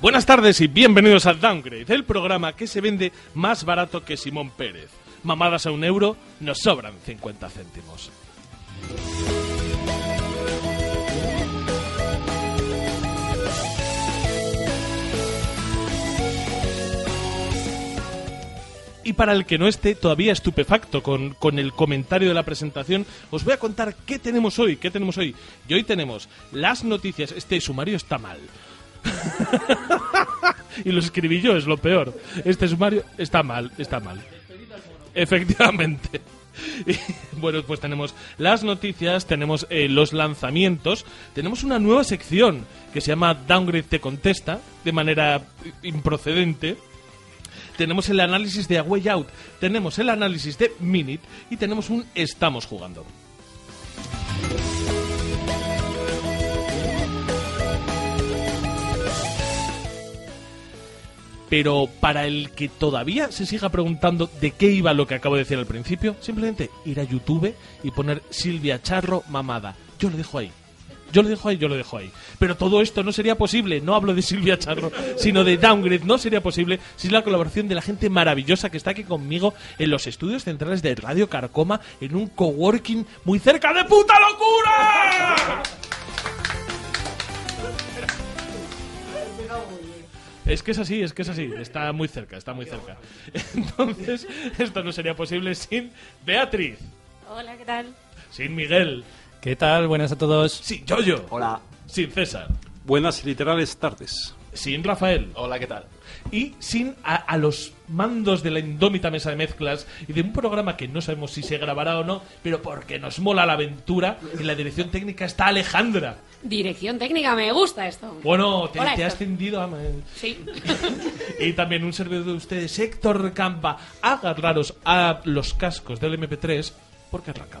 Buenas tardes y bienvenidos a Downgrade, el programa que se vende más barato que Simón Pérez. Mamadas a un euro, nos sobran 50 céntimos. Y para el que no esté todavía estupefacto con, con el comentario de la presentación, os voy a contar qué tenemos hoy, qué tenemos hoy. Y hoy tenemos las noticias. Este sumario está mal. y lo escribí yo, es lo peor. Este sumario está mal, está mal. Efectivamente. Bueno, pues tenemos las noticias, tenemos eh, los lanzamientos, tenemos una nueva sección que se llama Downgrade te contesta de manera improcedente. Tenemos el análisis de A Out, tenemos el análisis de Minute y tenemos un Estamos jugando. Pero para el que todavía se siga preguntando de qué iba lo que acabo de decir al principio, simplemente ir a YouTube y poner Silvia Charro mamada. Yo lo dejo ahí. Yo lo dejo ahí, yo lo dejo ahí. Pero todo esto no sería posible, no hablo de Silvia Charro, sino de Downgrade, no sería posible sin la colaboración de la gente maravillosa que está aquí conmigo en los estudios centrales de Radio Carcoma, en un coworking muy cerca de puta locura. Es que es así, es que es así. Está muy cerca, está muy cerca. Entonces, esto no sería posible sin Beatriz, Hola, ¿qué tal? sin Miguel, ¿Qué tal? Buenas a todos. sin Yoyo, Hola. sin César, Buenas y literales tardes. Sin Rafael Hola, ¿qué tal? y sin a, a los mandos de la indómita mesa de mezclas y de un programa que no sabemos si se grabará o no, pero porque nos mola la aventura, en la dirección técnica está Alejandra. Dirección técnica, me gusta esto. Bueno, te, Hola, te has tendido a... Sí. Y también un servidor de ustedes, Héctor Campa. Agarraros a los cascos del MP3 porque arranca.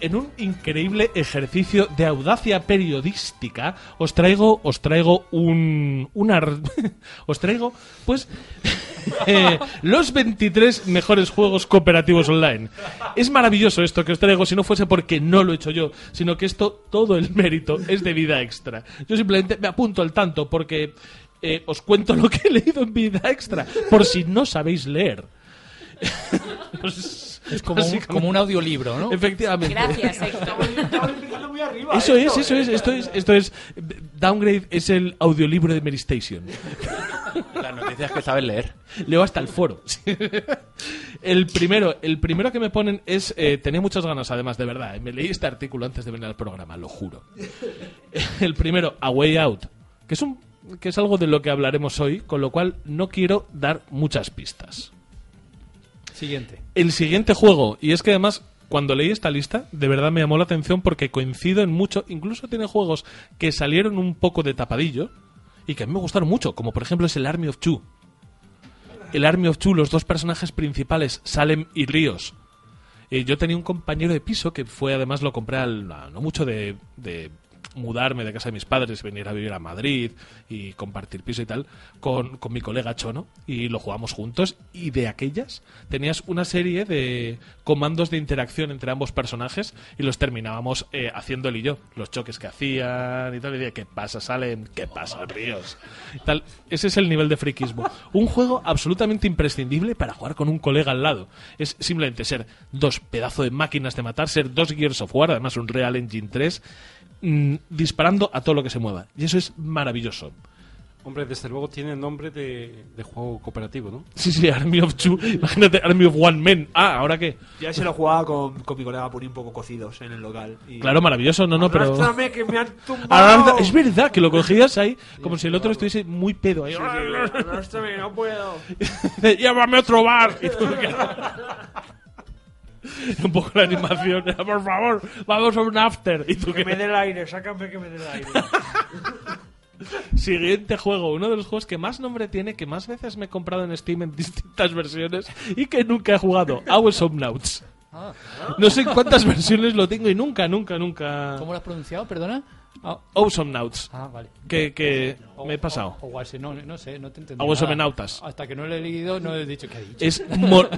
En un increíble ejercicio de audacia periodística, os traigo, os traigo un, una, r- os traigo, pues, eh, los 23 mejores juegos cooperativos online. Es maravilloso esto que os traigo, si no fuese porque no lo he hecho yo, sino que esto, todo el mérito es de vida extra. Yo simplemente me apunto al tanto porque eh, os cuento lo que he leído en vida extra, por si no sabéis leer. Es como un, como un audiolibro, ¿no? Efectivamente. Gracias, Héctor. Eso es, eso es, esto es, esto es. Downgrade es el audiolibro de Meristation. Las noticias que sabes leer. Leo hasta el foro. El primero, el primero que me ponen es. eh, tenía muchas ganas, además, de verdad. eh, Me leí este artículo antes de venir al programa, lo juro. El primero, A Way Out, que es un que es algo de lo que hablaremos hoy, con lo cual no quiero dar muchas pistas. El siguiente juego, y es que además, cuando leí esta lista, de verdad me llamó la atención porque coincido en mucho, incluso tiene juegos que salieron un poco de tapadillo y que a mí me gustaron mucho, como por ejemplo es el Army of Two. El Army of Two, los dos personajes principales, Salem y Ríos. Eh, yo tenía un compañero de piso que fue, además, lo compré al, no mucho de mudarme de casa de mis padres, venir a vivir a Madrid y compartir piso y tal, con, con mi colega Chono, y lo jugamos juntos. Y de aquellas tenías una serie de comandos de interacción entre ambos personajes y los terminábamos eh, haciendo él y yo. Los choques que hacían y tal. Y decía, ¿qué pasa, Salem? ¿Qué pasa, Ríos? Tal. Ese es el nivel de friquismo. Un juego absolutamente imprescindible para jugar con un colega al lado. Es simplemente ser dos pedazos de máquinas de matar, ser dos Gears of War, además un Real Engine 3, mm, disparando a todo lo que se mueva. Y eso es maravilloso. Hombre, desde luego tiene nombre de, de juego cooperativo, ¿no? Sí, sí, Army of Two. Imagínate, Army of One Men. Ah, ¿ahora qué? Ya se lo jugaba con, con mi colega por un poco cocidos en el local. Y... Claro, maravilloso, no, no, pero... Que me han tumbado. Arrastra- Es verdad que lo cogías ahí como si el otro estuviese muy pedo ahí. Sí, sí, arrástrame, no puedo. Llévame a otro bar. Un poco la animación. era, Por favor, vamos a un after. Y tú Que me dé el aire, sácame que me dé el aire. Siguiente juego, uno de los juegos que más nombre tiene, que más veces me he comprado en Steam en distintas versiones y que nunca he jugado. Awesome Nauts. Ah, No sé en cuántas versiones lo tengo y nunca, nunca, nunca. ¿Cómo lo has pronunciado? Perdona. Ah, Awesome Nauts. ah, vale. Que, que O- me he pasado. O, o no, no sé, no te entendí. Nautas. Hasta que no lo he leído, no he dicho que ha dicho. Es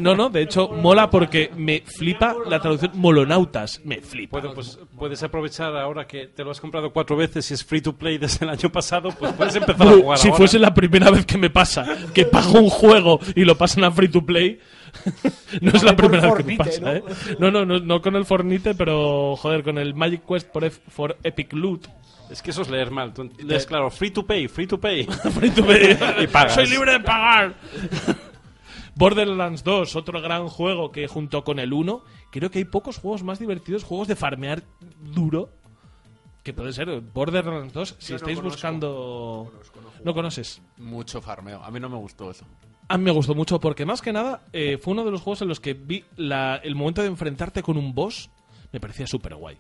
no, no, de hecho mola porque me flipa la traducción molonautas. Me flipa. Puede, pues, puedes aprovechar ahora que te lo has comprado cuatro veces y es free to play desde el año pasado, pues puedes empezar a jugar si ahora. fuese la primera vez que me pasa que pago un juego y lo pasan a free to play, no es la primera vez que me pasa, ¿no? ¿eh? No, no, no, no con el Fornite, pero joder, con el Magic Quest for, Epic Loot. Es que eso es leer mal. Tú lees claro, free to pay, free to pay. Free to play. Y pagas. Soy libre de pagar. Borderlands 2, otro gran juego que junto con el 1, creo que hay pocos juegos más divertidos, juegos de farmear duro, que puede ser Borderlands 2, si Yo no estáis conozco. buscando... No conoces. Mucho farmeo. A mí no me gustó eso. A mí me gustó mucho porque más que nada eh, fue uno de los juegos en los que vi la- el momento de enfrentarte con un boss, me parecía súper guay.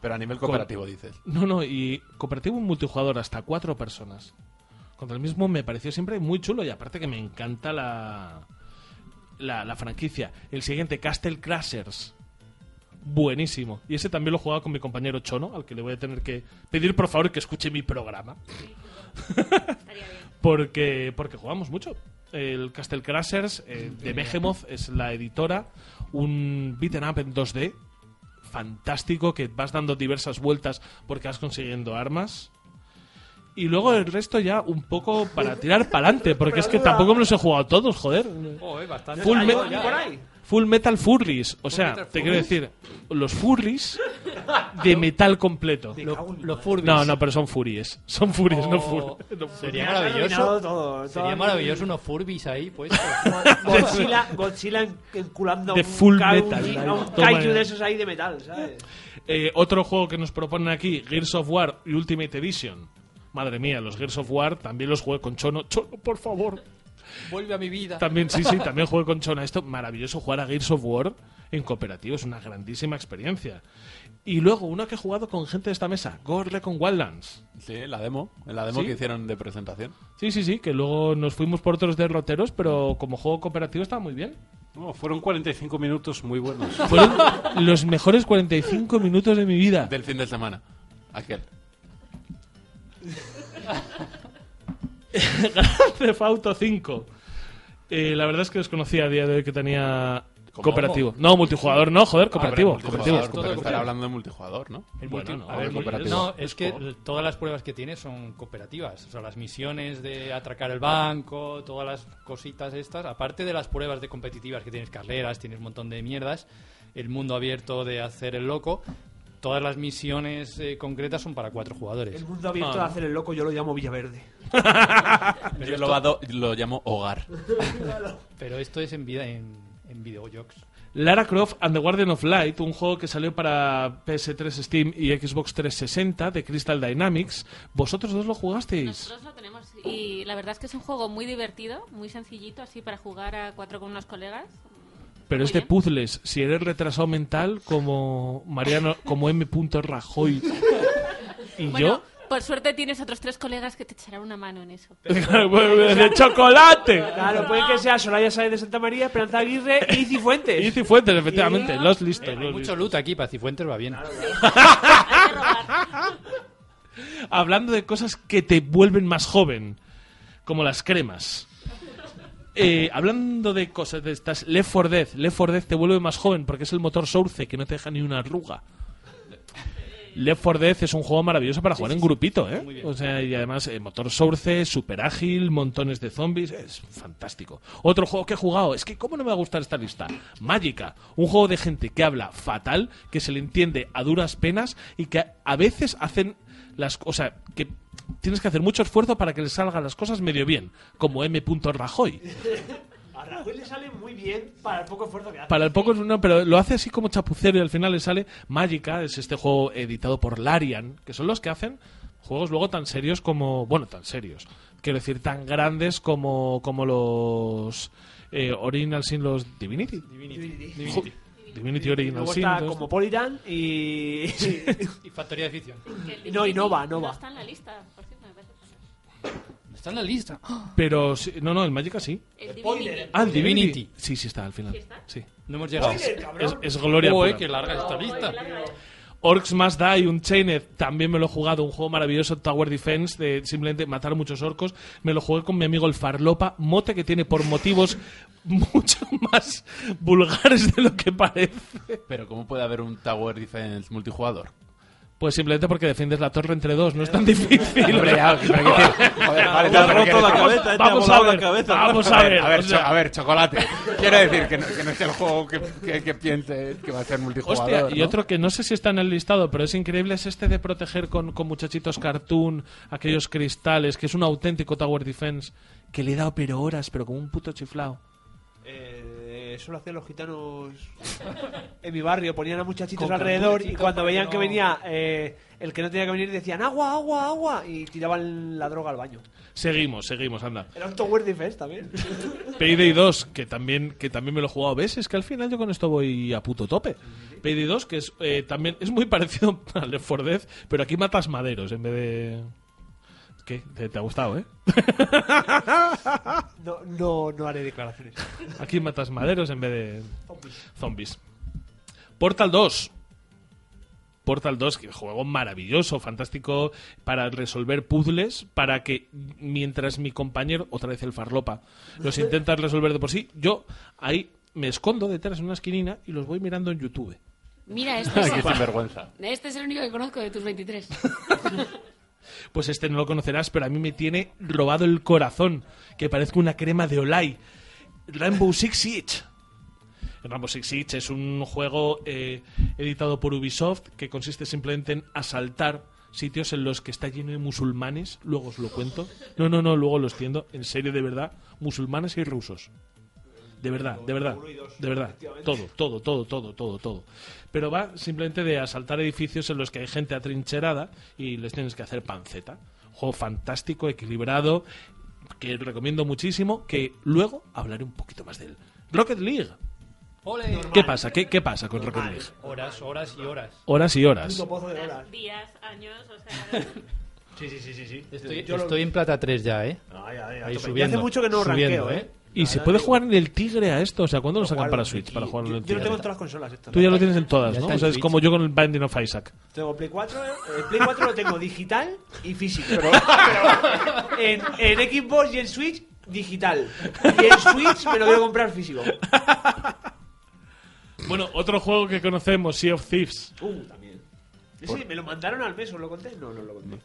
Pero a nivel cooperativo, dices. No, no, y cooperativo multijugador hasta cuatro personas. Contra el mismo me pareció siempre muy chulo y aparte que me encanta la, la, la franquicia. El siguiente, Castle Crashers. Buenísimo. Y ese también lo jugaba con mi compañero Chono, al que le voy a tener que pedir por favor que escuche mi programa. porque, porque jugamos mucho. El Castle Crashers eh, de Behemoth es la editora. Un beaten up en 2D fantástico que vas dando diversas vueltas porque vas consiguiendo armas. Y luego el resto ya un poco para tirar para adelante, porque es que tampoco me los he jugado todos, joder. Full, ¿Hay me- por ahí? Full Metal Furries, o sea, te quiero decir, los Furries de metal completo. Lo- Los Furbies. No, no, pero son Furies. Son Furies, no, Oh, fur- no Furries. Sería maravilloso. Sería maravilloso unos Furbies ahí, pues. Godzilla, Godzilla en- enculando De a un full ca- metal, un- a un toma kaiju ya. de esos ahí de metal, ¿sabes? Eh, otro juego que nos proponen aquí, Gears of War y Ultimate Edition. Madre mía, los Gears of War también los jugué con Chono. Chono, por favor. Vuelve a mi vida. También, sí, sí, también jugué con Chona. Esto, maravilloso jugar a Gears of War en cooperativo, es una grandísima experiencia. Y luego, uno que he jugado con gente de esta mesa, Ghost Recon Wildlands. Sí, la demo. En la demo ¿Sí? que hicieron de presentación. Sí, sí, sí, que luego nos fuimos por otros derroteros, pero como juego cooperativo estaba muy bien. No, fueron 45 minutos muy buenos. Fueron los mejores 45 minutos de mi vida. Del fin de semana. Aquel. Grand Theft Auto 5. Eh, la verdad es que desconocía a día de hoy que tenía ¿Cómo? cooperativo. No, multijugador no, joder, cooperativo. Hombre, cooperativo. Todo estará hablando de multijugador, ¿no? El Bueno, multi- no, a ver, es cooperativo. no, que todas las pruebas que tiene son cooperativas. O sea, las misiones de atracar el banco, todas las cositas estas, aparte de las pruebas de competitivas que tienes carreras, tienes un montón de mierdas, el mundo abierto de hacer el loco, todas las misiones eh, concretas son para cuatro jugadores. El mundo abierto Ah. de hacer el loco yo lo llamo Villaverde. Yo lo, vado- lo llamo hogar. Pero esto es en vida en, en videojuegos. Lara Croft and the Guardian of Light, un juego que salió para PS3 Steam y Xbox 360 de Crystal Dynamics. ¿Vosotros dos lo jugasteis? Nosotros lo tenemos y la verdad es que es un juego muy divertido, muy sencillito, así para jugar a cuatro con unos colegas. Pero Muy es de bien. puzzles. Si eres retrasado mental como Mariano, como M. Rajoy y Bueno, por suerte tienes otros tres colegas que te echarán una mano en eso. yo, de chocolate. Claro, puede que sea Soraya Sáez de Santa María, Esperanza Aguirre y Izzy Fuentes. Izzy Fuentes, efectivamente, los listos. Hay los mucho listos. loot aquí, para Cifuentes va bien. Hablando de cosas que te vuelven más joven, como las cremas. Eh, hablando de cosas de estas, Left 4 Dead. Left 4 Dead te vuelve más joven porque es el motor Source que no te deja ni una arruga. Left 4 Dead es un juego maravilloso para jugar en grupito, ¿eh? O sea, y además eh, motor Source, super ágil, montones de zombies, es fantástico. Otro juego que he jugado, es que ¿cómo no me va a gustar esta lista? Magica, un juego de gente que habla fatal, que se le entiende a duras penas y que a veces hacen las, o sea, que tienes que hacer mucho esfuerzo para que le salgan las cosas medio bien, como M. Rajoy. A Rajoy le sale muy bien para el poco esfuerzo que hace. Para el poco, no, pero lo hace así como chapucero y al final le sale Magica, es este juego editado por Larian, que son los que hacen juegos luego tan serios como, bueno, tan serios, quiero decir, tan grandes como, como los eh, Original Sin, los Divinity. Divinity. Original Luego Sin. está todo como esto. Politan y... Y Factoría de Ficción. No, y Divinity Nova, Nova. No está en la lista, por cierto, me parece. Está en la lista. Pero, sí- no, no, el Magica sí. El Divinity. Ah, el Divinity. Divinity. Sí, sí está al final. ¿Sí está? Sí. No hemos llegado. Spoiler, cabrón. Es, es gloria Joder, pura. qué larga es esta lista. Orcs Must Die, un Chained, también me lo he jugado, un juego maravilloso, Tower Defense, de simplemente matar muchos orcos. Me lo jugué con mi amigo el Farlopa, mote que tiene por motivos mucho más vulgares de lo que parece. Pero ¿cómo puede haber un Tower Defense multijugador? Pues simplemente porque defiendes la torre entre dos, no es tan difícil. Hombre, ya, pero quiero decir, joder, vale, Te ha no, pero roto la cabeza, eh, te ha vamos a volado la ver, cabeza. vamos a ver, ver. a ver, o sea, cho- a ver, chocolate. Quiero decir que no, que no es el juego que, que, que piense que va a ser multijugador. Hostia, y ¿no? otro que no sé si está en el listado, pero es increíble, es este de proteger con, con muchachitos cartoon aquellos cristales, que es un auténtico Tower Defense, que le he dado pero horas, pero como un puto chiflao. Eh, eso lo hacían los gitanos en mi barrio. Ponían a muchachitos Con alrededor y cuando veían que no- venía eh, el que no tenía que venir decían agua, agua, agua y tiraban la droga al baño. Seguimos, seguimos, anda. Era un Tower Defense también. Payday 2, que también, que también me lo he jugado. ¿Ves? Es que al final yo con esto voy a puto tope. Payday 2, que es eh, también es muy parecido al 4 Dead, pero aquí matas maderos en vez de... ¿Qué? Te, te ha gustado, ¿eh? No, no, no haré declaraciones. Aquí matas maderos en vez de zombies. Portal 2. Portal 2, que juego maravilloso, fantástico para resolver puzzles, para que mientras mi compañero, otra vez el farlopa, los intenta resolver de por sí, yo ahí me escondo detrás de una esquinina y los voy mirando en YouTube. Mira, este es, Qué sinvergüenza. este es el único que conozco de tus 23. Pues este no lo conocerás, pero a mí me tiene robado el corazón, que parezca una crema de Olay. Rainbow Six Siege. Rainbow Six Siege es un juego eh, editado por Ubisoft que consiste simplemente en asaltar sitios en los que está lleno de musulmanes. Luego os lo cuento. No, no, no, luego lo extiendo. En serio, de verdad. Musulmanes y rusos. De verdad, de verdad, de verdad. Todo, todo, todo, todo, todo, todo. Pero va simplemente de asaltar edificios en los que hay gente atrincherada y les tienes que hacer panceta. Juego fantástico, equilibrado, que recomiendo muchísimo, que luego hablaré un poquito más de él. Rocket League. Ole. ¿Qué pasa? ¿Qué, qué pasa con Rocket League? Horas, horas y horas. Horas y horas. Días, años, o sea... Sí, sí, sí, sí. sí. Estoy, estoy en plata 3 ya, ¿eh? Ay, ay, ay, Ahí subiendo. hace mucho que no subiendo, ranqueo, ¿eh? ¿Y se puede jugar en el Tigre a esto? O sea, ¿cuándo lo sacan para Switch? Para jugarlo en yo, el yo lo Tigre. tengo en todas las consolas. Esto, Tú ya lo tienes en todas, ¿no? O sea, es como yo con el Binding of Isaac. Tengo Play 4, el Play 4 lo tengo digital y físico. Pero, en, en Xbox y en Switch, digital. Y en Switch me lo quiero comprar físico. Bueno, otro juego que conocemos, Sea of Thieves. Uh, también. Ese me lo mandaron al mes, ¿os lo conté? No, no lo conté.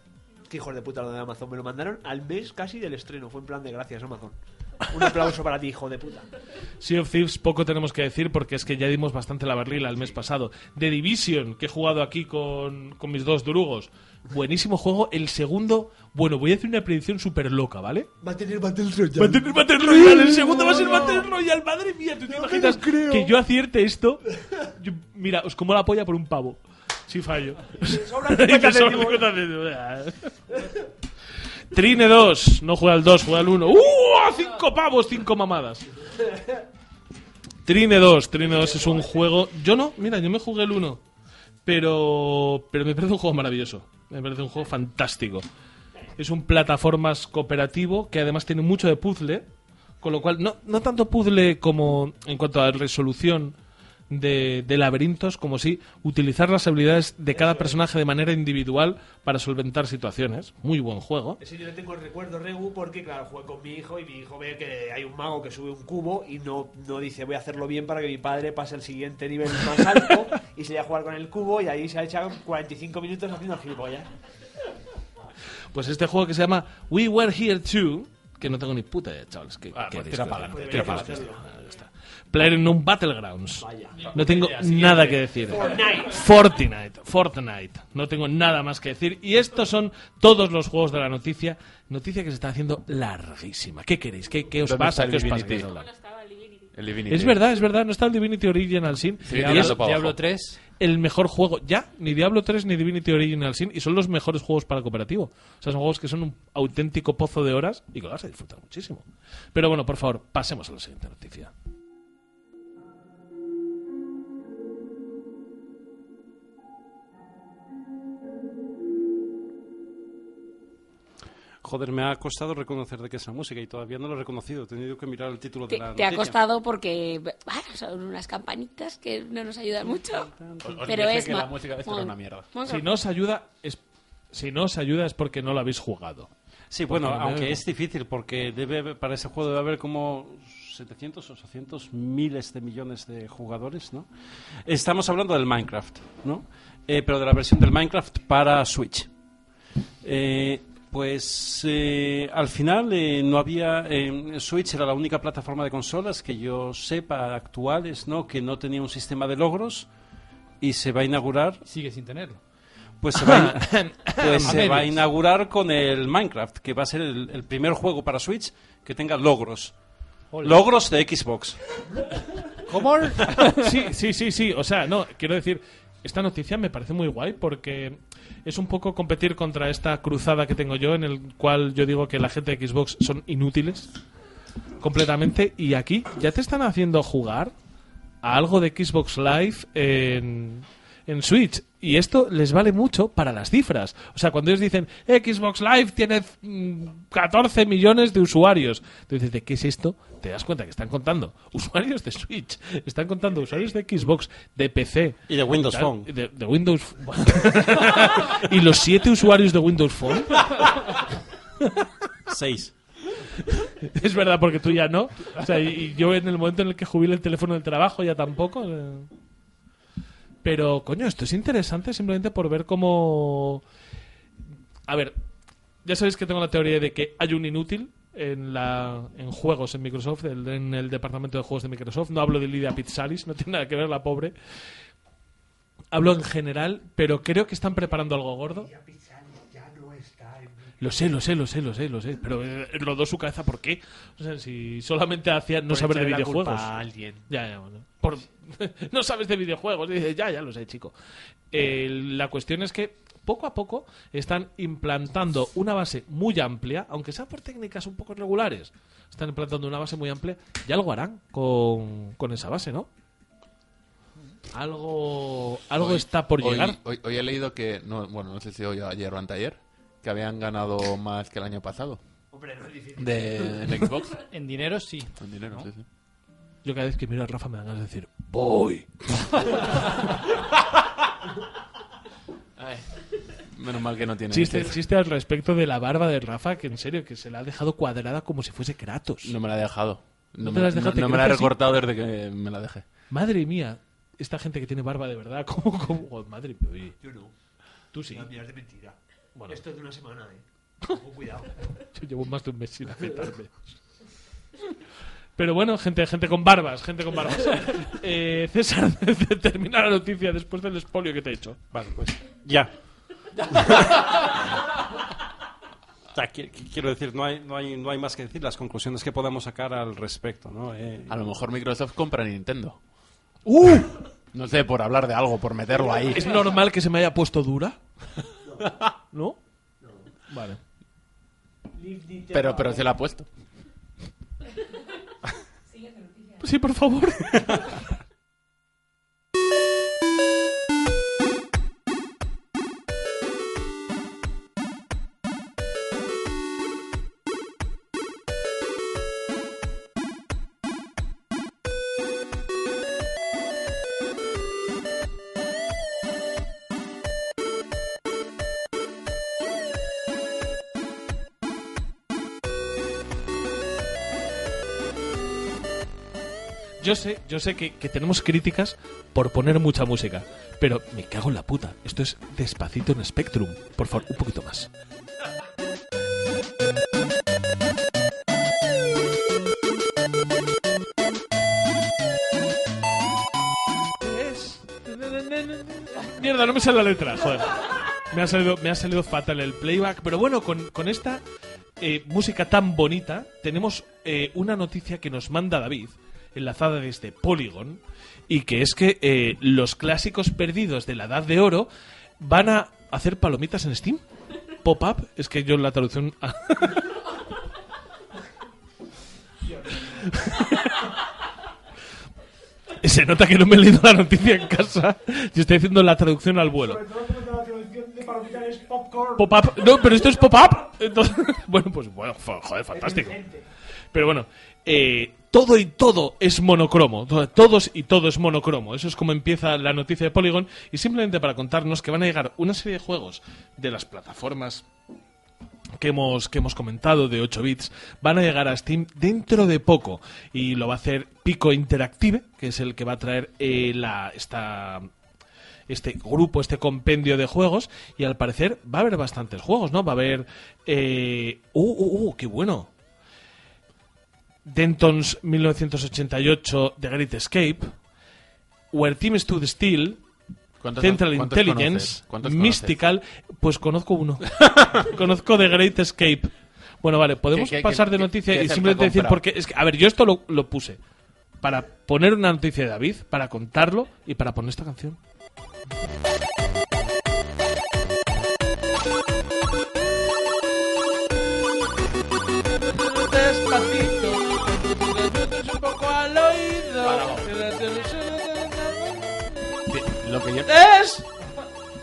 Qué hijos de puta lo de Amazon. Me lo mandaron al mes casi del estreno. Fue en plan de gracias, Amazon. Un aplauso para ti, hijo de puta. Sea of Thieves poco tenemos que decir porque es que ya dimos bastante la barrila el mes pasado. The Division, que he jugado aquí con, con mis dos drugos. Buenísimo juego. El segundo, bueno, voy a hacer una predicción súper loca, ¿vale? Va a tener Battle Royale. Va a tener Battle Royale, el segundo va a ser Battle Royale. Madre mía, ¿tú te imaginas que yo acierte esto? Yo- mira, os como la polla por un pavo. Si fallo. sobran Y me 50 sobran céntimos. 50 céntimos. Trine 2, no juega al 2, juega al 1. ¡Uh! ¡Cinco pavos, cinco mamadas! Trine 2, Trine 2 es un juego. Yo no, mira, yo me jugué el 1. Pero, pero me parece un juego maravilloso. Me parece un juego fantástico. Es un plataformas cooperativo que además tiene mucho de puzzle. Con lo cual, no, no tanto puzzle como en cuanto a resolución de, de laberintos, como sí utilizar las habilidades de cada personaje de manera individual para solventar situaciones. Muy buen juego. Ese yo le tengo el recuerdo, Regu, porque claro, jugué con mi hijo y mi hijo ve que hay un mago que sube un cubo y no, no dice voy a hacerlo bien para que mi padre pase al siguiente nivel más alto y se vaya a jugar con el cubo y ahí se ha echado 45 minutos haciendo gilipollas. Pues este juego que se llama We Were Here Too, que no tengo ni puta idea, chavales. ¿qué, Ah, qué pues tira que- tira queréis pa'lante. PlayerUnknown Battlegrounds. No tengo nada que decir. Fortnite. Fortnite. No tengo nada más que decir. Y estos son todos los juegos de la noticia. Noticia que se está haciendo larguísima. ¿Qué queréis? ¿Qué, qué os ¿Dónde pasa? ¿Qué el os pasa? El Divinity. Es verdad, es verdad. No está el Divinity Original Sin. Sí, Y es Diablo abajo. 3. el mejor juego. Ya, ni Diablo 3 ni Divinity Original Sin. Y son los mejores juegos para cooperativo. O sea, son juegos que son un auténtico pozo de horas y que lo vas a disfrutar muchísimo. Pero bueno, por favor, pasemos a la siguiente noticia. Joder, me ha costado reconocer de qué es la música y todavía no lo he reconocido. He tenido que mirar el título de Te, la te ha costado porque bueno, son unas campanitas que no nos ayudan mucho. os Pero dije es que la música una mierda. Si no os ayuda, es, si no os ayuda es porque no lo habéis jugado. Sí, bueno, no aunque es difícil porque debe para ese juego debe haber como 700, 800 miles de millones de jugadores, ¿no? Estamos hablando del Minecraft, ¿no? Eh, pero de la versión del Minecraft para Switch. Eh, pues eh, al final eh, no había eh, Switch era la única plataforma de consolas que yo sepa actuales, ¿no? Que no tenía un sistema de logros y se va a inaugurar Sigue sin tenerlo. pues se va, a, pues A se va a medias. inaugurar con el Minecraft, que va a ser el, el primer juego para Switch que tenga logros. Logros de Xbox. ¿Cómo? sí, sí, sí, sí. O sea, no, quiero decir, esta noticia me parece muy guay porque es un poco competir contra esta cruzada que tengo yo, en el cual yo digo que la gente de Xbox son inútiles completamente. Y aquí ya te están haciendo jugar a algo de Xbox Live en, en Switch. Y esto les vale mucho para las cifras. O sea, cuando ellos dicen Xbox Live tiene mm, 14 millones de usuarios, tú dices, ¿de qué es esto? Te das cuenta que están contando usuarios de Switch, están contando usuarios de Xbox, de PC. Y de Windows tal, Phone. De, de Windows ¿Y los siete usuarios de Windows Phone? Seis. Es verdad, porque tú ya no. O sea, y, y yo en el momento en el que jubile el teléfono del trabajo ya tampoco. eh. Pero, coño, esto es interesante simplemente por ver cómo... A ver, ya sabéis que tengo la teoría de que hay un inútil en, la, en juegos en Microsoft, en el departamento de juegos de Microsoft. No hablo de Lidia Pizzalis, no tiene nada que ver la pobre. Hablo en general, pero creo que están preparando algo gordo. Lo sé, lo sé, lo sé, lo sé, lo sé. Pero eh, rodó su cabeza, ¿por qué? O sea, si solamente hacía no Por saber de echarle la culpa videojuegos. a alguien. Ya, ya, bueno. Por- no sabes de videojuegos. Dice, ya, ya lo sé, chico. Eh, la cuestión es que poco a poco están implantando una base muy amplia, aunque sea por técnicas un poco irregulares. Están implantando una base muy amplia y algo harán con, con esa base, ¿no? Algo, algo Hoy- está por hoy- llegar. Hoy, hoy he leído que, no, bueno, no sé si hoy o ayer o anteayer, que habían ganado más que el año pasado. Hombre, no es difícil. De, de Xbox. En dinero sí. En dinero, ¿No? sí, sí. Yo cada vez que miro a Rafa me dan ganas de decir, voy. Menos mal que no tiene. Chiste, chiste al respecto de la barba de Rafa, que en serio, que se la ha dejado cuadrada como si fuese Kratos. No me la he dejado. ¿No me, la has dejado? no- ¿Te no me la he recortado desde que me la dejé. Madre mía, esta gente que tiene barba de verdad, ¿cómo? cómo? Oh, madre mía, Yo no. tú sí. La mía es de mentira. Bueno. Esto es de una semana, eh. Cuidado. Yo llevo más de un mes sin afeitarme. Pero bueno, gente, gente con barbas, gente con barbas. Eh, César, termina la noticia después del expolio que te he hecho. Vale, pues ya. O sea, quiero decir, no hay, no, hay, no hay más que decir las conclusiones que podamos sacar al respecto, ¿no? Eh, A lo mejor Microsoft compra Nintendo. ¡Uh! No sé, por hablar de algo, por meterlo ahí. ¿Es normal que se me haya puesto dura? ¿No? Vale. Pero, pero se la ha puesto. Sí, por favor. yo sé, yo sé que, que, tenemos críticas por poner mucha música, pero me cago en la puta. Esto es despacito en Spectrum. Por favor, un poquito más. Mierda, no me sale la letra, joder. Me ha salido, me ha salido fatal el playback, pero bueno, con, con esta eh, música tan bonita, tenemos eh, una noticia que nos manda David, enlazada desde Polygon, y que es que eh, los clásicos perdidos de la Edad de Oro van a hacer palomitas en Steam. Pop-up, es que yo la traducción. Se nota que no me he leído la noticia en casa. Yo estoy haciendo la traducción al vuelo. Pop-up. No, pero esto es pop-up. Bueno, pues bueno, joder, fantástico. Pero bueno, eh, todo y todo es monocromo. To- Todos y todo es monocromo. Eso es como empieza la noticia de Polygon. Y simplemente para contarnos que van a llegar una serie de juegos de las plataformas que hemos, que hemos comentado de 8 bits van a llegar a Steam dentro de poco y lo va a hacer Pico Interactive que es el que va a traer eh, esta, este grupo, este compendio de juegos y al parecer va a haber bastantes juegos, ¿no? Va a haber... Eh, ¡Uh, uh, uh! ¡Qué bueno! Denton's 1988 The Great Escape Where Team Stood Still ¿Cuántos- Central Intelligence. Mystical pues conozco uno. Conozco The Great Escape. Bueno vale podemos ¿Qué- qué- pasar de noticia y simplemente decir porque es que a ver yo esto lo, lo puse para poner una noticia de David para contarlo y para poner esta canción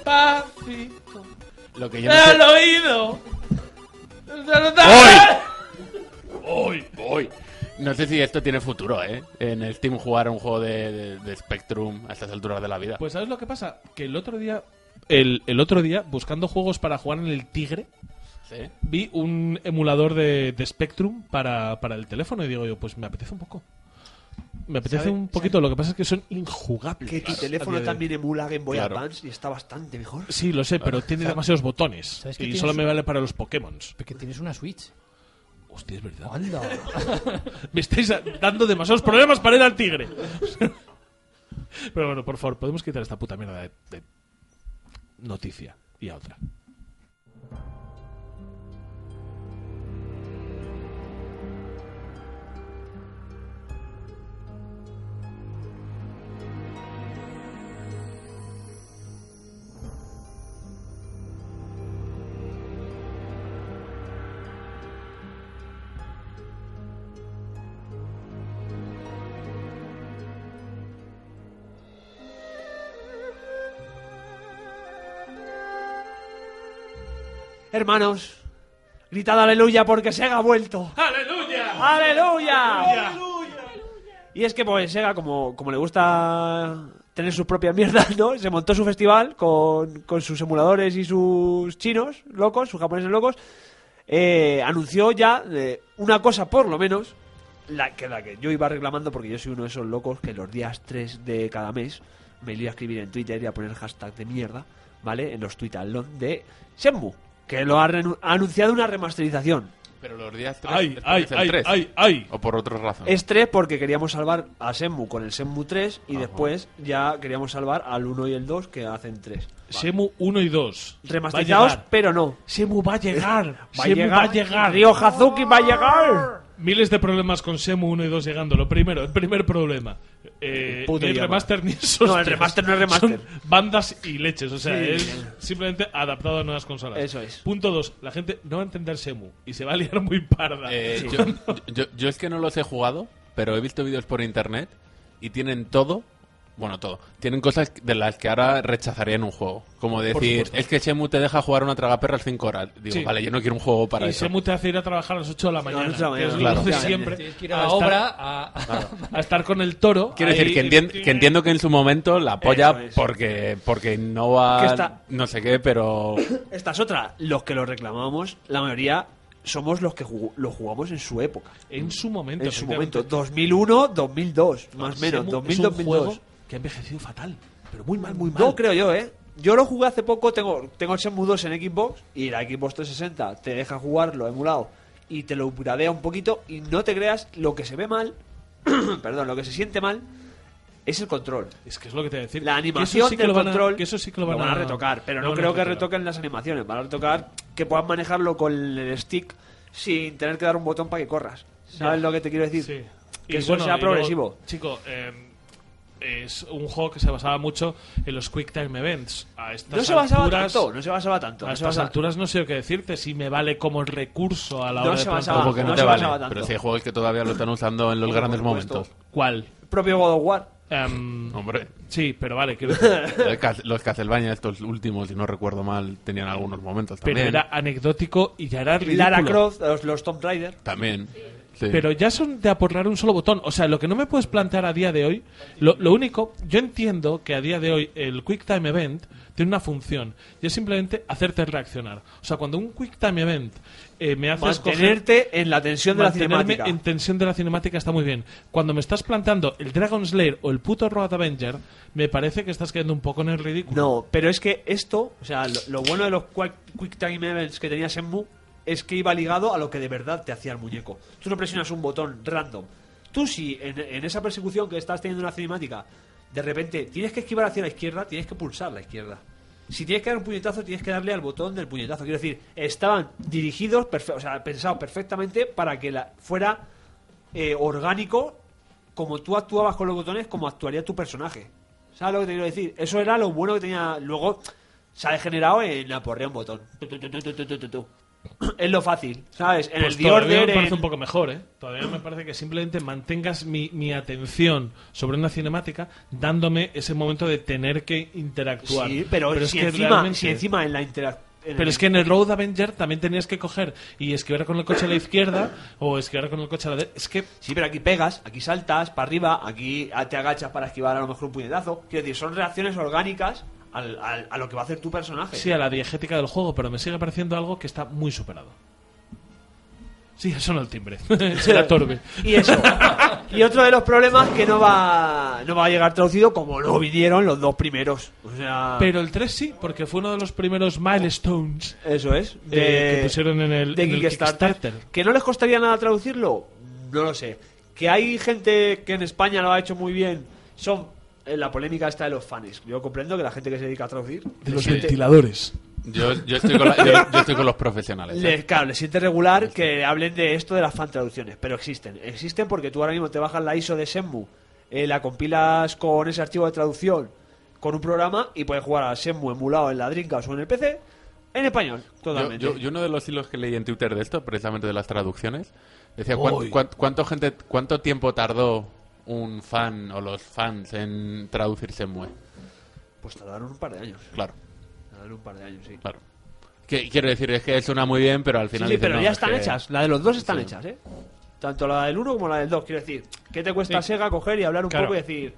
Despacito, lo que yo no sé- al oído. Hoy, hoy. No sé si esto tiene futuro, ¿eh? En Steam jugar un juego de, de- de Spectrum a estas alturas de la vida. Pues ¿sabes lo que pasa? Que el otro día, el, el otro día, buscando juegos para jugar en el Tigre, ¿Sí? vi un emulador de, de Spectrum para, para el teléfono y digo yo, pues me apetece un poco. Me apetece ¿Sabe- un poquito, lo que pasa es que son injugables. Que tu teléfono también emula Game Boy Claro. Advance y está bastante mejor. Sí, lo sé, pero tiene demasiados botones. ¿Sabes que Y solo me vale para los Pokémon. Porque tienes una Switch. Hostia, es verdad. ¡Anda! Me estáis dando demasiados problemas para ir al Tigre. Pero bueno, por favor, podemos quitar esta puta mierda de, de noticia y a otra. Hermanos, gritad aleluya porque Sega ha vuelto. ¡Aleluya! ¡Aleluya! Y es que pues Sega, como, como le gusta tener sus propias mierdas, ¿no? Se montó su festival con, con sus emuladores y sus chinos locos, sus japoneses locos. eh, anunció ya eh, una cosa por lo menos, la que, la que yo iba reclamando porque yo soy uno de esos locos que los días 3 de cada mes me iba a escribir en Twitter y a poner hashtag de mierda, ¿vale? En los tweetalón de Shenmue, que lo ha, ha anunciado una remasterización. Pero los días 3 ¡Ay, ay, ay, ay, ay! O por otras razones. Es 3 porque queríamos salvar a Shenmue con el Shenmue 3 y después ya queríamos salvar al 1 y el 2 que hacen 3. Semu 1 y 2. Remasterizados, pero no. Semu va a llegar. Va a Semu llegar. va a llegar. Ryo Hazuki va a llegar. Miles de problemas con Semu 1 y 2 llegando. Lo primero, el primer problema. Eh, ni el remaster ni esos. No, el remaster no es remaster. Son bandas y leches. O sea, Sí. es simplemente adaptado a nuevas consolas. Eso es. Punto 2. La gente no va a entender Semu y se va a liar muy parda. Eh, yo, yo- yo es que no los he jugado, pero he visto vídeos por internet y tienen todo. Bueno, todo. Tienen cosas de las que ahora rechazaría en un juego. Como decir, es que Shemu te deja jugar una tragaperras 5 horas. Digo, Sí. vale, yo no quiero un juego para y eso. Semu te hace ir a trabajar a las 8 de la mañana. a las 8 de la que es mañana, lo que claro. hace siempre. Tienes que ir a la estar- obra a... a estar con el toro. Quiero decir que, entien- que entiendo que en su momento la apoya es. porque, porque no va está- no sé qué, pero Esta es otra. Los que lo reclamamos, la mayoría somos los que jugó- lo jugamos en su época. En su momento. En su momento. 2001, 2002. Más o menos. Semu 2000, es un 2002. Que ha envejecido fatal. Pero muy mal, muy mal. No creo yo, ¿eh? Yo lo jugué hace poco, tengo, tengo el Shenmue 2 en Xbox y la Xbox 360 te deja jugarlo emulado y te lo upgradea un poquito y no te creas lo que se ve mal, perdón, lo que se siente mal es el control. Es que es lo que te voy a decir. La animación sí del a- control que eso sí que lo van, a retocar, pero no creo que retoquen las animaciones. Van a retocar que puedan manejarlo con el stick sin tener que dar un botón para que corras. ¿Sabes lo que te quiero decir? Sí. Que Y eso bueno, sea y luego, progresivo. chico, eh, es un juego que se basaba mucho en los Quick Time Events. A estas No se basaba alturas- tanto, no se basaba tanto. A no se estas basaba- alturas no sé qué decirte si me vale como recurso a la No hora se de basaba- no, no te se vale. basaba tanto. Pero si hay juegos que todavía lo están usando en los grandes momentos. ¿Cuál? El propio God of War. Em, Hombre, sí, pero vale, quiero decir, los Castlevania, estos últimos, si no recuerdo mal, tenían algunos momentos pero también. era anecdótico y ya era ridículo. Lara Croft, los, los Tomb Raider. También. Sí. Pero ya son de aportar un solo botón. O sea, lo que no me puedes plantear a día de hoy, lo, lo único, yo entiendo que a día de hoy el Quick Time Event tiene una función y es simplemente hacerte reaccionar. O sea, cuando un Quick Time Event eh, me hace Mantenerte en la tensión de la cinemática. en tensión de la cinemática está muy bien. Cuando me estás planteando el Dragon Slayer o el puto Road Avenger, me parece que estás quedando un poco en el ridículo. No, pero es que esto, o sea, lo, lo bueno de los Quick, quick Time Events que tenía Shenmue es que iba ligado a lo que de verdad te hacía el muñeco. Tú no presionas un botón random. Tú si en, en esa persecución que estás teniendo una cinemática, de repente tienes que esquivar hacia la izquierda, tienes que pulsar la izquierda. Si tienes que dar un puñetazo, tienes que darle al botón del puñetazo. Quiero decir, estaban dirigidos, o sea, pensados perfectamente para que la, fuera eh, orgánico como tú actuabas con los botones, como actuaría tu personaje. ¿Sabes lo que te quiero decir? Eso era lo bueno que tenía. Luego se ha degenerado en aporrear un botón. Es lo fácil, ¿sabes? En Pues el The todavía Order. me parece en- un poco mejor, ¿eh? Todavía me parece que simplemente mantengas mi, mi atención sobre una cinemática dándome ese momento de tener que interactuar. Sí, pero, es si, que encima, realmente- si encima en la interacción. Pero es que en el Road Avenger también tenías que coger y esquivar con el coche a la izquierda o esquivar con el coche a la derecha. Es que Sí, pero aquí pegas, aquí saltas para arriba, aquí te agachas para esquivar a lo mejor un puñetazo. Quiero decir, son reacciones orgánicas al- al- a lo que va a hacer tu personaje. sí, a la diegética del juego, pero me sigue pareciendo algo que está muy superado. Sí, eso no el timbre. Será Torbe. Y eso. y otro de los problemas que no va no va a llegar traducido como no vinieron los dos primeros. O sea, Pero el 3 sí, porque fue uno de los primeros milestones eso es. eh, De, que pusieron en el, de en el Kickstarter. Kickstarter. ¿Que no les costaría nada traducirlo? No lo sé. Que hay gente que en España lo ha hecho muy bien. Son la polémica esta de los fans. Yo comprendo que la gente que se dedica a traducir. De los siente- ventiladores. Yo, yo estoy con la- yo- yo estoy con los profesionales. ¿eh? le, claro, le siente regular que hablen de esto de las fan traducciones, pero existen. Existen porque tú ahora mismo te bajas la ISO de Shenmue, eh, la compilas con ese archivo de traducción con un programa y puedes jugar a Shenmue emulado en la Dreamcast o en el PC en español, totalmente. yo- yo uno de los hilos que leí en Twitter de esto, precisamente de las traducciones, decía cuán- Uy. cuán- cuánto, gente, cuánto tiempo tardó un fan o los fans en traducir Shenmue. Pues tardaron un par de años. Claro, Tardaron un par de años, sí. claro. Que, quiero decir, es que suena muy bien, pero al final... sí, dicen, pero "No, ya es están que- hechas. La de los dos están Sí. hechas, ¿eh? Tanto la del 1 como la del 2. Quiero decir, ¿qué te cuesta Sí. Sega coger y hablar un Claro. poco y decir,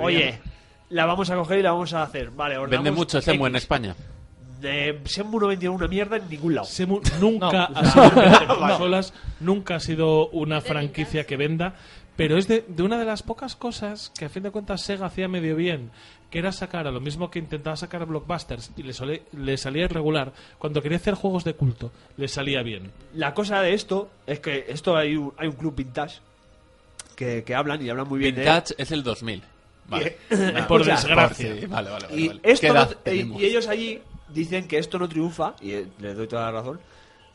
oye, la vamos a coger y la vamos a hacer? Vale, Vende mucho Shenmue en. España. De Shenmue no vendió una mierda en ningún lado. Semu nunca No. ha sido consolas, nunca ha sido una franquicia que venda, pero es de, de una de las pocas cosas que a fin de cuentas Sega hacía medio bien, que era sacar a lo mismo que intentaba sacar a blockbusters y le, sole- le salía irregular, cuando quería hacer juegos de culto, le salía bien. La cosa de esto es que esto hay un, hay un club vintage que, que hablan y hablan muy bien de. Vintage es el 2000. Vale. Por desgracia. Sí, vale, vale, vale, Y, vale. esto ¿Qué no- edad y- tenemos? y ellos allí dicen que esto no triunfa, y eh, les doy toda la razón,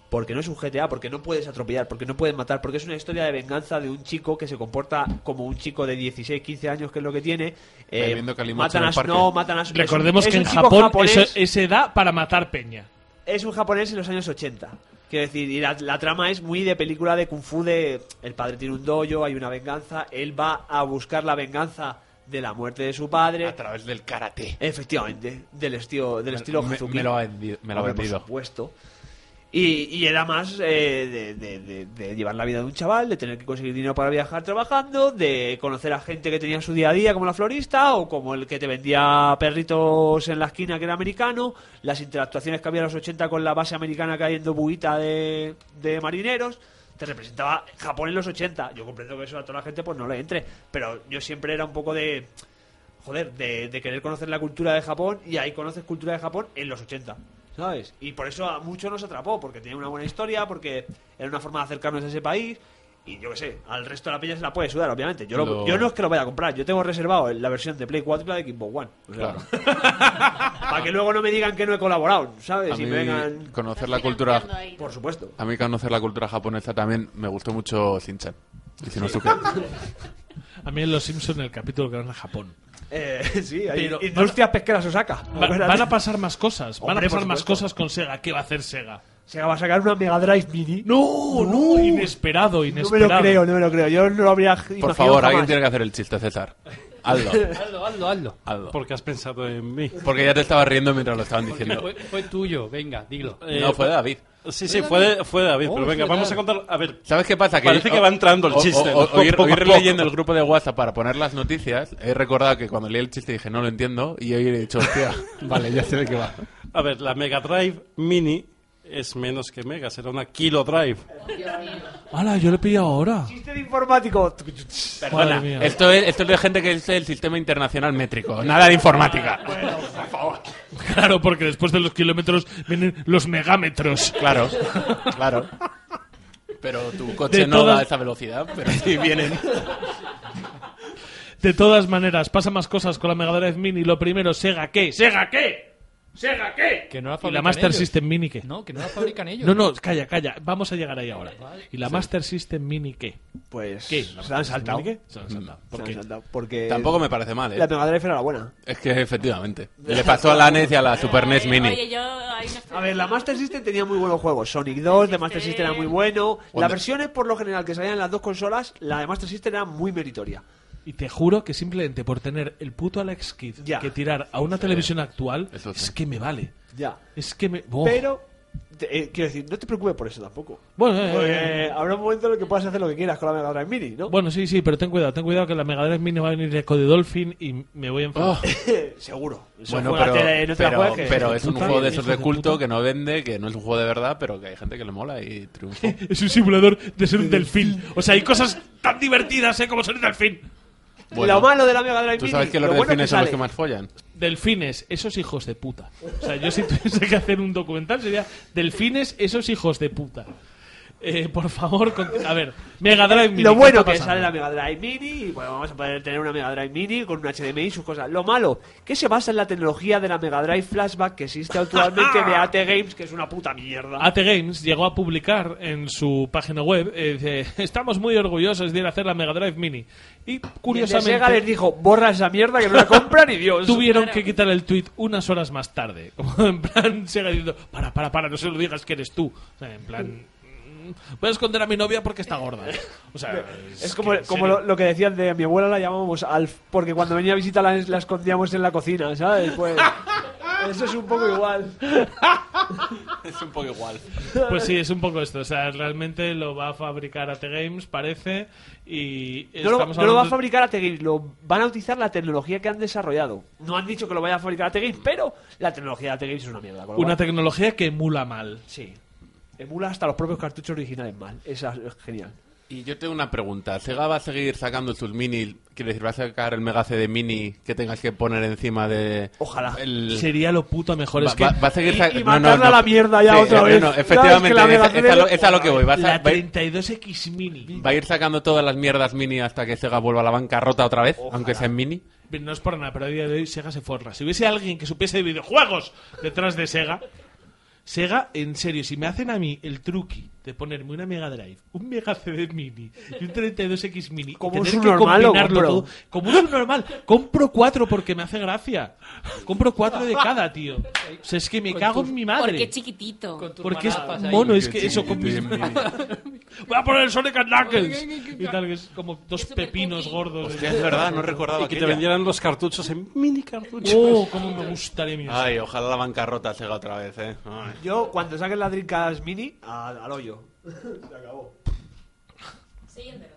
porque no es un GTA, porque no puedes atropellar, porque no puedes matar, porque es una historia de venganza de un chico que se comporta como un chico de 16, 15 años, que es lo que tiene. eh, matan a no, matan a su- Recordemos es un- que en es Japón japonés, eso, ese da para matar peña. es un japonés en los años 80. Quiero decir, y la, la trama es muy de película de Kung Fu de el padre tiene un dojo, hay una venganza, él va a buscar la venganza de la muerte de su padre. A través del karate. Efectivamente, del estilo, del estilo me, Hazuki. me lo ha vendido. Me lo ha vendido. Por supuesto. Y, y era más eh, de, de- de- de llevar la vida de un chaval, de tener que conseguir dinero para viajar trabajando, de conocer a gente que tenía su día a día, como la florista, o como el que te vendía perritos en la esquina, que era americano, las interactuaciones que había en los 80 con la base americana cayendo buita de, de marineros. Te representaba Japón en los 80. Yo comprendo que eso a toda la gente pues no le entre, pero yo siempre era un poco de joder, de, de querer conocer la cultura de Japón y ahí conoces cultura de Japón en los 80, ¿sabes? Y por eso a muchos nos atrapó, porque tenía una buena historia, porque era una forma de acercarnos a ese país Y yo qué sé, al resto de la peña se la puede sudar, obviamente. Yo, lo- Lo- yo no es que lo vaya a comprar, yo tengo reservado la versión de Play 4 y la de Xbox One. O sea, para que luego no me digan que no he colaborado, ¿sabes? A Y mí, me vengan. conocer la cultura... Por supuesto. A mí conocer la cultura japonesa también me gustó mucho Shin-Chan. Y si no, ¿tú qué? A mí en Los Simpsons el capítulo que van a Japón. Eh, sí, hay Pero- Industrias Pesqueras Osaka. Va- van a pasar más cosas. Van Hombre, a pasar más supuesto. cosas con Sega. ¿Qué va a hacer Sega? Se va a sacar una Mega Drive Mini. No, no, inesperado, No me inesperado. lo creo, no me lo creo. Yo no lo habría Por favor, alguien tiene que hacer el chiste, César. Hazlo. Hazlo, hazlo, hazlo. Hazlo. Porque has pensado en mí. Porque ya te estaba riendo mientras lo estaban diciendo. Fue, fue tuyo, venga, dilo. Eh, No, fue David. Sí, sí, fue de, fue David. Oh, pero venga, vamos a contar. A ver, ¿Sabes qué pasa? Parece que va entrando el chiste, poco. leyendo el grupo de WhatsApp para poner las noticias. He recordado que cuando leí el chiste dije, no lo entiendo. Y hoy he dicho, hostia, vale, ya sé de qué va. a ver, la Mega Drive Mini es menos que Mega, será una Kilo Drive. ¡Hala, yo lo he pillado ahora! Chiste de informático. Perdona, Madre mía. esto es, esto es de gente que es el sistema internacional métrico. Nada de informática. Claro, porque después de los kilómetros vienen los megámetros. Claro, claro. Pero tu coche De no todas- da esa velocidad, pero sí vienen. De todas maneras, pasa más cosas con la Mega Drive Mini. Lo primero, Sega qué? ¿Sega qué? ¿Sega qué? Que no la ¿Y la fabrican Master ellos. System Mini qué? No, que no la fabrican ellos. No, no, calla, calla. Vamos a llegar ahí ahora. ¿Y la Master System Mini qué? Pues ¿Qué? se la han saltado. Se la han saltado. Se ¿Por qué? saltado, Porque Tampoco me parece mal, ¿eh? la Mega Drive era la buena. Es que efectivamente. Le pasó a la NES y a la Super NES Mini. Oye, yo ahí no estoy A ver, la Master System tenía muy buenos juegos. Sonic 2 de Master System era muy bueno. Las versiones, por lo general, que salían en las dos consolas, la de Master System era muy meritoria. Y te juro que simplemente por tener el puto Alex Kidd Ya. que tirar a una televisión actual, Eso sí. es que me vale. Ya. Es que me. ¡Oh! Pero, te- eh, quiero decir, no te preocupes por eso tampoco. Bueno, eh, Porque eh, habrá un momento en el que puedas hacer lo que quieras con la Mega Drive Mini, ¿no? Bueno, sí, sí, pero ten cuidado, ten cuidado que la Mega Drive Mini va a venir de Code Dolphin y me voy a enfadar. Seguro. Eso Bueno, pero, no te la pero, es un puta, juego de esos de de culto puta. que no vende, que no es un juego de verdad, pero que hay gente que le mola y triunfa. Es un simulador de ser un delfín. O sea, hay cosas tan divertidas, ¿eh? Como ser un delfín. Bueno, lo malo de la Mega Drive ¿Tú sabes que los lo bueno delfines son los que más follan? Delfines, esos hijos de puta. O sea, yo si tuviese que hacer un documental sería Delfines, esos hijos de puta. Eh, por favor, conti- a ver, Mega Drive Mini. Lo ¿qué bueno que sale la Mega Drive Mini, y bueno, vamos a poder tener una Mega Drive Mini con un HDMI y sus cosas. Lo malo, que se basa en la tecnología de la Mega Drive Flashback que existe actualmente de AT Games, que es una puta mierda. AT Games llegó a publicar en su página web, eh, dice, estamos muy orgullosos de ir a hacer la Mega Drive Mini. Y Y el de curiosamente Sega les dijo, borra esa mierda que no la compra ni Dios. tuvieron Claro. que quitar el tweet unas horas más tarde. Como en plan, Sega diciendo, para, para, para, no se lo digas que eres tú. O sea, en plan, "Mm, voy a esconder a mi novia porque está gorda. O sea, Es como, que, como lo, lo que decían de mi abuela la llamábamos Alf, porque cuando venía a visita la, la escondíamos en la cocina, ¿sabes? Pues eso es un poco igual. Es un poco igual. Pues sí, es un poco esto. O sea, realmente lo va a fabricar AT Games, parece. Y No lo, estamos no lo va a fabricar AT Games, lo van a utilizar la tecnología que han desarrollado. No han dicho que lo vaya a fabricar AT Games, pero la tecnología de AT Games es una mierda. una cual- tecnología que emula mal. Sí. Emula hasta los propios cartuchos originales mal. Esa es genial. Y yo tengo una pregunta. ¿Sega va a seguir sacando sus mini? Quiero decir, ¿va a sacar el Mega CD Mini que tengas que poner encima de... Ojalá. El... Sería lo puto mejor. Va, es que va- va a seguir Y- y mandarla a la mierda ya Sí, otra vez. no, ¿Sabes efectivamente, que la Mega es, es a lo, es a lo que voy. Va a, la va a ir- 32X Mini. va a ir sacando todas las mierdas mini hasta que Sega vuelva a la bancarrota otra vez, aunque sea en mini. No es por nada, pero a día de hoy Sega se forra. Si hubiese alguien que supiese de videojuegos detrás de Sega, Sega, en serio, si me hacen a mí el truqui de ponerme una Mega Drive, un Mega CD Mini y un 32X Mini, y Como un tener que subnormal lo combinarlo todo, como un normal, compro cuatro porque me hace gracia. Compro cuatro de cada, tío. O sea, es que me cago en mi madre. Porque es chiquitito. Con tus Porque es ahí. mono, es que eso con mis... Voy a poner el Sonic and Knuckles. Y tal, que es como dos pepinos gordos. Hostia, es verdad, no recordaba Y que te aquella. vendieran los cartuchos en mini cartuchos. Oh, cómo me gustaría mi Ay, ojalá la bancarrota Sega otra vez, eh. Ay. Yo, cuando saquen la Dreamcast Mini, al, al hoyo. Se acabó. Siguiente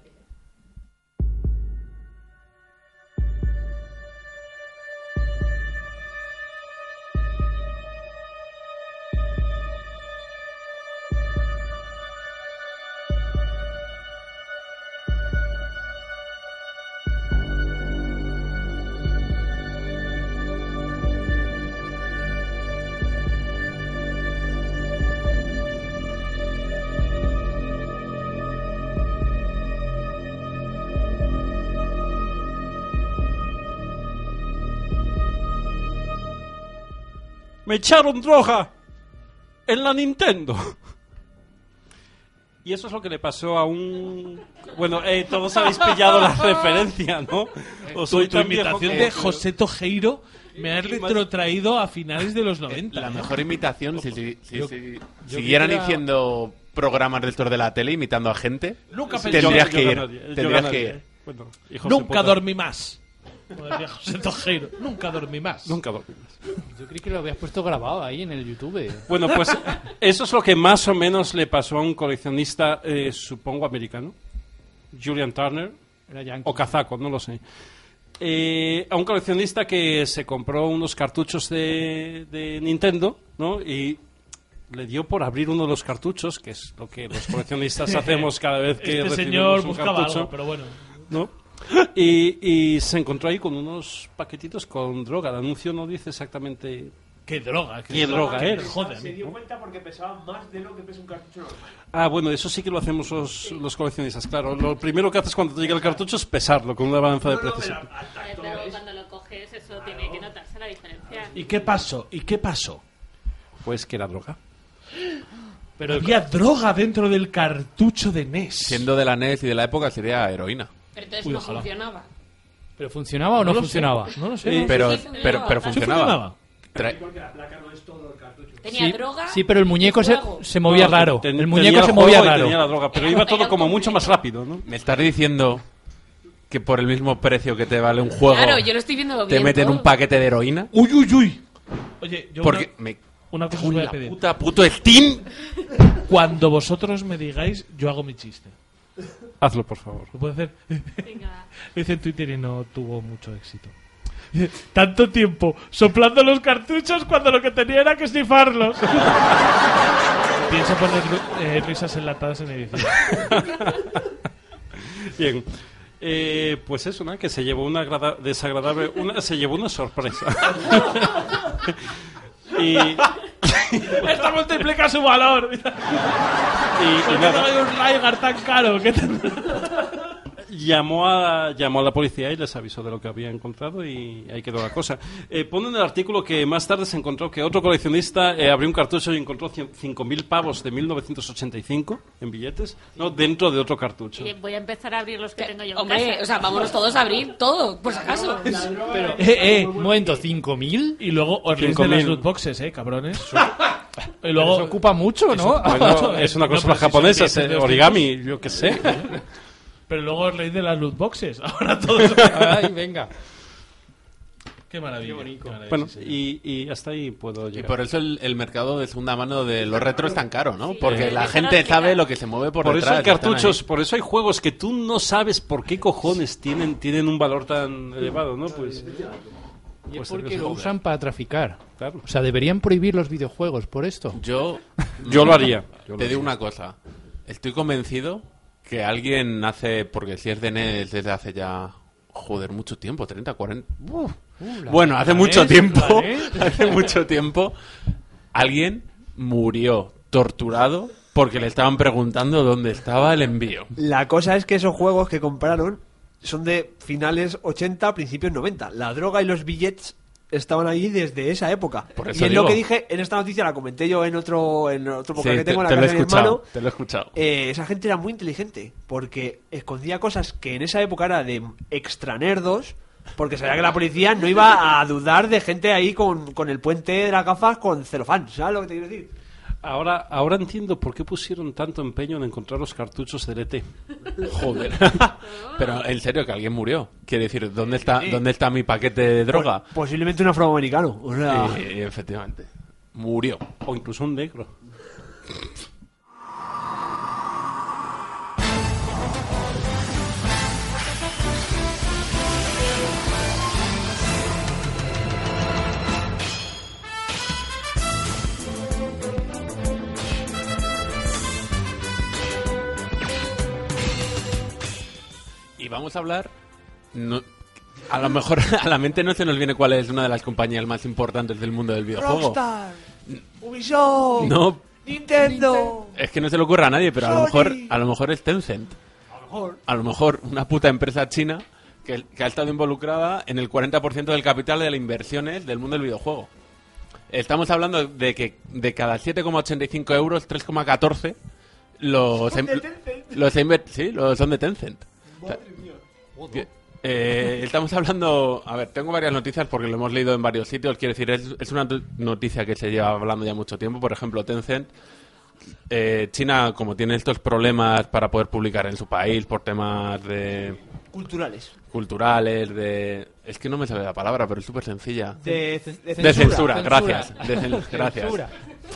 me echaron droga en la Nintendo. Y eso es lo que le pasó a un... Bueno, eh, todos habéis pillado la referencia, ¿no? O Tu, soy tu imitación de José Tojeiro me ha retrotraído a finales de los 90. La mejor imitación, si, si- si- Yo- si yo siguieran diciendo programas del de la tele imitando a gente, Nunca tendrías yo- que ir. Tendrías que ir. Bueno, y José Nunca dormí más. Como decía José Tojeiro. Nunca dormí más. Nunca dormí más. Yo creí que lo habías puesto grabado ahí en el YouTube. Bueno, pues eso es lo que más o menos le pasó a un coleccionista, eh, supongo, americano. Julian Turner. Era yankee. O kazaco, no lo sé. Eh, a un coleccionista que se compró unos cartuchos de, de Nintendo, ¿no? Y le dio por abrir uno de los cartuchos, que es lo que los coleccionistas hacemos cada vez que Este recibimos señor un buscaba cartucho, algo, pero bueno. ¿no? Y, y se encontró ahí con unos paquetitos con droga. El anuncio no dice exactamente Qué droga. qué droga era. Joder, Se dio cuenta porque pesaba más de lo que pesa un cartucho normal. Ah, bueno, eso sí que lo hacemos los, los coleccionistas, claro. Lo primero que haces cuando te llega el cartucho es pesarlo con una balanza de precios. Eh, Pero cuando lo coges, eso tiene que notarse la diferencia. ¿Y qué pasó? ¿Y qué pasó? Pues que era droga. Pero Había droga dentro del cartucho de NES. siendo de la NES y de la época, sería heroína. Pero entonces Uy, no ojalá. funcionaba. ¿Pero funcionaba o no, lo sé. funcionaba? No lo sé. Pero, sí, pero, pero Sí funcionaba. funcionaba. Tra- Tenía Sí, droga. sí, pero el muñeco y se, juego. se movía No, raro. ten- el tenía muñeco se juego movía y raro. Tenía la droga, pero iba todo como mucho más rápido, ¿no? Me estás diciendo que por el mismo precio que te vale un juego, Claro, yo lo estoy viendo te bien. meten todo. un paquete de heroína. Uy, uy, uy. Oye, yo Porque una, me. una cosa os voy a La pedir. puta puto Steam. Cuando vosotros me digáis, yo hago mi chiste. Hazlo, por favor. ¿Lo puedo hacer? Venga. Lo hice en Twitter y no tuvo mucho éxito. Tanto tiempo soplando los cartuchos cuando lo que tenía era que snifarlos. Pienso poner eh, risas enlatadas en edición. Bien. Eh, pues eso, ¿no? Que se llevó una agrada- desagradable... Una, se llevó una sorpresa. Y, y, Esto multiplica su valor. y ¿Por qué nada, un Rygar tan caro? ¿Qué llamó a, llamó a la policía y les avisó de lo que había encontrado y ahí quedó la cosa. Eh, pone en el artículo que más tarde se encontró que otro coleccionista eh, abrió un cartucho y encontró cien- 5.000 pavos de 1985 en billetes ¿no? dentro de otro cartucho. Oye, voy a empezar a abrir los que tengo yo en Hombre, casa. o sea, vámonos todos a abrir todo, por si acaso. Pero, Eh, eh. un momento, ¿5.000? Y luego os de 5.000. las loot boxes, eh, cabrones. y Pero luego eso ocupa mucho, ¿no? Bueno, es una No, si son japonesa, es, de eh, 200. origami, yo qué sé. Pero luego os leéis de las loot boxes. Ahora todos. Ay, venga. Qué maravilla. qué maravilla, Bueno, sí, señor. y, y hasta ahí puedo Y llegar. por eso el, el mercado de segunda mano de los retro es tan caro, ¿no? Porque Sí. la Eso gente sabe lo que se mueve por, Por eso detrás. hay están cartuchos, ahí. por eso hay juegos que tú no sabes por qué cojones tienen, tienen un valor tan elevado, ¿no? Pues, Y Pues es porque es lo usan para traficar. claro. O sea, deberían prohibir los videojuegos por esto. Yo Yo lo haría. Yo lo te digo haría. una cosa. Estoy convencido que alguien hace, porque si es de NES desde hace ya, joder, mucho tiempo, 30, 40... uf. bueno, hace mucho NES, tiempo, hace mucho tiempo, alguien murió torturado porque le estaban preguntando dónde estaba el envío. La cosa es que esos juegos que compraron son de finales 80, principios 90. La droga y los billets estaban ahí desde esa época. Por y es lo que dije en esta noticia, la comenté yo en otro, en otro podcast Sí, que te, tengo en la te lo casa he escuchado, hermano. te lo he escuchado. Eh, esa gente era muy inteligente porque escondía cosas que en esa época era de extra nerdos. Porque sabía que la policía no iba a dudar de gente ahí con, con el puente de las gafas con celofán. ¿Sabes lo que te quiero decir? Ahora, ahora entiendo por qué pusieron tanto empeño en encontrar los cartuchos del ET. Joder. Pero en serio que alguien murió. Quiere decir, ¿dónde está, ¿dónde está mi paquete de droga? Posiblemente un afroamericano. O sea, Eh, efectivamente. Murió. O incluso un negro. Y vamos a hablar. no- a lo mejor a la mente no se nos viene cuál es una de las compañías más importantes del mundo del videojuego. Rockstar, Ubisoft, No, Nintendo. es que no se le ocurre a nadie, pero a lo mejor, a lo mejor es Tencent. A lo mejor una puta empresa china que, que ha estado involucrada en el 40% del capital de las inversiones del mundo del videojuego. Estamos hablando de que de cada 7,85 euros, 3,14 los, Son de em- los sí, los son de Tencent. Eh, estamos hablando, a ver, tengo varias noticias porque lo hemos leído en varios sitios. Quiero decir, es, es una noticia que se lleva hablando ya mucho tiempo. Por ejemplo, Tencent, eh, China, como tiene estos problemas para poder publicar en su país por temas de Culturales. culturales, de... Es que no me sabe la palabra, pero es súper sencilla. De, de De censura, Censura. gracias. De cen- gracias. Censura.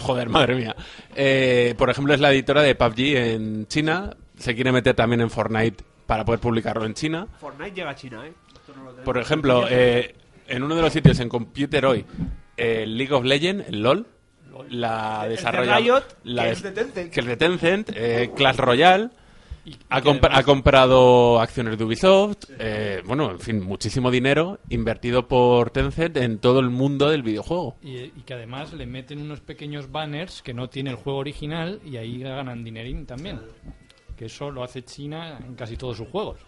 Joder, madre mía. Eh, por ejemplo, es la editora de PUBG en China. Se quiere meter también en Fortnite para poder publicarlo en China. Fortnite llega a China, ¿eh? Esto no lo. Por ejemplo, eh, en uno de los sitios en Computer hoy, el League of Legends, el LOL, la El de desarrolla Riot, la que es de Tencent. que es de Tencent, eh, Clash Royale, ha, comp- ha comprado acciones de Ubisoft, eh, bueno, en fin, muchísimo dinero invertido por Tencent en todo el mundo del videojuego. Y, y que además le meten unos pequeños banners que no tiene el juego original y ahí ganan dinerín también. Que eso lo hace China en casi todos sus juegos.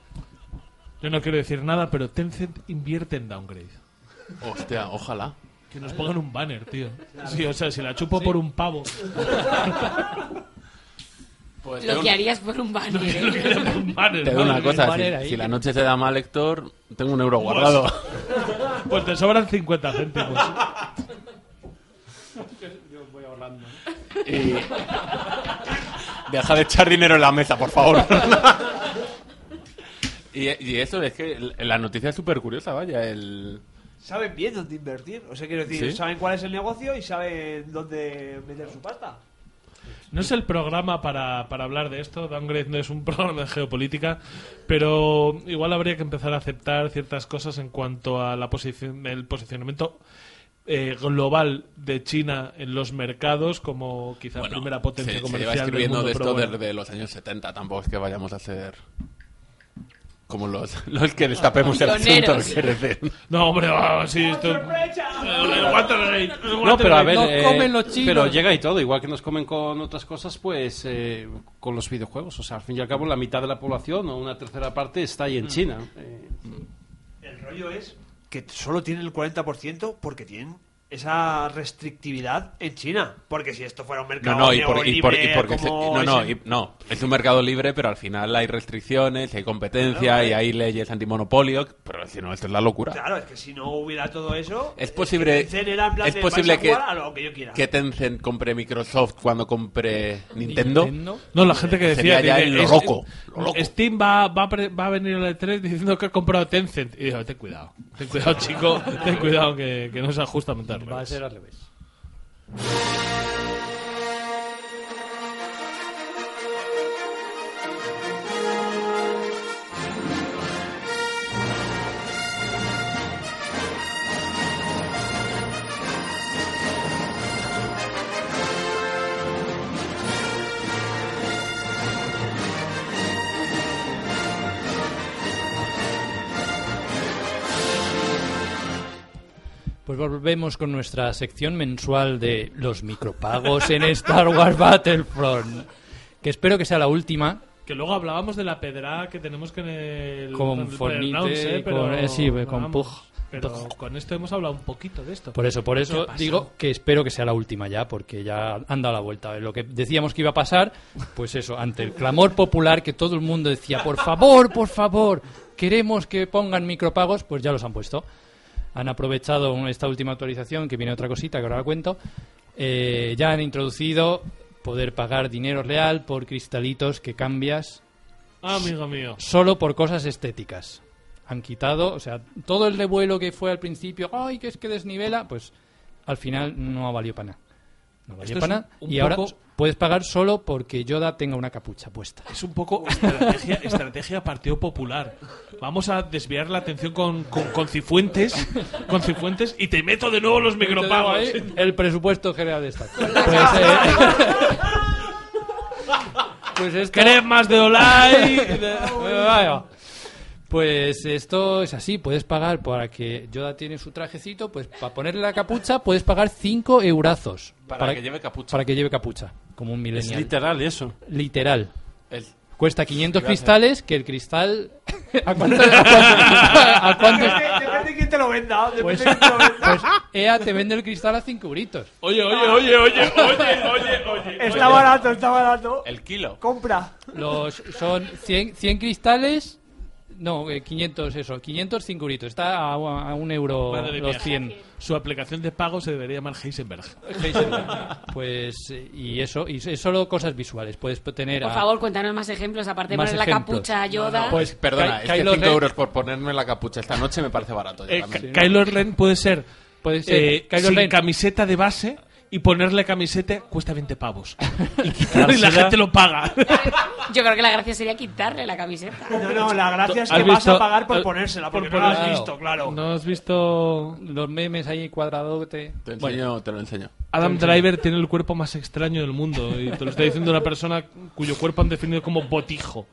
Yo no quiero decir nada, pero Tencent invierte en downgrade. Hostia, ojalá. Que nos pongan un banner, tío. Sí, o sea, si la chupo por un pavo. Pues Lo que harías por un banner. ¿eh? Lo que era un banner, Te digo ¿no? una cosa, si, ahí. si la noche se da mal, Héctor, tengo un euro guardado. Pues te sobran 50 céntimos. Y... Deja de echar dinero en la mesa, por favor. y, y eso es que la noticia es súper curiosa, vaya. El... Saben bien dónde invertir. O sea, quiero decir, ¿Sí? saben cuál es el negocio y saben dónde meter su pasta. No es el programa para, para hablar de esto, Downgrade no es un programa de geopolítica, pero igual habría que empezar a aceptar ciertas cosas en cuanto a la posición, el posicionamiento eh, global de China en los mercados como quizá Bueno, primera potencia se, se comercial lleva del escribiendo mundo, de esto bueno. desde los años 70, tampoco es que vayamos a ser como los, los que destapemos el asunto. No, hombre, ah, sí, esto... No, pero a ver, eh, comen los chinos. pero llega y todo, igual que nos comen con otras cosas, pues eh, con los videojuegos. O sea, al fin y al cabo, la mitad de la población o una tercera parte está ahí Mm. en China. Eh, El rollo es que solo tienen el 40% porque tienen esa restrictividad en China. Porque si esto fuera un No, mercado no, y, por- y por- y libre se- no, no, y- no, es un mercado libre, pero al final hay restricciones, hay competencia y hay leyes antimonopolio, pero si no, esto es la locura. Claro, es que si no hubiera todo eso... Es posible, que Tencent era en plan es de, posible "Vais a que, a lo que yo quiera". que Tencent compre Microsoft cuando compre Nintendo. Nintendo. No, la gente que decía... Sería ya el es- loco, lo loco. Steam va, va, a pre- va a venir al E3 diciendo que ha comprado Tencent. Y digo, ten cuidado. Ten cuidado, chico. Ten cuidado que, que no sea justamente al Va a revés. ser al revés. Pues volvemos con nuestra sección mensual de los micropagos en Star Wars Battlefront. Que espero que sea la última. Que luego hablábamos de la pedra que tenemos con el. Con Fornite, ¿eh? con- eh, sí, con vamos, Pug. Pero con esto hemos hablado un poquito de esto. Por eso, por ¿Qué eso digo que espero que sea la última ya, porque ya han dado la vuelta. Lo que decíamos que iba a pasar, pues eso, ante el clamor popular que todo el mundo decía, por favor, por favor, queremos que pongan micropagos, pues ya los han puesto. Han aprovechado esta última actualización, que viene otra cosita que ahora la cuento. Eh, ya han introducido poder pagar dinero real por cristalitos que cambias amigo mío. solo por cosas estéticas. Han quitado, o sea, todo el revuelo que fue al principio, ay, que es que desnivela, pues al final no ha valido para nada. No un- un Y ahora puedes pagar solo porque Yoda tenga una capucha puesta. Es un poco estrategia, estrategia Partido Popular. Vamos a desviar la atención con, con, con Cifuentes, con Cifuentes y te meto de nuevo los micropagos. Ahí El presupuesto general de Estado. Pues, eh, pues esto... Cremas de Olay. de- Ahí va. Pues esto es así, puedes pagar para que Yoda tiene su trajecito, pues para ponerle la capucha puedes pagar 5 eurazos. Para que lleve capucha. Para que lleve capucha, como un es millennial. literal eso. Literal. El- Cuesta 500 Gracias. cristales, que el cristal... ¿A cuánto? ¿A cuánto? a cuánto- Depende de quién quién te lo venda. Depende Pues, de quién te lo venda. pues EA te vende el cristal a 5 euritos. Oye, oye, oye, oye, oye, oye, oye. Está barato, está barato. El kilo. Compra. Los, son 100, 100 cristales. No, eh, 500, eso. 500, 5 euritos. Está a, a un euro Madre los mía. 100. Su aplicación de pago se debería llamar Heisenberg. Pues, eh, y eso, y es solo cosas visuales. Puedes tener. Por a- favor, cuéntanos más ejemplos, aparte de Más poner la capucha a Yoda. Pues, Perdona, Ky- es que Kylo 5 Ren- euros por ponerme la capucha esta noche me parece barato. Eh, Kylo Ren puede ser, Puede ser eh, Kylo sin Ren. camiseta de base y ponerle camiseta cuesta 20 pavos. Y, y la gente lo paga. Yo creo que la gracia sería quitarle la camiseta. No, no, la gracia es ¿Has que vas visto- a pagar por ponérsela, porque por no lo has visto, claro. ¿No has visto...? los memes ahí cuadradote. Te, Bueno, enseño, te lo enseño. Adam Driver tiene el cuerpo más extraño del mundo y te lo está diciendo una persona cuyo cuerpo han definido como botijo.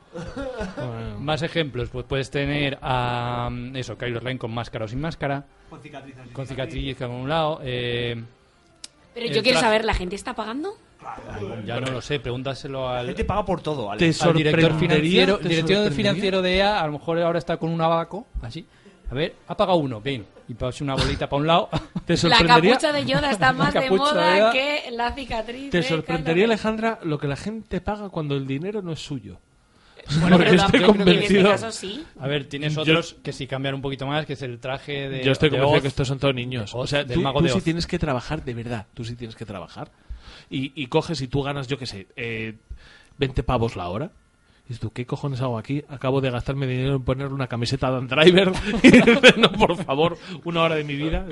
Bueno. más ejemplos. Pues puedes tener a. mm, Eso, Kylo Ren con máscara o sin máscara. Con cicatrices. Con cicatriz con un lado. Eh, Pero El yo quiero saber, ¿la gente está pagando? ya no lo sé, pregúntaselo La al. gente paga por todo, al director financiero, te director financiero de EA, a lo mejor ahora está con un abaco, así. A ver, ha pagado uno, bien. Y pasa una bolita para un lado. Te La capucha de Yoda está más de moda Yoda. que la cicatriz. te de sorprendería. Alejandra, lo que la gente paga cuando el dinero no es suyo. Bueno, Porque pero estoy tampoco- en este convencido- caso sí. A ver, tienes Yo- otros que sí cambian un poquito más, que es el traje de. Yo estoy de convencido Oz. que estos son todos niños. O Oz, sea, del tú, mago tú de sí tienes que trabajar, de verdad. Tú sí tienes que trabajar. Y, y coges y tú ganas, yo qué sé, eh, 20 pavos la hora. Y dices tú, ¿qué cojones hago aquí? Acabo de gastarme dinero en ponerle una camiseta a Dan Driver. Y dices, no, por favor, una hora de mi vida.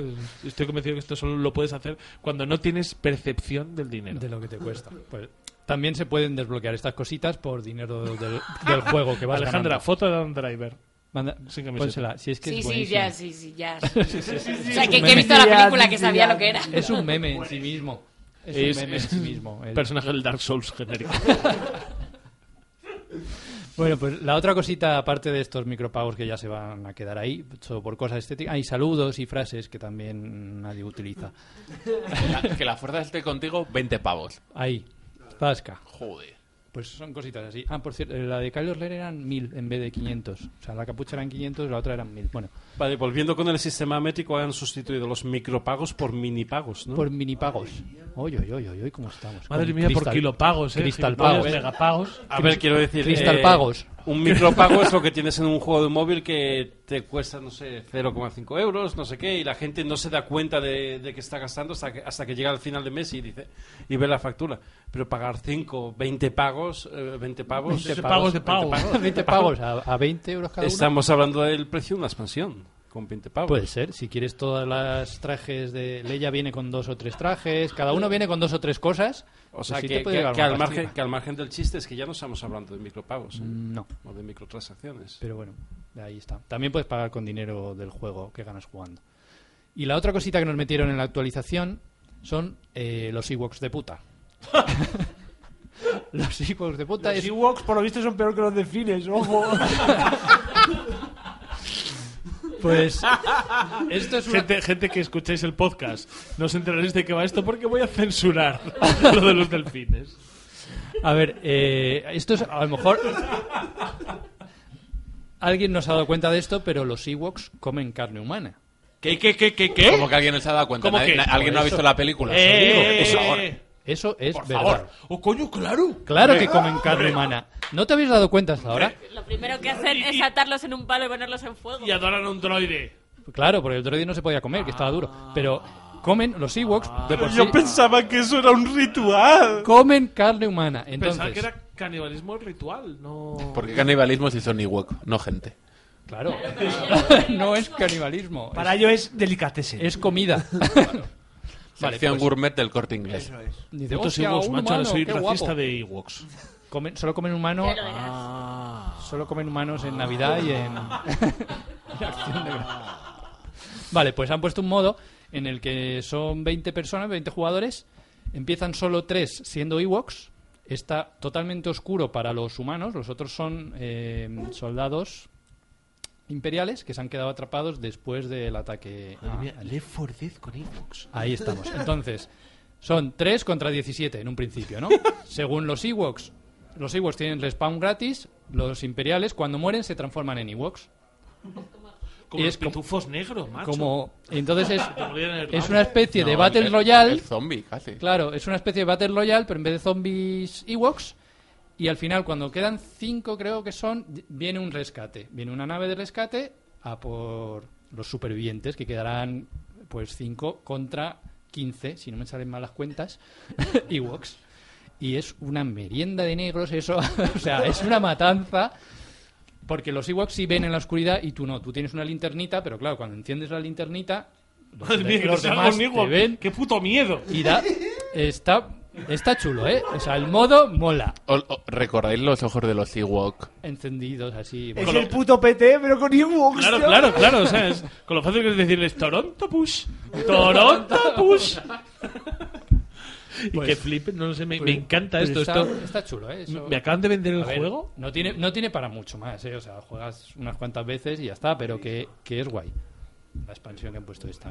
Estoy convencido que esto solo lo puedes hacer cuando no tienes percepción del dinero. de lo que te cuesta. Pues, también se pueden desbloquear estas cositas por dinero del, del juego que vas Alejandra, ganando. foto de Dan Driver. Manda, pónsela, si es que Sí, es sí, ya, sí, sí, ya. O sea, un que, que he visto la película que sabía lo que era. Es un meme en sí mismo. Es, Es- un meme es en sí mismo. El- Personaje del Dark Souls genérico. Bueno, pues la otra cosita, aparte de estos micropagos que ya se van a quedar ahí, solo por cosas estéticas, hay saludos y frases que también nadie utiliza. La- que la fuerza esté contigo, 20 pavos. Ahí, zasca. Joder. Pues son cositas así. Ah, por cierto, la de Kylo Ren eran 1000 en vez de 500. O sea, la capucha eran 500 la otra eran 1000. Bueno, Vale, volviendo con el sistema métrico, han sustituido los micropagos por minipagos, ¿no? por minipagos. Oye, oye, oye, oye, ¿cómo estamos? Madre Con mía, por cristal- kilopagos, ¿eh? Cristal Gilipollas, pagos. megapagos. A ver, quiero decir... Cristal eh, pagos. Un micropago es lo que tienes en un juego de móvil que te cuesta, no sé, 0,5 euros, no sé qué, y la gente no se da cuenta de, de que está gastando hasta que, hasta que llega al final de mes y dice y ve la factura. Pero pagar 5, 20 pagos, eh, 20 pagos... 20 pagos de pago. 20 pagos a, a 20 euros cada uno. Estamos hablando del precio de una expansión, con 20 pagos. Puede ser, si quieres todas las trajes de Leia viene con dos o tres trajes, cada uno viene con dos o tres cosas. O pues sea, que, al margen, pastilla. que al margen del chiste es que ya no estamos hablando de micropagos, ¿eh? No, o de microtransacciones. pero bueno, ahí está. También puedes pagar con dinero del juego que ganas jugando. Y la otra cosita que nos metieron en la actualización son eh, los Ewoks de puta. los Ewoks de puta Los es Ewoks, por lo visto, son peor que los delfines, ojo. pues esto es una- Gente, gente que escucháis el podcast, no os enteraréis de qué va esto porque voy a censurar lo de los delfines. A ver, eh, esto es a lo mejor. Alguien no se ha dado cuenta de esto, pero los Ewoks comen carne humana. ¿Qué, qué, qué, qué, qué? Como que alguien no se ha dado cuenta. ¿Cómo Nadie- que? na- ¿Alguien no ha visto la película? Eh, eh, Eso es por verdad. favor. Oh, coño, claro. Claro que comen carne humana. ¿No te habéis dado cuenta hasta ahora? Lo primero que hacen es atarlos en un palo y ponerlos en fuego. Y adoran a un droide. Claro, porque el droide no se podía comer, que estaba duro. Pero comen los Ewoks de por sí, pensaba que eso era un ritual. comen carne humana. Pensaba Entonces, que era canibalismo ritual, no... Porque canibalismo si son Ewok, no gente. claro, no es canibalismo, Para ello es delicatessen. es, es comida. Vale, Sección pues, gourmet del corte inglés. Eso es. dice, "Hostia, Ewoks, macho, humano, soy qué racista guapo". de Ewoks. Comen- solo comen humano Ya lo verás. Ah. Solo comen humanos en Navidad y en... Vale, pues han puesto un modo en el que son 20 personas, 20 jugadores. Empiezan solo 3 siendo Ewoks. Está totalmente oscuro para los humanos. Los otros son eh, soldados imperiales que se han quedado atrapados después del ataque. Madre a- mía, Left 4 Dead con Ewoks. Ahí estamos. Entonces, son 3 contra 17 en un principio, ¿no? Según los Ewoks, los Ewoks tienen respawn gratis, los imperiales cuando mueren se transforman en Ewoks. Como y los es como, pitufos negros, macho. como- entonces es, es una especie de Battle Royale. el zombie, casi. Claro, es una especie de Battle Royale, pero en vez de zombies Ewoks. Y al final, cuando quedan cinco, creo que son, viene un rescate. Viene una nave de rescate a por los supervivientes, que quedarán pues cinco contra 15, si no me salen mal las cuentas, Ewoks. Y es una merienda de negros eso, o sea, es una matanza. Porque los Ewoks sí ven en la oscuridad y tú no. Tú tienes una linternita, pero claro, cuando enciendes la linternita, los, Madre mía, los demás te ven ¡Qué puto miedo! y da, está, está chulo, ¿eh? O sea, el modo mola. O- o- ¿Recordáis los ojos de los Ewok? Encendidos así. Es bueno. el puto PT, pero con Ewoks. Claro, claro, claro. O sea, es, con lo fácil que es decirles Toronto Push. Toronto Push. y Pues- que flipen, no lo sé, me, Pues- me encanta pues esto. está, esto está chulo, ¿eh? Eso- me acaban de vender el ver, juego. No tiene, no tiene para mucho más, ¿eh? O sea, juegas unas cuantas veces y ya está, pero que, que es guay. La expansión que han puesto está...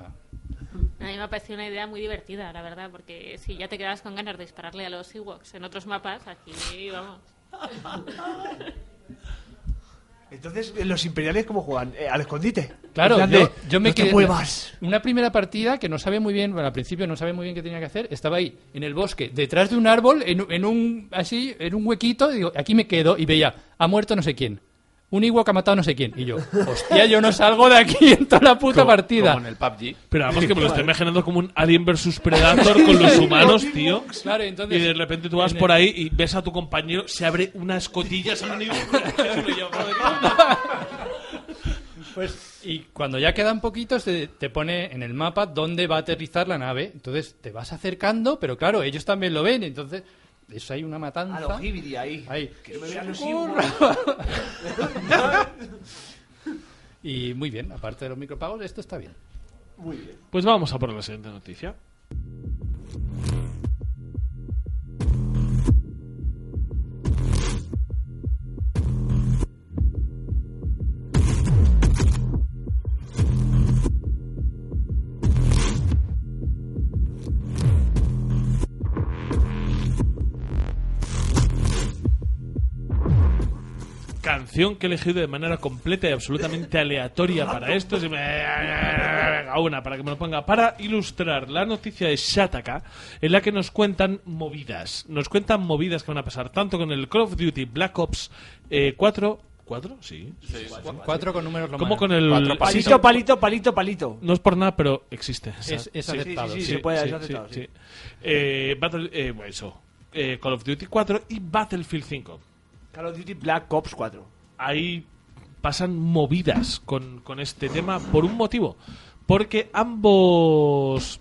A mí me ha parecido una idea muy divertida, la verdad, porque si ya te quedas con ganas de dispararle a los Ewoks en otros mapas, aquí vamos. Entonces, ¿eh, ¿los imperiales cómo juegan? Eh, al escondite. Claro, yo, de, yo me no te quedé... muevas. Una primera partida que no sabe muy bien, bueno, al principio no sabe muy bien qué tenía que hacer, estaba ahí, en el bosque, detrás de un árbol, en, en un, así, en un huequito, y digo, aquí me quedo, y veía, ha muerto no sé quién. Un Ewok ha matado no sé quién. Y yo, hostia, yo no salgo de aquí en toda la puta Como- partida. Como en el PUBG. Pero vamos que me lo estoy imaginando como un Alien versus Predator con los humanos, tío. Claro, entonces... Y de repente tú vas por el- ahí y ves a tu compañero, se abre una escotilla, se ido- Pues, y cuando ya quedan poquitos, te, te pone en el mapa dónde va a aterrizar la nave. Entonces te vas acercando, pero claro, ellos también lo ven. Entonces, eso hay una matanza. A los Hibidi ahí. Ahí. Que me vean los. Y muy bien, aparte de los micropagos, esto está bien. Muy bien. Pues vamos a por la siguiente noticia. Canción que he elegido de manera completa y absolutamente aleatoria para esto. Si me- Venga, una para que me lo ponga. Para ilustrar la noticia de Shataka, en la que nos cuentan movidas. Nos cuentan movidas que van a pasar tanto con el Call of Duty Black Ops eh, 4. ¿4? Sí. Cuatro con números Como romanos. con el. Cuatro sí, Palito, palito, palito, palito. no es por nada, pero existe. Es- es Sí, aceptado, sí, sí, se puede, es aceptado, sí. Eh, Battle, eh, bueno, eso. Eh, Call of Duty 4 y Battlefield 5. Call of Duty Black Ops 4. Ahí pasan movidas con, con este tema por un motivo. Porque ambos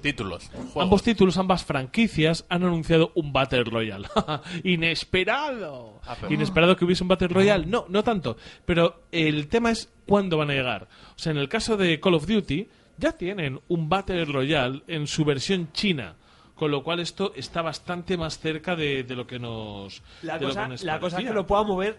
Títulos. juegos. Ambos títulos, ambas franquicias han anunciado un Battle Royale. ¡Inesperado! Ah, ¿Inesperado que hubiese un Battle Royale? No, no tanto. Pero el tema es cuándo van a llegar. O sea, en el caso de Call of Duty, ya tienen un Battle Royale en su versión china. Con lo cual esto está bastante más cerca de, de lo que nos La de lo cosa, que nos la cosa es que lo puedan mover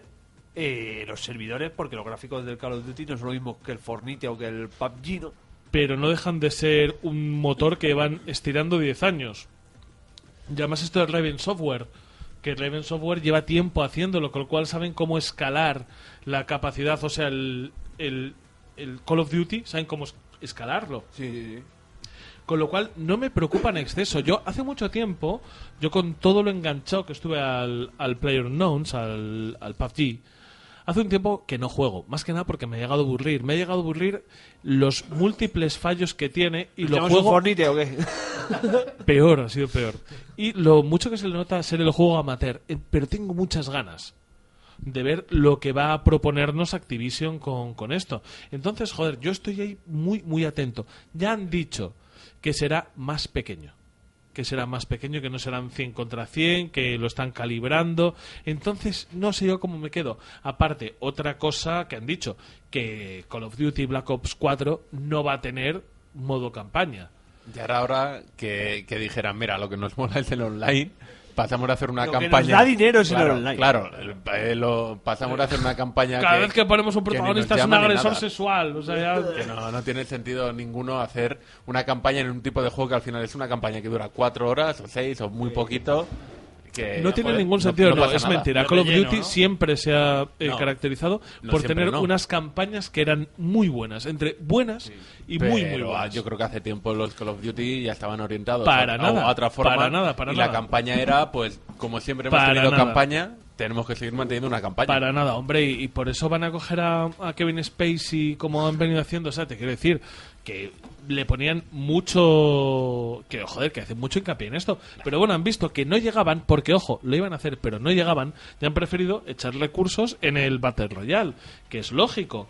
eh, los servidores, porque los gráficos del Call of Duty no son lo mismo que el Fortnite o que el PUBG, ¿no? pero no dejan de ser un motor que van estirando 10 años. Y además esto de Raven Software, que Raven Software lleva tiempo haciéndolo, con lo cual saben cómo escalar la capacidad, o sea, el, el, el Call of Duty, saben cómo es- escalarlo. Sí, sí, sí. Con lo cual no me preocupa en exceso. Yo hace mucho tiempo, yo con todo lo enganchado que estuve al, al PlayerUnknown's, al, al PUBG, hace un tiempo que no juego. Más que nada porque me ha llegado a aburrir. Me ha llegado a aburrir los múltiples fallos que tiene y lo ¿Llamas un juego Fortnite o qué? peor, ha sido peor. Y lo mucho que se le nota ser el juego amateur, eh, pero tengo muchas ganas de ver lo que va a proponernos Activision con, con esto. Entonces, joder, yo estoy ahí muy, muy atento. Ya han dicho que será más pequeño. Que será más pequeño, que no serán 100 contra 100, que lo están calibrando. Entonces, no sé yo cómo me quedo. Aparte, otra cosa que han dicho, que Call of Duty Black Ops 4 no va a tener modo campaña. Y ahora, ahora que, que dijeran, mira, lo que nos mola es el online, pasamos a hacer una Lo que campaña. nos da dinero el claro, online. Claro, eh, lo- pasamos a hacer una campaña. Cada que, vez que ponemos un protagonista es un agresor sexual. O sea, ya- Que no, no tiene sentido ninguno hacer una campaña en un tipo de juego que al final es una campaña que dura cuatro horas o seis o muy poquito. Que, no tiene joder, ningún sentido, no, es nada. mentira. Call of Duty ¿no? siempre se ha eh, No. caracterizado No por tener no. unas campañas que eran muy buenas, entre buenas y muy, muy ah, buenas. yo creo que hace tiempo los Call of Duty ya estaban orientados Para a, nada, a otra forma para nada, para y nada. la campaña era pues como siempre hemos Para tenido nada. campaña tenemos que seguir manteniendo una campaña Para nada, hombre, y, y por eso van a coger a, a Kevin Spacey como han venido haciendo. O sea, te quiero decir que le ponían mucho. que joder, que hacen mucho hincapié en esto. Pero bueno, han visto que no llegaban, porque ojo, lo iban a hacer, pero no llegaban, y han preferido echar recursos en el Battle Royale, que es lógico.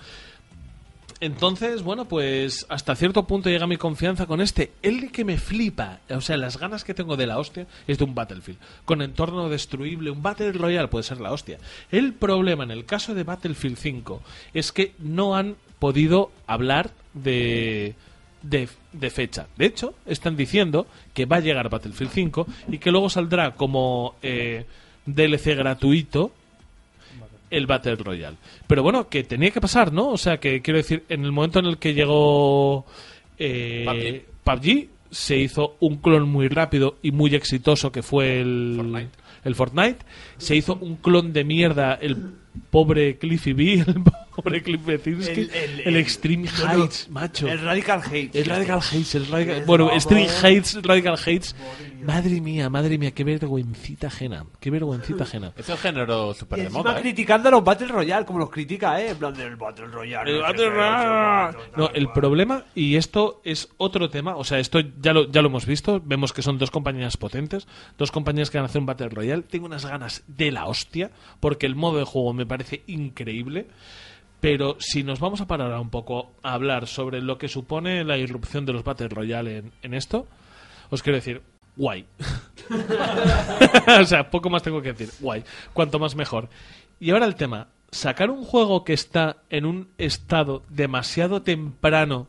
Entonces, bueno, pues hasta cierto punto llega mi confianza con este. El que me flipa, o sea, las ganas que tengo de la hostia es de un Battlefield. Con entorno destruible, un Battle Royale puede ser la hostia. El problema en el caso de Battlefield 5 es que no han podido hablar de, de, de fecha. De hecho, están diciendo que va a llegar Battlefield 5 y que luego saldrá como eh, DLC gratuito el Battle Royale. Pero bueno, que tenía que pasar, ¿no? O sea, que quiero decir, en el momento en el que llegó eh, PUBG, se hizo un clon muy rápido y muy exitoso que fue el Fortnite. el Fortnite. Se hizo un clon de mierda, el pobre Cliffy B, el pobre Cliff Bezinski, el, El- el- Extreme no, Heights, macho. El Radical Hate. El Radical Hates, el Radical... Es Bueno. Extreme Hates, Radical Hates. Madre mía, madre mía, qué vergüencita ajena. Qué vergüencita ajena. es el género súper Y de encima moda ¿eh? criticando a los Battle Royale, como los critica, ¿eh? En plan del Battle Royale. El no Battle Royale. no el problema, y esto es otro tema, o sea, esto ya lo, ya lo hemos visto, vemos que son dos compañías potentes, dos compañías que van a hacer un Battle Royale. Tengo unas ganas de la hostia, porque el modo de juego me parece increíble. Pero si nos vamos a parar ahora un poco a hablar sobre lo que supone la irrupción de los Battle Royale en, en esto, os quiero decir, guay. o sea, poco más tengo que decir, guay. Cuanto más mejor. Y ahora el tema, sacar un juego que está en un estado demasiado temprano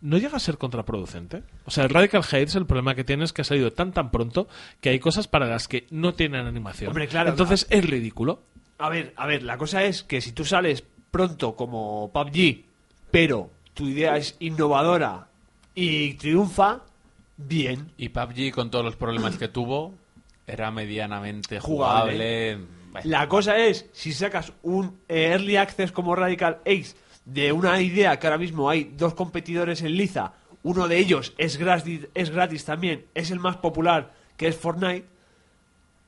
no llega a ser contraproducente. O sea, el Radical Hates, el problema que tiene es que ha salido tan tan pronto que hay cosas para las que no tienen animación. Hombre, claro, Entonces es ridículo. A ver, a ver, la cosa es que si tú sales pronto como PUBG, pero tu idea es innovadora y triunfa, bien. y PUBG con todos los problemas que tuvo era medianamente Jugable. jugable, Bueno, La cosa es, si sacas un Early Access como Radical Ace de una idea que ahora mismo hay dos competidores en liza, uno de ellos es gratis, es gratis también, es el más popular, que es Fortnite,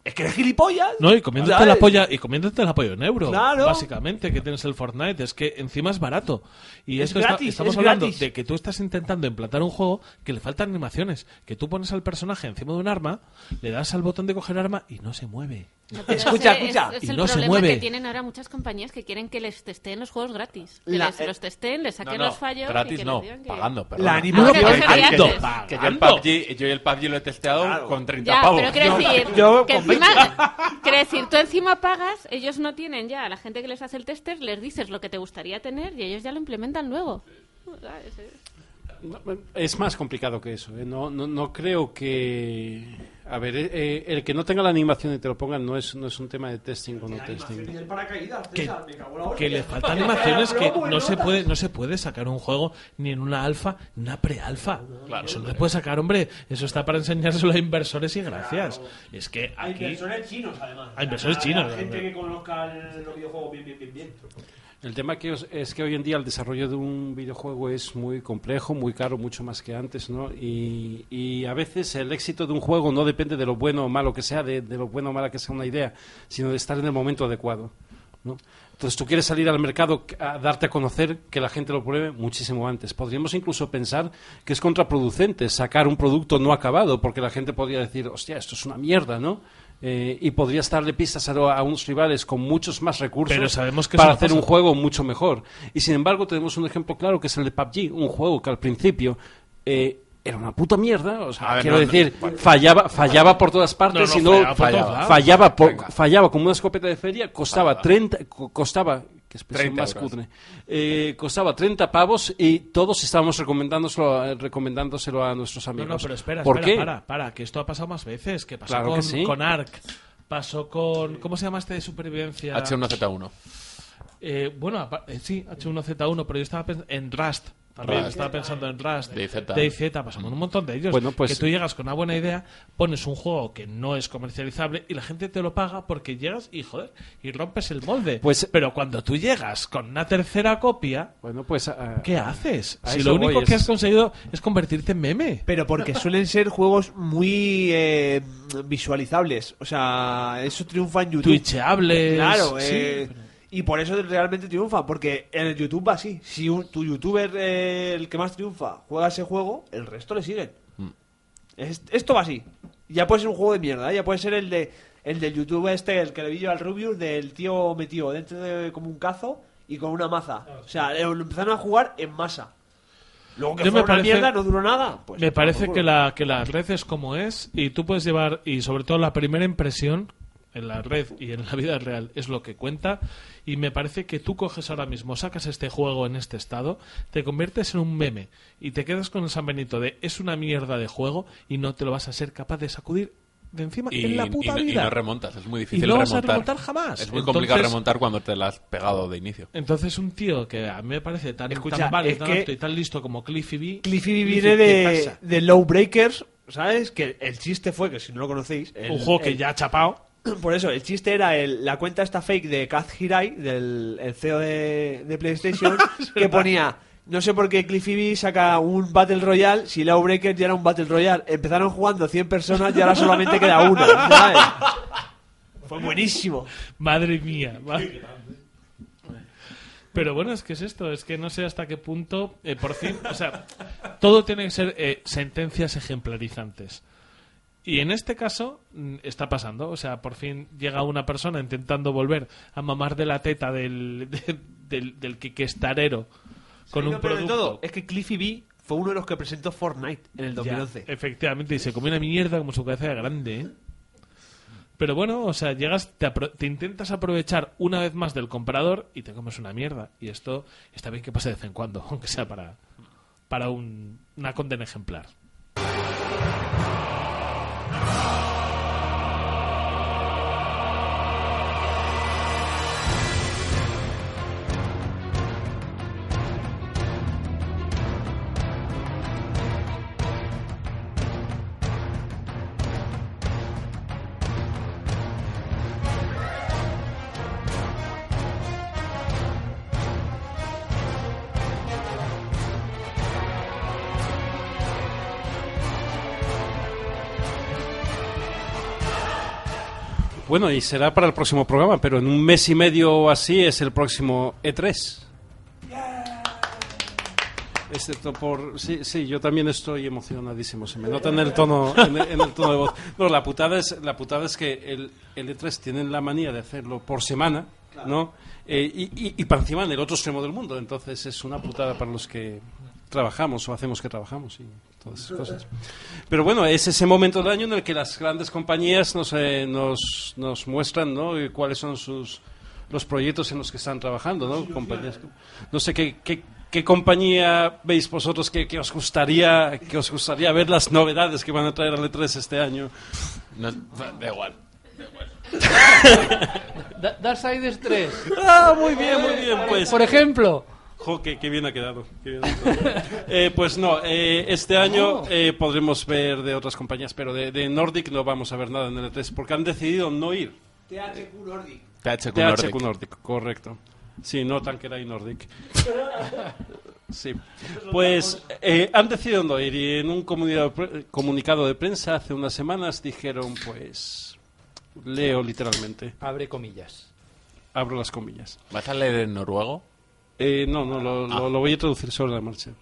es que eres gilipollas. No, y comiéndote ¿sabes? la polla, y comiéndote la polla en euro. Claro. Básicamente, que tienes el Fortnite. Es que encima es barato. Y Es esto está- gratis, estamos es hablando gratis. de que tú estás intentando implantar un juego que le faltan animaciones. Que tú pones al personaje encima de un arma, le das al botón de coger arma y no se mueve. No, Escucha, ese escucha. Es, es Y el no se problema mueve. que tienen ahora muchas compañías que quieren que les testeen los juegos gratis. Que La- les, los testeen, les saquen no, no, los fallos. y gratis que no, les digan que- pagando. La animación- Ah, pagando, pagando. Que yo el PUBG, yo el PUBG lo he testeado Claro. con 30 Ya, pavos. pero quiero decir, yo que convenzo. encima, quiero decir, tú encima pagas, ellos no tienen ya, a la gente que les hace el tester les dices lo que te gustaría tener y ellos ya lo implementan luego. Es más complicado que eso. ¿eh? No, no, no creo que. A ver, eh, eh, el que no tenga la animación y te lo pongan no es, no es un tema de testing o no testing. Que, que le faltan animaciones que no se puede no se puede sacar un juego ni en una alfa ni una pre-alfa. eso no se puede sacar, hombre. Eso está para enseñárselo a inversores y gracias. Es que Hay aquí inversores chinos, además. Hay inversores Hay chinos, gente que conozca el- los videojuegos bien, bien, bien, bien. El tema que os- es que hoy en día el desarrollo de un videojuego es muy complejo, muy caro, mucho más que antes, ¿no? Y, a veces el éxito de un juego no depende de lo bueno o malo que sea, de, de lo bueno o mala que sea una idea, sino de estar en el momento adecuado, ¿no? Entonces tú quieres salir al mercado a darte a conocer, que la gente lo pruebe muchísimo antes. Podríamos incluso pensar que es contraproducente sacar un producto no acabado, porque la gente podría decir, hostia, esto es una mierda, ¿no? Eh, y podrías darle pistas a, a unos rivales con muchos más recursos Pero sabemos que para hacer pasa. un juego mucho mejor. Y sin embargo tenemos un ejemplo claro que es el de PUBG, un juego que al principio eh, era una puta mierda, o sea, ver, quiero no, no, decir, fallaba, fallaba por todas partes No, no, y no fallaba fallaba, por- fallaba como una escopeta de feria, costaba Fallaba. 30, co- costaba, que expresión 30 más euros. cutre, eh, costaba 30 pavos y todos estábamos recomendándoselo, a- recomendándoselo a nuestros No, amigos. no, pero espera, ¿Por espera, qué? para, para, que esto ha pasado más veces. Que pasó Claro que con, sí. con Ark, pasó con. ¿Cómo se llama este de supervivencia? H1Z1. Eh, bueno, eh, sí, H1Z1, pero yo estaba pensando en Rust. También Rust. estaba pensando en Rust, DayZ. DayZ, pasamos un montón de ellos. Bueno, pues- que tú llegas con una buena idea, pones un juego que no es comercializable y la gente te lo paga porque llegas y joder, y rompes el molde. Pues- Pero cuando tú llegas con una tercera copia, Bueno, pues... ah, ¿qué haces? Si lo único voy, que es- has conseguido es convertirte en meme. Pero porque suelen ser juegos muy eh, visualizables. O sea, eso triunfa en YouTube. Twitcheables. Claro, sí, eh, y por eso realmente triunfa. Porque en el YouTube va así. Si un- tu youtuber, eh, el que más triunfa, juega ese juego, el resto le siguen. Mm. Es- esto va así. Ya puede ser un juego de mierda. ¿eh? Ya puede ser el de el del YouTube este, el que le vi yo al Rubius, del tío metido dentro de como un cazo y con una maza. O sea, lo empezaron a jugar en masa. Luego que Yo fue me una parece- mierda, no duró nada. Pues, me parece que la, que la red es como es y tú puedes llevar, y sobre todo la primera impresión en la red y en la vida real es lo que cuenta y me parece que tú coges ahora mismo, sacas este juego en este estado, te conviertes en un meme y te quedas con el San Benito de es una mierda de juego y no te lo vas a ser capaz de sacudir de encima Y, en la y puta y vida. no remontas, es muy difícil Y no vas a remontar. remontar jamás. Es muy Entonces- complicado remontar cuando te la has pegado de inicio. Entonces un tío que a mí me parece tan, Escucha, tan es tan que- apto y tan listo como Cliffy B Cliffy Cliffy, viene ¿qué de, de Low Breakers, ¿sabes? Que el chiste fue, que si no lo conocéis... el- un juego que el- ya ha chapado Por eso, el chiste era el- la cuenta esta fake de Kaz Hirai, del el CEO de, de PlayStation, que ponía... No sé por qué Cliffy B saca un Battle Royale si Low Breakers ya era un Battle Royale. Empezaron jugando 100 personas y ahora solamente queda una, ¿sabes? Fue buenísimo. Madre mía. madre- Pero bueno, es que es esto, es que no sé hasta qué punto, eh, por fin, o sea, todo tiene que ser eh, sentencias ejemplarizantes. Y en este caso mm, está pasando, o sea, por fin llega una persona intentando volver a mamar de la teta del, de- del, del quiquestarero con Sí, un no, pero de producto. todo, es que Cliffy B fue uno de los que presentó Fortnite en el Ya, 2011. efectivamente, y se comió una mierda como su cabeza de grande, ¿eh? Pero bueno, o sea, llegas, te, te intentas aprovechar una vez más del comprador y te comes una mierda. Y esto está bien que pase de vez en cuando, aunque sea para, para un- una condena ejemplar. Bueno, y será para el próximo programa, pero en un mes y medio o así es el próximo E3. Excepto por... Sí, sí, yo también estoy emocionadísimo. Se me nota en el tono, en el, en el tono de voz. No, la putada es, la putada es que el, el E3 tienen la manía de hacerlo por semana, ¿no? Eh, y, y, y para encima en el otro extremo del mundo. Entonces es una putada para los que trabajamos o hacemos que trabajamos y todas esas cosas. Pero bueno, es ese momento del año en el que las grandes compañías nos, eh, nos, nos muestran ¿no? Y cuáles son sus los proyectos en los que están trabajando, ¿no? Compañías, no sé qué, qué, qué compañía veis vosotros que, que os gustaría que os gustaría ver las novedades que van a traer al E3 este año. No, da igual. Da- Darksiders 3. Ah, muy bien, muy bien, pues. Por ejemplo. Jo, qué, qué bien ha quedado. qué bien ha quedado. Eh, pues no, eh, este año eh, podremos ver de otras compañías, pero de, de Nordic no vamos a ver nada en el E3 porque han decidido no ir. THQ Nordic. THQ THQ Nordic. Nordic, correcto. Sí, no Tanquera y Nordic. Sí. Pues eh, han decidido no ir y en un comunicado, pre- comunicado de prensa hace unas semanas dijeron, pues, leo literalmente, Abre comillas. abro las comillas. ¿Vas a leer en noruego? Eh, no, no, lo, lo- lo voy a traducir sobre la marcha.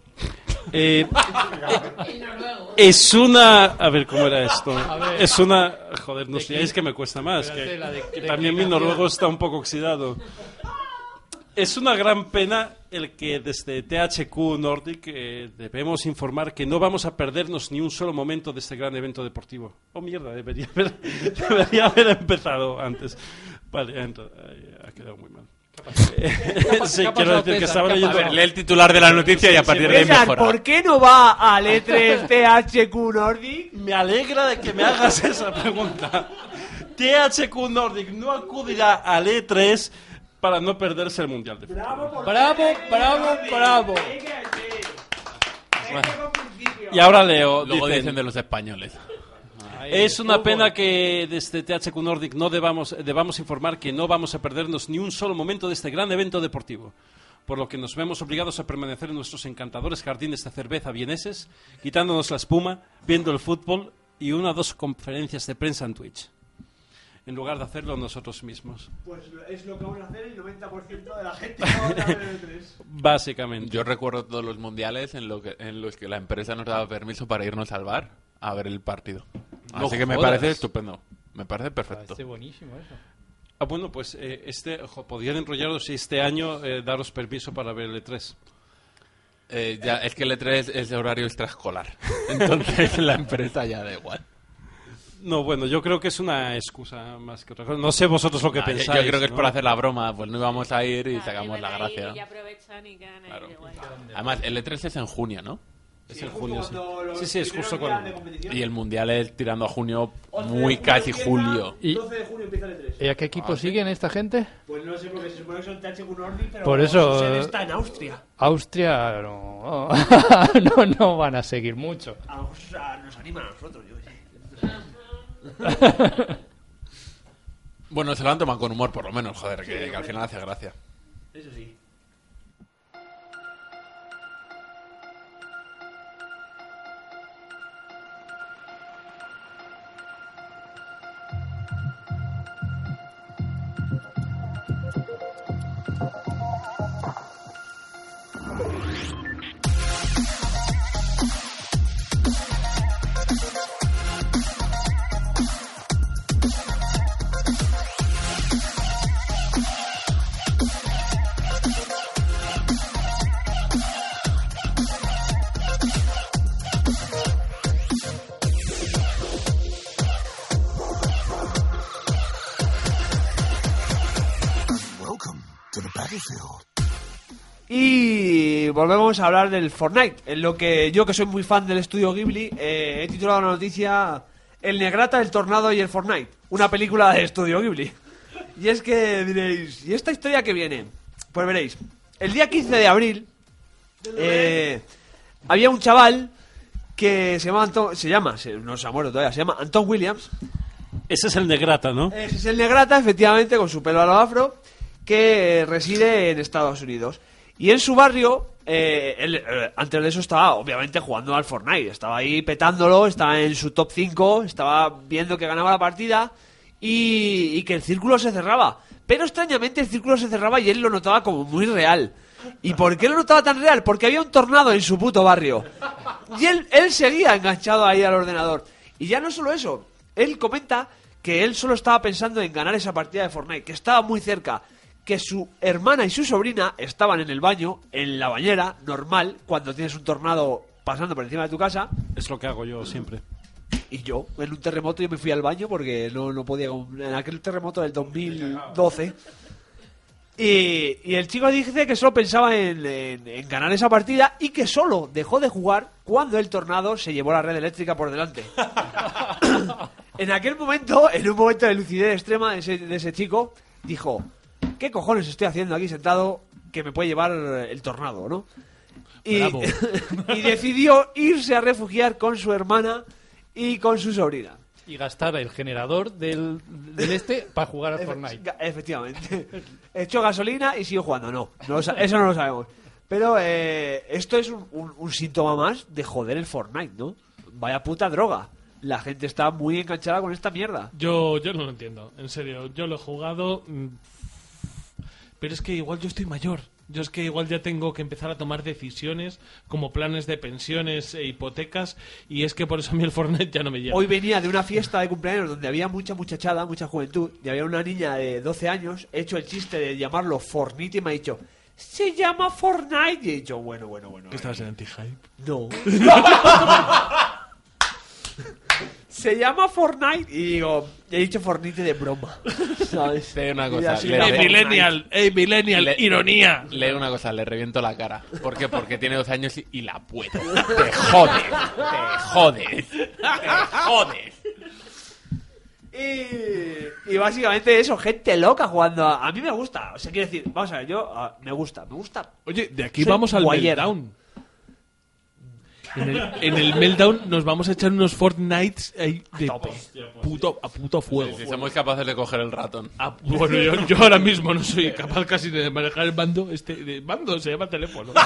Eh, es una... A ver, ¿cómo era esto? Es una... Joder, no ¿De sé, es que me cuesta más. Que, también mi noruego está un poco oxidado. Es una gran pena el que desde THQ Nordic eh, debemos informar que no vamos a perdernos ni un solo momento de este gran evento deportivo. Oh, mierda, debería haber, debería haber empezado antes. Vale, ento- ay, ha quedado muy mal. Sí, pasado? Lee el titular de la noticia y a partir de ahí César, mejora. ¿por qué no va al E E3 THQ Nordic? Me alegra de que me hagas esa pregunta. THQ Nordic no acudirá al E3 para no perderse el Mundial de Fútbol. Bravo, bravo, bravo. Y ahora leo. Luego dicen, dicen de los españoles. Es una pena que desde THQ Nordic no debamos, debamos informar que no vamos a perdernos ni un solo momento de este gran evento deportivo, por lo que nos vemos obligados a permanecer en nuestros encantadores jardines de cerveza vieneses, quitándonos la espuma, viendo el fútbol y una o dos conferencias de prensa en Twitch, en lugar de hacerlo nosotros mismos. Pues es lo que van a hacer el 90% de la gente que va a ver el 3. Básicamente. Yo recuerdo todos los mundiales en, lo que, en los que la empresa nos daba permiso para irnos al bar a ver el partido. No Así que me jodas. parece estupendo. Me parece perfecto. Parece buenísimo eso. Ah, bueno, pues eh, este, ojo, podrían enrollaros y este año eh, daros permiso para ver el E3. Eh, ya, es que el E3 es de horario extraescolar. Entonces la empresa ya da igual. No, bueno, yo creo que es una excusa más que otra cosa. No sé vosotros lo que Ah, pensáis. yo creo que es ¿no? por hacer la broma. Pues no íbamos a ir y Claro, sacamos la gracia. Y aprovechan y quedan ahí de guay. Además, el E3 es en junio, ¿no? Es en junio, sí. Sí, sí, es justo cuando... Y el mundial es tirando a junio, muy casi julio. Y- 12 de junio empieza el E3. ¿Y a qué equipo siguen esta gente? Pues no sé, porque se supone que son THQ Nordic, pero Por eso, su sede eh, está en Austria. Austria no, no, no van a seguir mucho. A lo mejor o sea, nos animan a nosotros, yo sé. Bueno, se lo han tomado con humor, por lo menos, joder, que, que al final hace gracia. Eso sí. Volvemos a hablar del Fortnite, en lo que yo que soy muy fan del estudio Ghibli, eh, he titulado la noticia El Negrata, el Tornado y el Fortnite, una película de estudio Ghibli. Y es que diréis, ¿y esta historia que viene? Pues veréis, el día 15 de abril eh, había un chaval que se llama Anton, se llama, se- no se ha muerto todavía, se llama Anton Williams, Ese es el Negrata, ¿no? ese es el negrata, efectivamente, con su pelo a lo afro, que reside en Estados Unidos. Y en su barrio, eh, él, eh, antes de eso estaba, obviamente, jugando al Fortnite. Estaba ahí petándolo, estaba en su top 5, estaba viendo que ganaba la partida y, y que el círculo se cerraba. Pero extrañamente el círculo se cerraba y él lo notaba como muy real. ¿Y por qué lo notaba tan real? Porque había un tornado en su puto barrio. Y él, él seguía enganchado ahí al ordenador. Y ya no solo eso, él comenta que él solo estaba pensando en ganar esa partida de Fortnite, que estaba muy cerca, que su hermana y su sobrina estaban en el baño, en la bañera, normal, cuando tienes un tornado pasando por encima de tu casa, Es lo que hago yo siempre. y yo, en un terremoto, yo me fui al baño porque no, no podía. En aquel terremoto del 2012. Y, y el chico dice que solo pensaba en, en- en ganar esa partida y que solo dejó de jugar cuando el tornado se llevó la red eléctrica por delante. en aquel momento, en un momento de lucidez extrema de ese, de ese chico, dijo: ¿Qué cojones estoy haciendo aquí sentado que me puede llevar el tornado, no? Y, decidió irse a refugiar con su hermana y con su sobrina. Y gastar el generador del, del este para jugar al Efe- Fortnite. Efectivamente. Echó gasolina y siguió jugando. No, eso no lo sabemos. Pero eh, esto es un, un- un síntoma más de joder el Fortnite, ¿no? Vaya puta droga. La gente está muy enganchada con esta mierda. Yo, yo no lo entiendo, en serio. Yo lo he jugado. Pero es que igual yo estoy mayor. Yo es que igual ya tengo que empezar a tomar decisiones como planes de pensiones e hipotecas. Y es que por eso a mí el Fortnite ya no me llega. Hoy venía de una fiesta de cumpleaños donde había mucha muchachada, mucha juventud, y había una niña de 12 años, he hecho el chiste de llamarlo Fortnite y me ha dicho, se llama Fortnite. Y he dicho, bueno, bueno, bueno. ¿Qué estabas en anti-hype? No. Se llama Fortnite. Y digo, he dicho Fortnite de broma. ¿Sabes? Te digo una cosa, así le- ¡Ey. Millennial! ¡Ey, Millennial! Le- ¡Ironía! Le digo una cosa, le reviento la cara. ¿Por qué? Porque tiene 12 años y, y la puedo. Te jodes, te jodes, te jodes. Y, y básicamente eso, gente loca jugando. A, a mí me gusta. O sea, quiero decir, vamos a ver, yo me gusta, me gusta. Oye, de aquí Soy vamos al guayer. meltdown. En el, en el Meltdown nos vamos a echar unos Fortnites ahí de puto, a puto fuego. Si somos capaces de coger el ratón. Ah, bueno, yo, yo ahora mismo no soy capaz casi de manejar el mando. Este de mando se llama teléfono.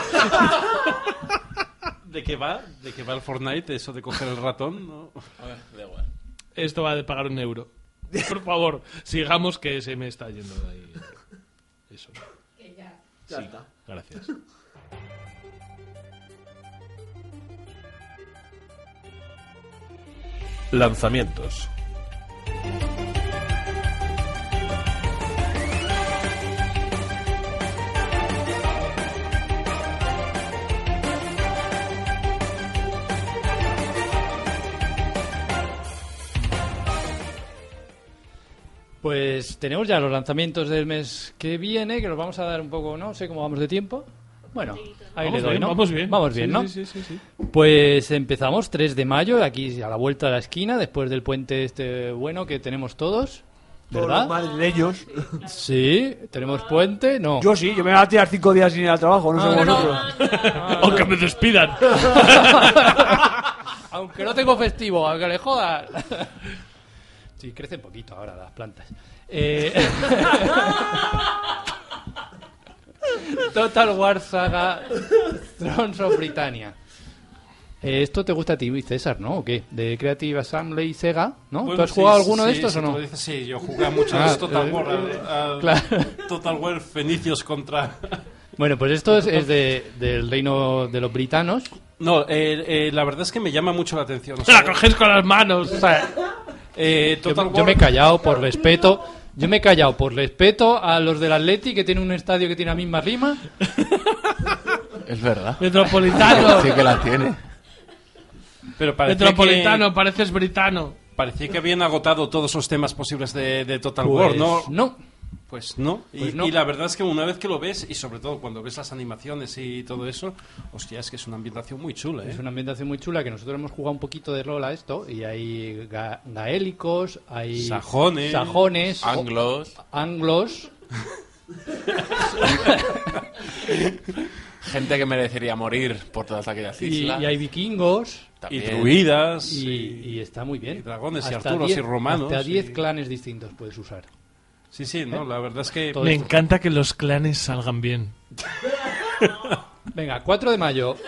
¿De qué va? ¿De qué va el Fortnite? Eso de coger el ratón, ¿no? Da igual. Esto va de pagar un euro. Por favor, sigamos que se me está yendo de ahí. Eso. Ya está. Gracias. Lanzamientos. Pues tenemos ya los lanzamientos del mes que viene, que los vamos a dar un poco, no sé cómo vamos de tiempo. Bueno, ahí Vamos le doy, bien, ¿no? vamos bien. Vamos bien, Sí, ¿no? sí, sí, sí, sí. Pues empezamos 3 de mayo, aquí a la vuelta de la esquina, después del puente este bueno que tenemos todos. ¿Verdad? los madrileños. Sí, tenemos puente, no. Yo sí, yo me voy a tirar cinco días sin ir al trabajo, no sé Ah, no. vosotros. Aunque me despidan. Aunque no tengo festivo, aunque le jodas. Sí, crece poquito ahora las plantas. Eh, Total War Saga Thrones of Britannia. Eh, esto te gusta a ti, César, ¿no? ¿O qué? De Creative Assembly y Sega, ¿no? Bueno, ¿Tú has sí, jugado sí, alguno de estos sí, o no? dices, sí, yo jugué a muchos Ah, Total eh, War. eh, claro. Total War Fenicios contra... Bueno, pues esto es, es de- del reino de los britanos. No, eh, eh, la verdad es que me llama mucho la atención. o La sea, cogéis con las manos. Yo, Total yo War... me he callado por respeto. Yo me he callado por respeto a los del Atleti que tienen un estadio que tiene la misma rima. Es verdad. Metropolitano. Sí que la tiene. Pero parecía Metropolitano, que, pareces britano. parecía que habían agotado todos los temas posibles de, de Total Pues War, ¿no? no. Pues no. Y, Pues no. y la verdad es que una vez que lo ves, y sobre todo cuando ves las animaciones y todo eso, hostia, es que es una ambientación muy chula, ¿eh? Es una ambientación muy chula que nosotros hemos jugado un poquito de rol a esto y hay ga- gaélicos, hay Sajones. sajones, Anglos. o- anglos, Gente que merecería morir por todas aquellas y, islas. y hay vikingos Y También. druidas. y, y- y está muy bien. y dragones y Hasta arturos diez- y romanos Hasta 10 y- clanes distintos puedes usar. Sí, sí, no, la verdad es que... Me esto. encanta que los clanes salgan bien. Venga, 4 de mayo.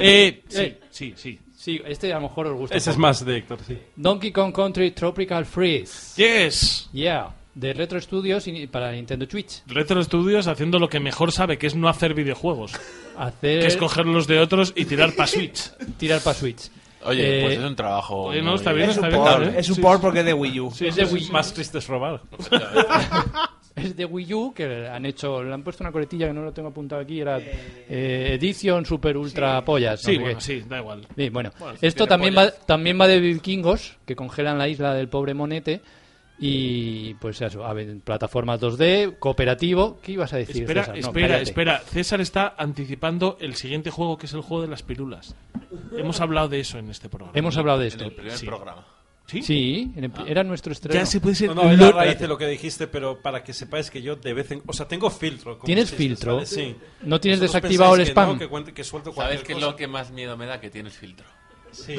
Eh, sí, Eh. sí, sí. Sí, este a lo mejor os gusta. Ese es más de Héctor, sí. Donkey Kong Country Tropical Freeze. Yes. Yeah, de Retro Studios y para Nintendo Switch. Retro Studios haciendo lo que mejor sabe, que es no hacer videojuegos. Hacer Que es coger los de otros y tirar para Switch. tirar para Switch. Oye, Eh, pues es un trabajo. oye, no, está bien, Es un está bien. port, ¿eh? es un Sí, port sí. porque es de Wii U. es de Wii, Más triste es robar. es de Wii U que han hecho, le han puesto una coletilla que no lo tengo apuntado aquí, era eh, Edition Super Ultra Pollas. no Sí, bueno, sí, da igual. Sí, bueno, Bueno, esto también va, también va de vikingos que congelan la isla del pobre monete y pues eso, a ver, plataforma 2D, cooperativo. ¿Qué ibas a decir? Espera, César? No, espera, cállate. espera. César está anticipando el siguiente juego que es el juego de las pirulas. Hemos hablado de eso en este programa. Hemos hablado de En esto. el primer Sí. programa. ¿Sí? Sí, en el- era nuestro estreno. Ya se puede ser. No, no, era raíz de lo que dijiste, pero para que sepáis que yo de vez en... O sea, tengo filtro. como ¿Tienes filtro? ¿vale? Sí. ¿No tienes Vosotros desactivado el pensáis que no, spam? que, cuente- que suelto ¿Sabes qué es lo que más miedo me da? Que tienes filtro. Sí.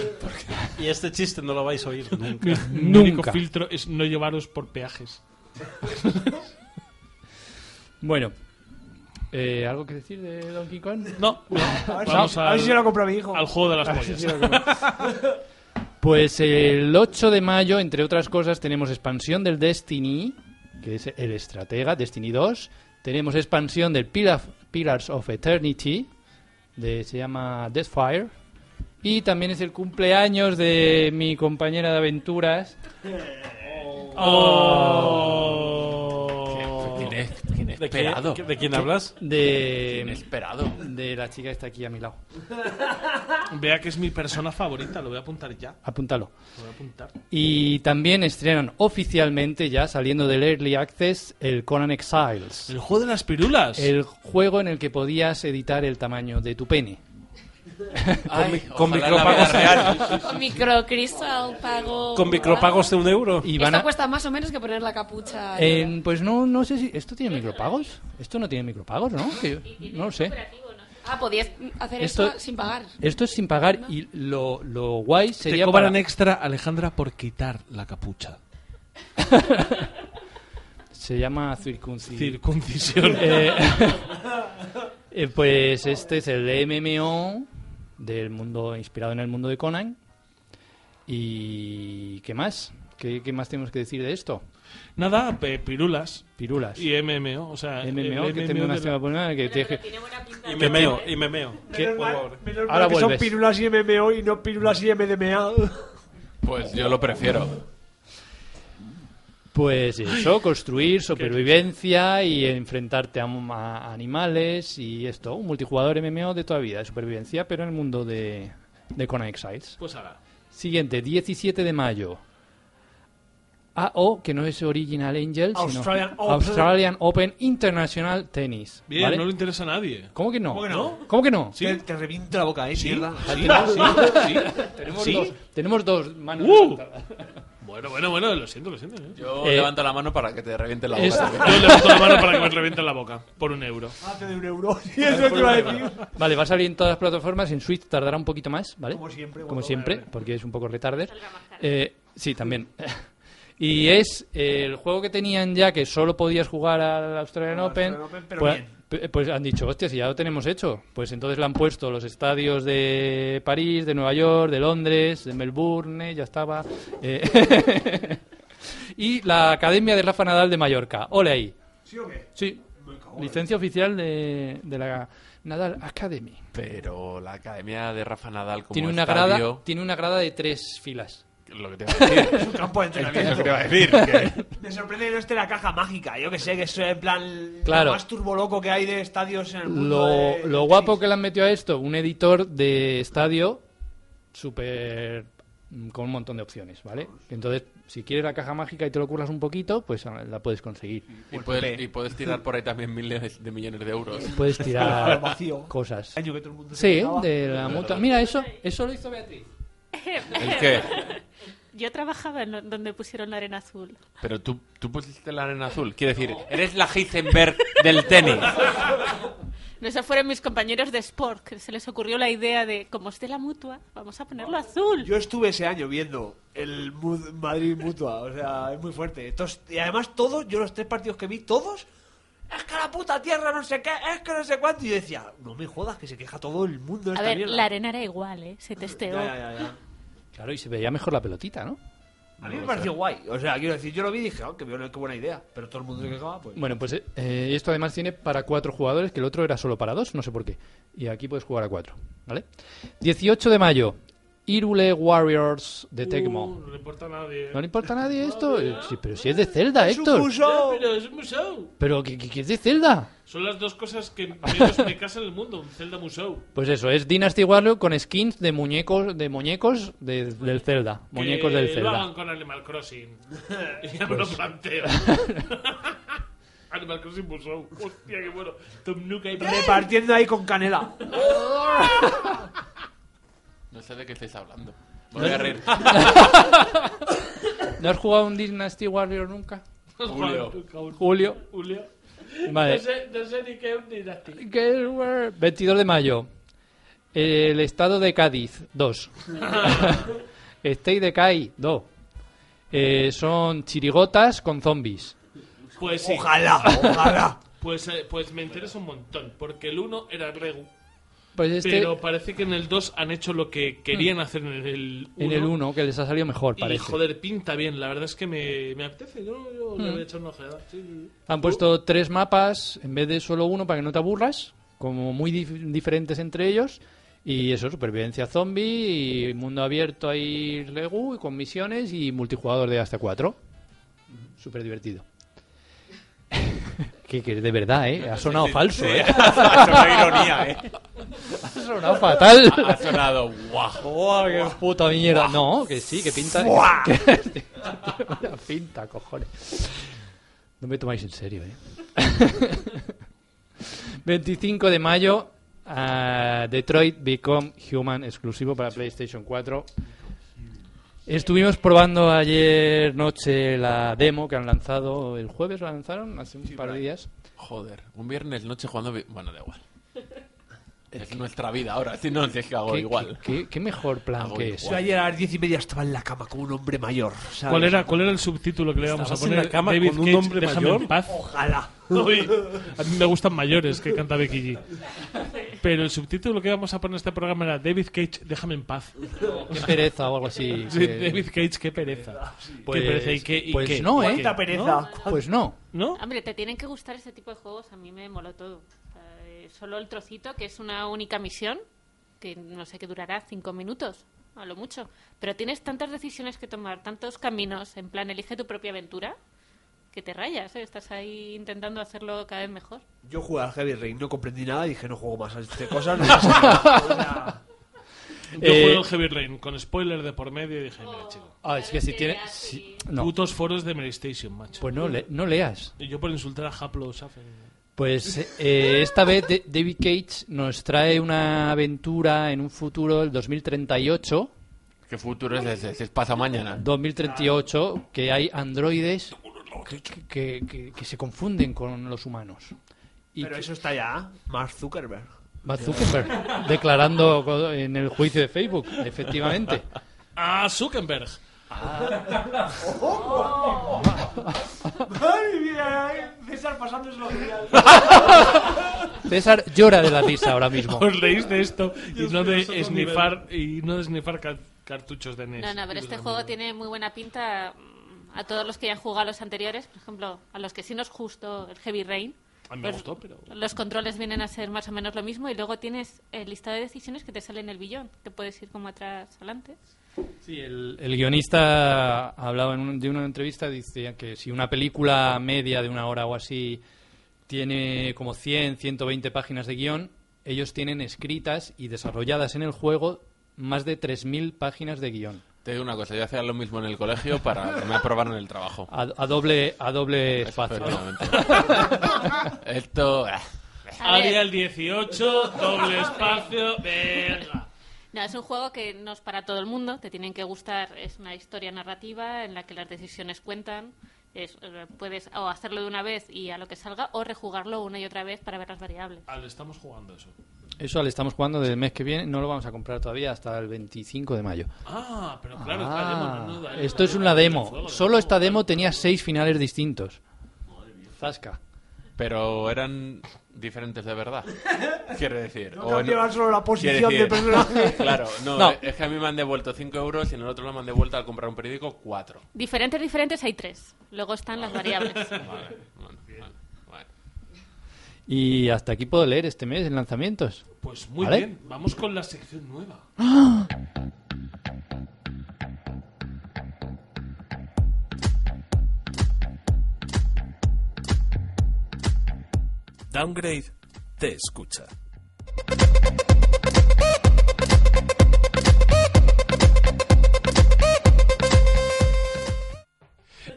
Y este chiste no lo vais a oír nunca. Mi, mi único Nunca. filtro es no llevaros por peajes. Bueno, eh, ¿algo que decir de Donkey Kong? No. A si- vamos a ver al, si lo compra mi hijo. al juego de las A si pollas. come. Pues el 8 de mayo, entre otras cosas, tenemos expansión del Destiny, que es el estratega, Destiny 2. Tenemos expansión del Pillars of Eternity, de, se llama Deathfire. Y también es el cumpleaños de mi compañera de aventuras. Oh. Ine- ¿De, qué- Inesperado. ¿De quién hablas? De, Inesperado. de la chica que está aquí a mi lado. Vea que es mi persona favorita, lo voy a apuntar ya. Apúntalo. Lo voy a apuntar. Y también estrenan oficialmente, ya saliendo del Early Access, el Conan Exiles. El juego de las pirulas. El juego en el que podías editar el tamaño de tu pene. Ay, con en la micropagos. real. Microcristal, pago. Con micropagos de un euro. Y van Esto a- cuesta más o menos que poner la capucha. en- pues no, no sé si... ¿Esto tiene micropagos? Esto no tiene micropagos, ¿no? Que- no lo sé. Ah, podías hacer Esto- esto, sin pagar. Esto es sin pagar y lo, lo guay Te sería cobran para- extra, Alejandra, por quitar la capucha. Se llama circunci- Circuncisión. Eh, eh, pues este es el MMO del mundo inspirado en el mundo de Conan. ¿Y qué más? ¿Qué, qué más tenemos que decir de esto? Nada, pe- pirulas. Pirulas. Y MMO, o sea... el MMO, que MMO te una de la- poner que te dije- Y memeo, y memeo. ¿Qué? Menos mal, menos mal Ahora que son vuelves. pirulas y MMO y no pirulas y MDMA. Pues yo lo prefiero. Pues eso, construir, supervivencia y enfrentarte a, a animales y esto, un multijugador MMO de toda vida, de supervivencia, pero en el mundo de, de Conan Exiles. Pues ahora. Siguiente, 17 de mayo. AO, que no es Original Angel, Australian sino Open. Australian Open International Tennis. Bien, ¿vale? no le interesa a nadie. ¿Cómo que no? ¿Cómo que no? ¿Cómo que no? Sí. Te, te reviento la boca, eh, mierda. Sí, sí, sí. Tenemos, Sí. dos, tenemos dos manos ¡Uh! Bueno, bueno, bueno, lo siento, lo siento. ¿eh? Yo Eh, levanto la mano para que te reviente la es- boca. también. Yo levanto la mano para que me revienten la boca. Por un euro. Hazte de un euro. Sí, eso es lo que iba a decir. Vale, va a salir en todas las plataformas. En Switch tardará un poquito más, ¿vale? Como siempre, Como bueno, siempre, vale, porque es un poco retarder. Eh, sí, también. y es eh, el juego que tenían ya que solo podías jugar al Australian Al Open. Australian Open, pero pues, bien. Pues han dicho, hostia, si ya lo tenemos hecho. Pues entonces le han puesto los estadios de París, de Nueva York, de Londres, de Melbourne, ya estaba. eh, y la Academia de Rafa Nadal de Mallorca. Ole ahí. ¿Sí o qué? Sí, licencia oficial de, de la Nadal Academy. Pero la academia de Rafa Nadal como Tiene una, estadio- grada, tiene una grada de tres filas. Lo que te iba a decir. Es un campo de Es lo entrenamiento. que te iba a decir. que- Me sorprende que no esté la caja mágica. Yo que sé, que es en plan Claro. lo más turboloco que hay de estadios en el mundo. Lo, de- lo guapo tenis. que le han metido a esto, un editor de estadio súper mm, con un montón de opciones, ¿vale? Entonces, si quieres la caja mágica y te lo curras un poquito, pues ah, la puedes conseguir. Y puedes, y puedes tirar por ahí también miles de millones de euros. Puedes tirar vacío. cosas. Año que todo el mundo se Sí, quejaba. de la mutua. Mira, eso, eso lo hizo Beatriz. ¿El qué? Yo trabajaba en donde pusieron la arena azul. Pero tú, tú pusiste la arena azul. Quiere decir, eres la Heisenberg del tenis. No, esos fueron mis compañeros de sport, que se les ocurrió la idea de, como es de la mutua, vamos a ponerlo azul. Yo estuve ese año viendo el Madrid Mutua, o sea, es muy fuerte. Entonces, y además todos, yo los tres partidos que vi, todos, es que la puta tierra no sé qué, es que no sé cuánto. Y yo decía, no me jodas, que se queja todo el mundo de A esta ver, mierda. la arena era igual, ¿eh? Se testeó. Ya, ya, ya, ya. Claro, y se veía mejor la pelotita, ¿no? A mí me pareció guay. O sea, quiero decir, yo lo vi y dije, oh, qué, buena- qué buena idea. Pero todo el mundo se quejaba, pues. Bueno, pues eh, esto además tiene para cuatro jugadores, que el otro era solo para dos, no sé por qué. Y aquí puedes jugar a cuatro, ¿vale? 18 de mayo, Irule Warriors de Tecmo. Uh, no le importa a nadie. ¿No le importa a nadie esto? Eh, Sí, pero si es de Zelda, ¡Es un Héctor. museo! Pero es un museo. ¿Pero qué, qué- qué es de Zelda? Son las dos cosas que menos me casan en el mundo. Un Zelda Musou. Pues eso, es Dynasty Warrior con skins de muñecos de muñecos de- del Zelda. Muñecos que del lo Zelda. hagan con Animal Crossing. ya me lo planteo. Animal Crossing Musou. Hostia, qué bueno. Tom Nook ahí. Repartiendo ahí con canela. No sé de qué estáis hablando. Me voy a reír. ¿No has jugado un Dynasty Warrior nunca? Julio. Julio. Julio. Vale. No sé, no sé ni qué es un Dynasty. Guess where- 22 de mayo. El estado de Cádiz, 2. State de Cádiz, 2. Eh, son chirigotas con zombies. Pues sí. Ojalá, ojalá. Pues, eh, pues me interesa un montón. Porque el 1 era Regu. Pues este, Pero parece que en el 2 han hecho lo que querían hacer en el 1. en el 1, que les ha salido mejor, Y parece. joder, pinta bien. La verdad es que me, me apetece. Yo, yo le Mm. voy a echar una ojeada. Sí. Han puesto tres mapas en vez de solo uno para que no te aburras, como muy dif- diferentes entre ellos. Y eso, supervivencia zombie, y mundo abierto ahí Legu, y con misiones y multijugador de hasta cuatro. Súper divertido. Que, que de verdad, ¿eh? Ha sonado falso, ¿eh? Ha sonado ironía, ¿eh? Ha sonado fatal. Ha sonado guau. ¡Oh, qué puta mierda! No, que sí, que pinta. Que- una pinta, cojones. No me tomáis en serio, ¿eh? 25 de mayo, ah, Detroit Become Human, exclusivo para PlayStation 4. Estuvimos probando ayer noche la demo que han lanzado el jueves, la lanzaron hace un par de días. Joder, un viernes noche jugando... vi- Bueno, da igual. Es nuestra vida ahora, si no, es que hago ¿Qué, igual. qué- qué mejor plan Hago que igual. ese? Yo ayer a las diez y media estaba en la cama como un hombre mayor. ¿sabes? ¿Cuál era, ¿Cuál era el subtítulo que le íbamos a ¿Estabas en poner? la cama David con un Cage, hombre déjame mayor? en paz. Ojalá. Uy, a mí me gustan mayores que canta Becky G. Pero el subtítulo que íbamos a poner en este programa era David Cage, déjame en paz. Qué pereza o algo así. Sí, que- David Cage, qué pereza. Pues- qué pereza. ¿Y qué, y pues qué? no, ¿eh? Cuánta pereza. Pues no. ¿No? Hombre, te tienen que gustar ese tipo de juegos. A mí me moló todo. Eh, solo el trocito, que es una única misión, que no sé qué durará, cinco minutos, a lo mucho. Pero tienes tantas decisiones que tomar, tantos caminos, en plan, elige tu propia aventura, que te rayas, ¿eh? Estás ahí intentando hacerlo cada vez mejor. Yo jugué al Heavy Rain, no comprendí nada y dije no juego más a este cosas. Yo Eh, juego el Heavy Rain con spoiler de por medio y dije, mira, chico. Ah, es que si tiene... si- no. Putos foros de PlayStation, macho. Pues no, le- no leas. Y yo por insultar a Haplo Safen. Pues eh, esta vez de- David Cage nos trae una aventura en un futuro, el 2038, ¿Qué futuro es ese? Si es pasa mañana. 2038, que hay androides que, que- que- que se confunden con los humanos. Y Pero que- eso está ya. Mark Zuckerberg. Mark Zuckerberg declarando co- en el juicio de Facebook, efectivamente. Ah, Zuckerberg. Ay, mira, César pasándoselo genial. César llora de la risa ahora mismo. Os leéis de esto y no de snifar, y no de snifar ca- cartuchos de NES. No, no, pero este juego tiene muy buena pinta a todos los que ya han jugado a los anteriores. Por ejemplo, a los que sí nos gustó el Heavy Rain. A mí me pues, gustó, pero... Los controles vienen a ser más o menos lo mismo y luego tienes el listado de decisiones que te sale en el billón, que puedes ir como atrás adelante. Sí, el, el guionista hablaba en un- de una entrevista, decía que si una película media de una hora o así tiene como 100, 120 páginas de guion, ellos tienen escritas y desarrolladas en el juego más de 3.000 páginas de guion. Te digo una cosa, yo hacía lo mismo en el colegio para que me aprobaran el trabajo. A, a doble, a doble espacio. Efectivamente. Esto... Área el 18, doble espacio, venga. No, es un juego que no es para todo el mundo, te tienen que gustar, es una historia narrativa en la que las decisiones cuentan. Es, eh, puedes o hacerlo de una vez y a lo que salga, o rejugarlo una y otra vez para ver las variables. Al, estamos jugando eso. Eso le estamos jugando desde el mes que viene, no lo vamos a comprar todavía hasta el 25 de mayo. Ah, pero claro, Ah, demo, no, no, esto es una demo. Solo esta demo tenía seis finales distintos. Zasca. Pero eran diferentes de verdad. Quiere decir. No o cambiaban solo la posición del decir- personaje. Claro, no, No. es que a mí me han devuelto 5 euros y en el otro lo me han devuelto al comprar un periódico 4. Diferentes, diferentes hay tres. Luego están las variables. Vale. Y hasta aquí puedo leer este mes en lanzamientos. Pues muy ¿Vale? bien, vamos con la sección nueva. Downgrade te escucha.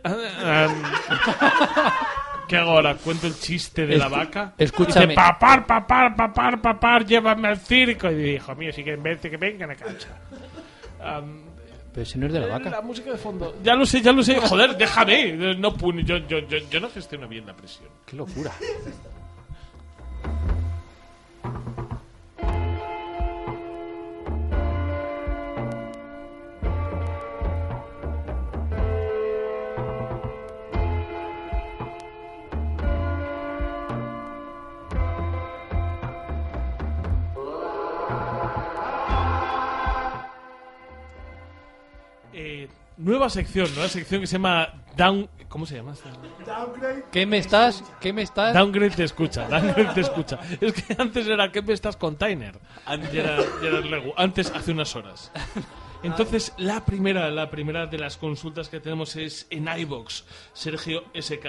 ¿Qué hago ahora? ¿Cuento el chiste de la Escu- vaca? escúchame. Dice, papar, papar, papar, papar, llévame al circo. Y dice, hijo mío, si quieren verte, que vengan a cancha. Am, Pero si no es de la La vaca. música de fondo. Ya lo sé, ya lo sé. Joder, déjame. No, pu- yo, yo, yo, yo no gestiono bien la presión. Qué locura. nueva sección, nueva sección que se llama Down. ¿Cómo se llama? ¿Qué me estás? ¿Qué me estás? Downgrade te escucha, downgrade te escucha. Es que antes era ¿qué me estás container? Y era, y era. Antes, hace unas horas. Entonces, la primera, la primera de las consultas que tenemos es en iBox, Sergio SK.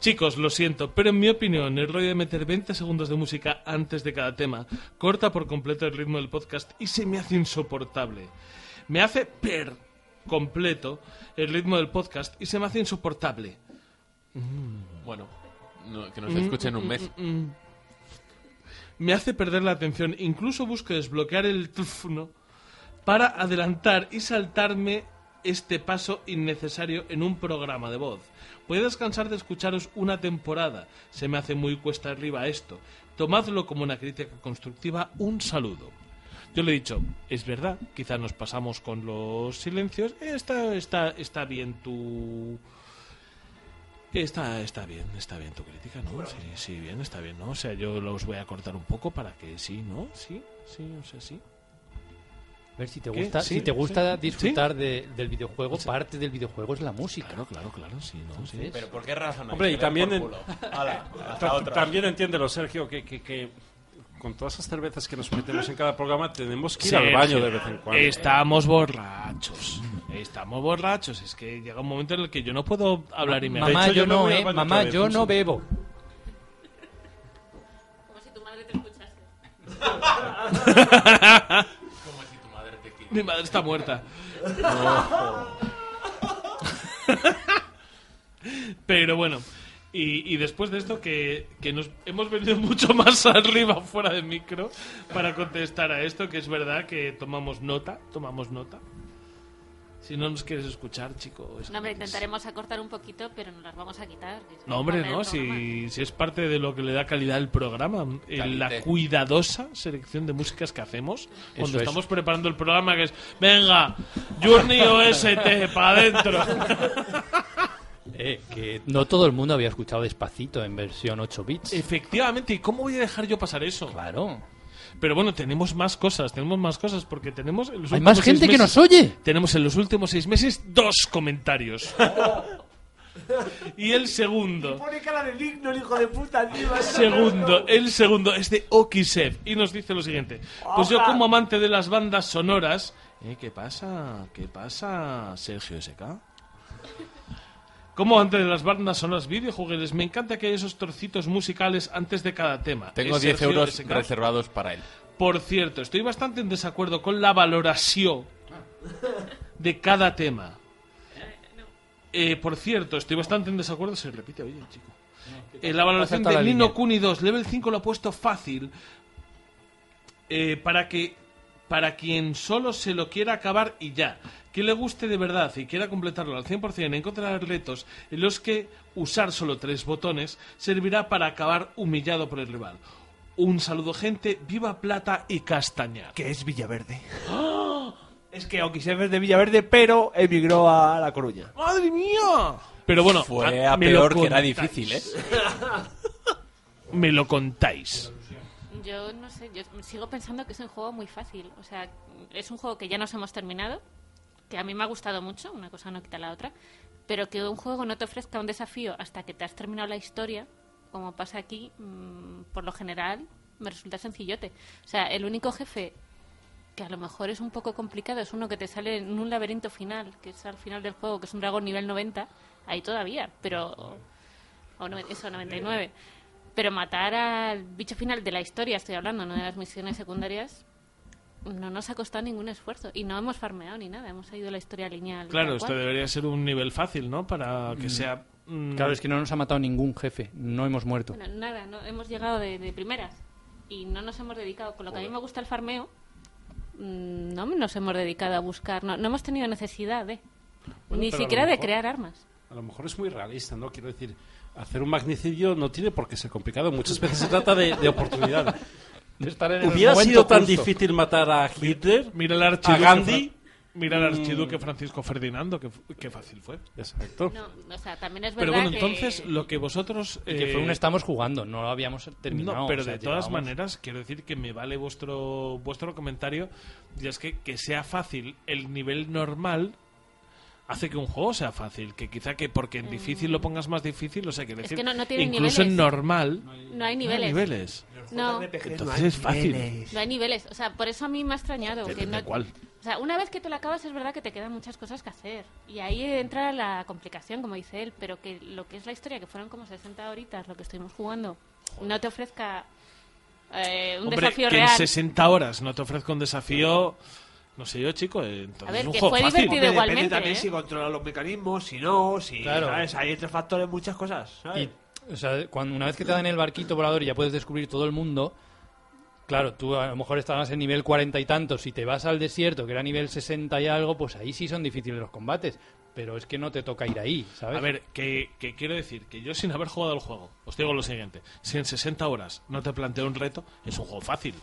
Chicos, lo siento, pero en mi opinión, el rollo de meter 20 segundos de música antes de cada tema corta por completo el ritmo del podcast y se me hace insoportable. Me hace per completo el ritmo del podcast y se me hace insoportable. Bueno, no, que nos escuchen un mes. Mm, mm. Me hace perder la atención. Incluso busco desbloquear el teléfono para adelantar y saltarme este paso innecesario en un programa de voz. Puedes cansar de escucharos una temporada. Se me hace muy cuesta arriba esto. Tomadlo como una crítica constructiva. Un saludo. Yo le he dicho, es verdad, quizá nos pasamos con los silencios. Está, está, está bien tu. Está, está bien, está bien tu crítica, ¿no? Sí, sí, bien, está bien, ¿no? O sea, yo los voy a cortar un poco para que sí, ¿no? Sí, sí, o sea, sí. A ver, si te ¿Qué? gusta, Sí, si te gusta sí. disfrutar de- del videojuego, parte del videojuego es la música. Claro, claro, claro, sí, ¿no? Sí. Pero ¿por qué razón? Hombre, y también, en- hasta otra. también entiéndelo, Sergio, que, que, que con todas esas cervezas que nos metemos en cada programa tenemos que ir al baño de vez en cuando. Estamos borrachos. Estamos borrachos. Es que llega un momento en el que yo no puedo hablar y me Mamá, hecho, yo yo no, eh. Mamá, vez, yo no bebo. Como si tu madre te escuchase. Mi madre está muerta. Pero bueno, y, y después de esto que, que nos hemos venido mucho más arriba fuera de micro para contestar a esto, que es verdad que tomamos nota, tomamos nota. Si no nos quieres escuchar, chico. es No, hombre, intentaremos acortar un poquito, pero no las vamos a quitar. No, hombre, no, si, si es parte de lo que le da calidad al programa, eh, la cuidadosa selección de músicas que hacemos cuando es. estamos preparando el programa, que es, venga, Journey OST, para adentro. Eh, que no todo el mundo había escuchado Despacito en versión 8 bits. Efectivamente, ¿y cómo voy a dejar yo pasar eso? Claro. Pero bueno, tenemos más cosas, tenemos más cosas, porque tenemos... en los Hay más gente que nos oye. Tenemos en los últimos seis meses dos comentarios. y el segundo... Pone cara de digno el hijo de puta. Segundo, el segundo es de Okisev y nos dice lo siguiente. Pues yo como amante de las bandas sonoras... ¿Eh, ¿Qué pasa? ¿Qué pasa, Sergio SK? Como amante de las bandas sonoras videojuegos, me encanta que haya esos trocitos musicales antes de cada tema. Tengo ¿Es 10 Sergio euros SK? reservados para él. Por cierto, estoy bastante en desacuerdo con la valoración de cada tema. Eh, por cierto, estoy bastante en desacuerdo. Se repite, oye, chico. Eh, la valoración de Nino. Kuni 2, level 5 lo ha puesto fácil. eh, para que. Para quien solo se lo quiera acabar y ya. Que le guste de verdad y quiera completarlo al 100%, encontrar retos en los que usar solo tres botones servirá para acabar humillado por el rival. Un saludo, gente. Viva Plata y Castañar. Que es Villaverde. Es que Okisev es de Villaverde, pero emigró a La Coruña. ¡Madre mía! Pero bueno, Fue a- a peor que era difícil, ¿eh? Me lo contáis. Yo no sé, yo sigo pensando que es un juego muy fácil. O sea, es un juego que ya nos hemos terminado, que a mí me ha gustado mucho, una cosa no quita la otra, pero que un juego no te ofrezca un desafío hasta que te has terminado la historia, como pasa aquí, mm, por lo general, me resulta sencillote. O sea, el único jefe que a lo mejor es un poco complicado es uno que te sale en un laberinto final, que es al final del juego, que es un dragón nivel 90, ahí todavía, pero... O no, eso, 99. Pero matar al bicho final de la historia, estoy hablando, no de las misiones secundarias, no nos ha costado ningún esfuerzo. Y no hemos farmeado ni nada, hemos seguido la historia lineal. Claro, esto cual. debería ser un nivel fácil, ¿no? Para que Mm. sea... mm, Claro, es que no nos ha matado ningún jefe. No hemos muerto. Bueno, nada, no, hemos llegado de, de primeras y no nos hemos dedicado, con lo que a mí me gusta el farmeo, mm, no nos hemos dedicado a buscar, no, no hemos tenido necesidad de, Bueno, ni siquiera de crear armas. A lo mejor es muy realista, ¿no? Quiero decir, hacer un magnicidio no tiene por qué ser complicado. Muchas veces se trata de, de oportunidad. De estar en el ¿Hubiera sido tan justo. difícil matar a Hitler? Mira el a archiduque, Gandhi. Mira el Mm. archiduque Francisco Ferdinando, que, que fácil fue. Exacto. No, o sea, también es Pero verdad bueno, que- entonces lo que vosotros... Y que eh, fue un estamos jugando, no lo habíamos terminado. No, pero o sea, de todas maneras, quiero decir que me vale vuestro vuestro comentario. Y es que, que sea fácil el nivel normal hace que un juego sea fácil. Que quizá que porque en difícil lo pongas más difícil, o sea, Mm. Es decir, que no- no tiene incluso en normal No hay niveles. niveles. No, Entonces es fácil. no hay niveles. O sea, por eso a mí me ha extrañado. que cuál. O sea, una vez que te lo acabas es verdad que te quedan muchas cosas que hacer. Y ahí entra la complicación, como dice él. Pero que lo que es la historia, que fueron como 60 horitas lo que estuvimos jugando, no te ofrezca eh, un Hombre, desafío que real. en 60 horas no te ofrezco un desafío, no sé yo, chico, eh, entonces A ver, es un que juego fue fácil. divertido igualmente, Depende también ¿eh? si controla los mecanismos, si no, si. Claro. ¿sabes? Hay entre factores muchas cosas. ¿sabes? Y, o sea, cuando, una vez que te dan el barquito volador y ya puedes descubrir todo el mundo, Claro, tú a lo mejor estabas en nivel cuarenta y tantos, si te vas al desierto, que era nivel 60 y algo, pues ahí sí son difíciles los combates. Pero es que no te toca ir ahí, ¿sabes? A ver, que, que quiero decir que yo sin haber jugado el juego, os digo lo siguiente, si en 60 horas no te planteo un reto, es un juego fácil.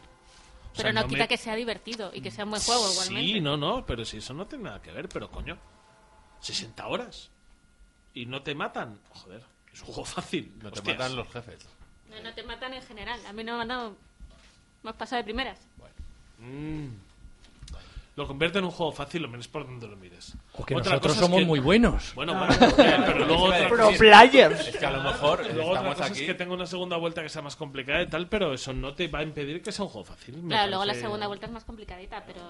O sea, Pero no, me- quita que sea divertido y que sea un buen juego igualmente. Sí, no, no, pero si eso no tiene nada que ver, pero coño, 60 horas y no te matan, joder, es un juego fácil. No te matan los jefes. No, no te matan en general. A mí no me han dado... Me has pasado de primeras. Mm. Lo convierte en un juego fácil, lo menos por donde lo mires. O que Otra nosotros cosa es somos que- muy buenos. Bueno, bueno, pero luego otra Pro cosa- players. Es que a lo mejor Luego otra cosa aquí. es que tenga una segunda vuelta que sea más complicada y tal, pero eso no te va a impedir que sea un juego fácil. Claro, luego la segunda vuelta es más complicadita, pero...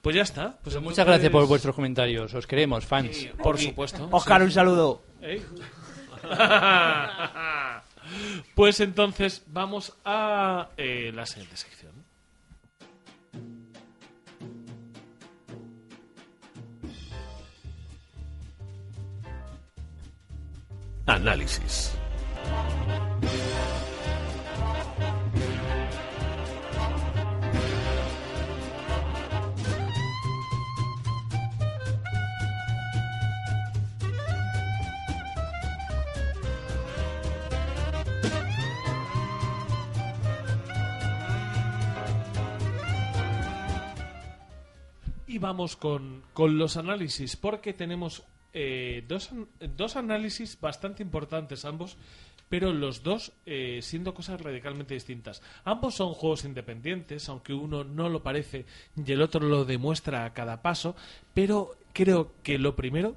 Pues ya está. Pues Muchas entonces- gracias por vuestros comentarios. Os queremos, fans. Por supuesto. Oscar, Sí. un saludo. ¿Eh? pues entonces vamos a eh, la siguiente sección. Análisis. Y vamos con, con los análisis, porque tenemos eh, dos, dos análisis bastante importantes ambos, pero los dos eh, siendo cosas radicalmente distintas. Ambos son juegos independientes, aunque uno no lo parece y el otro lo demuestra a cada paso, pero creo que lo primero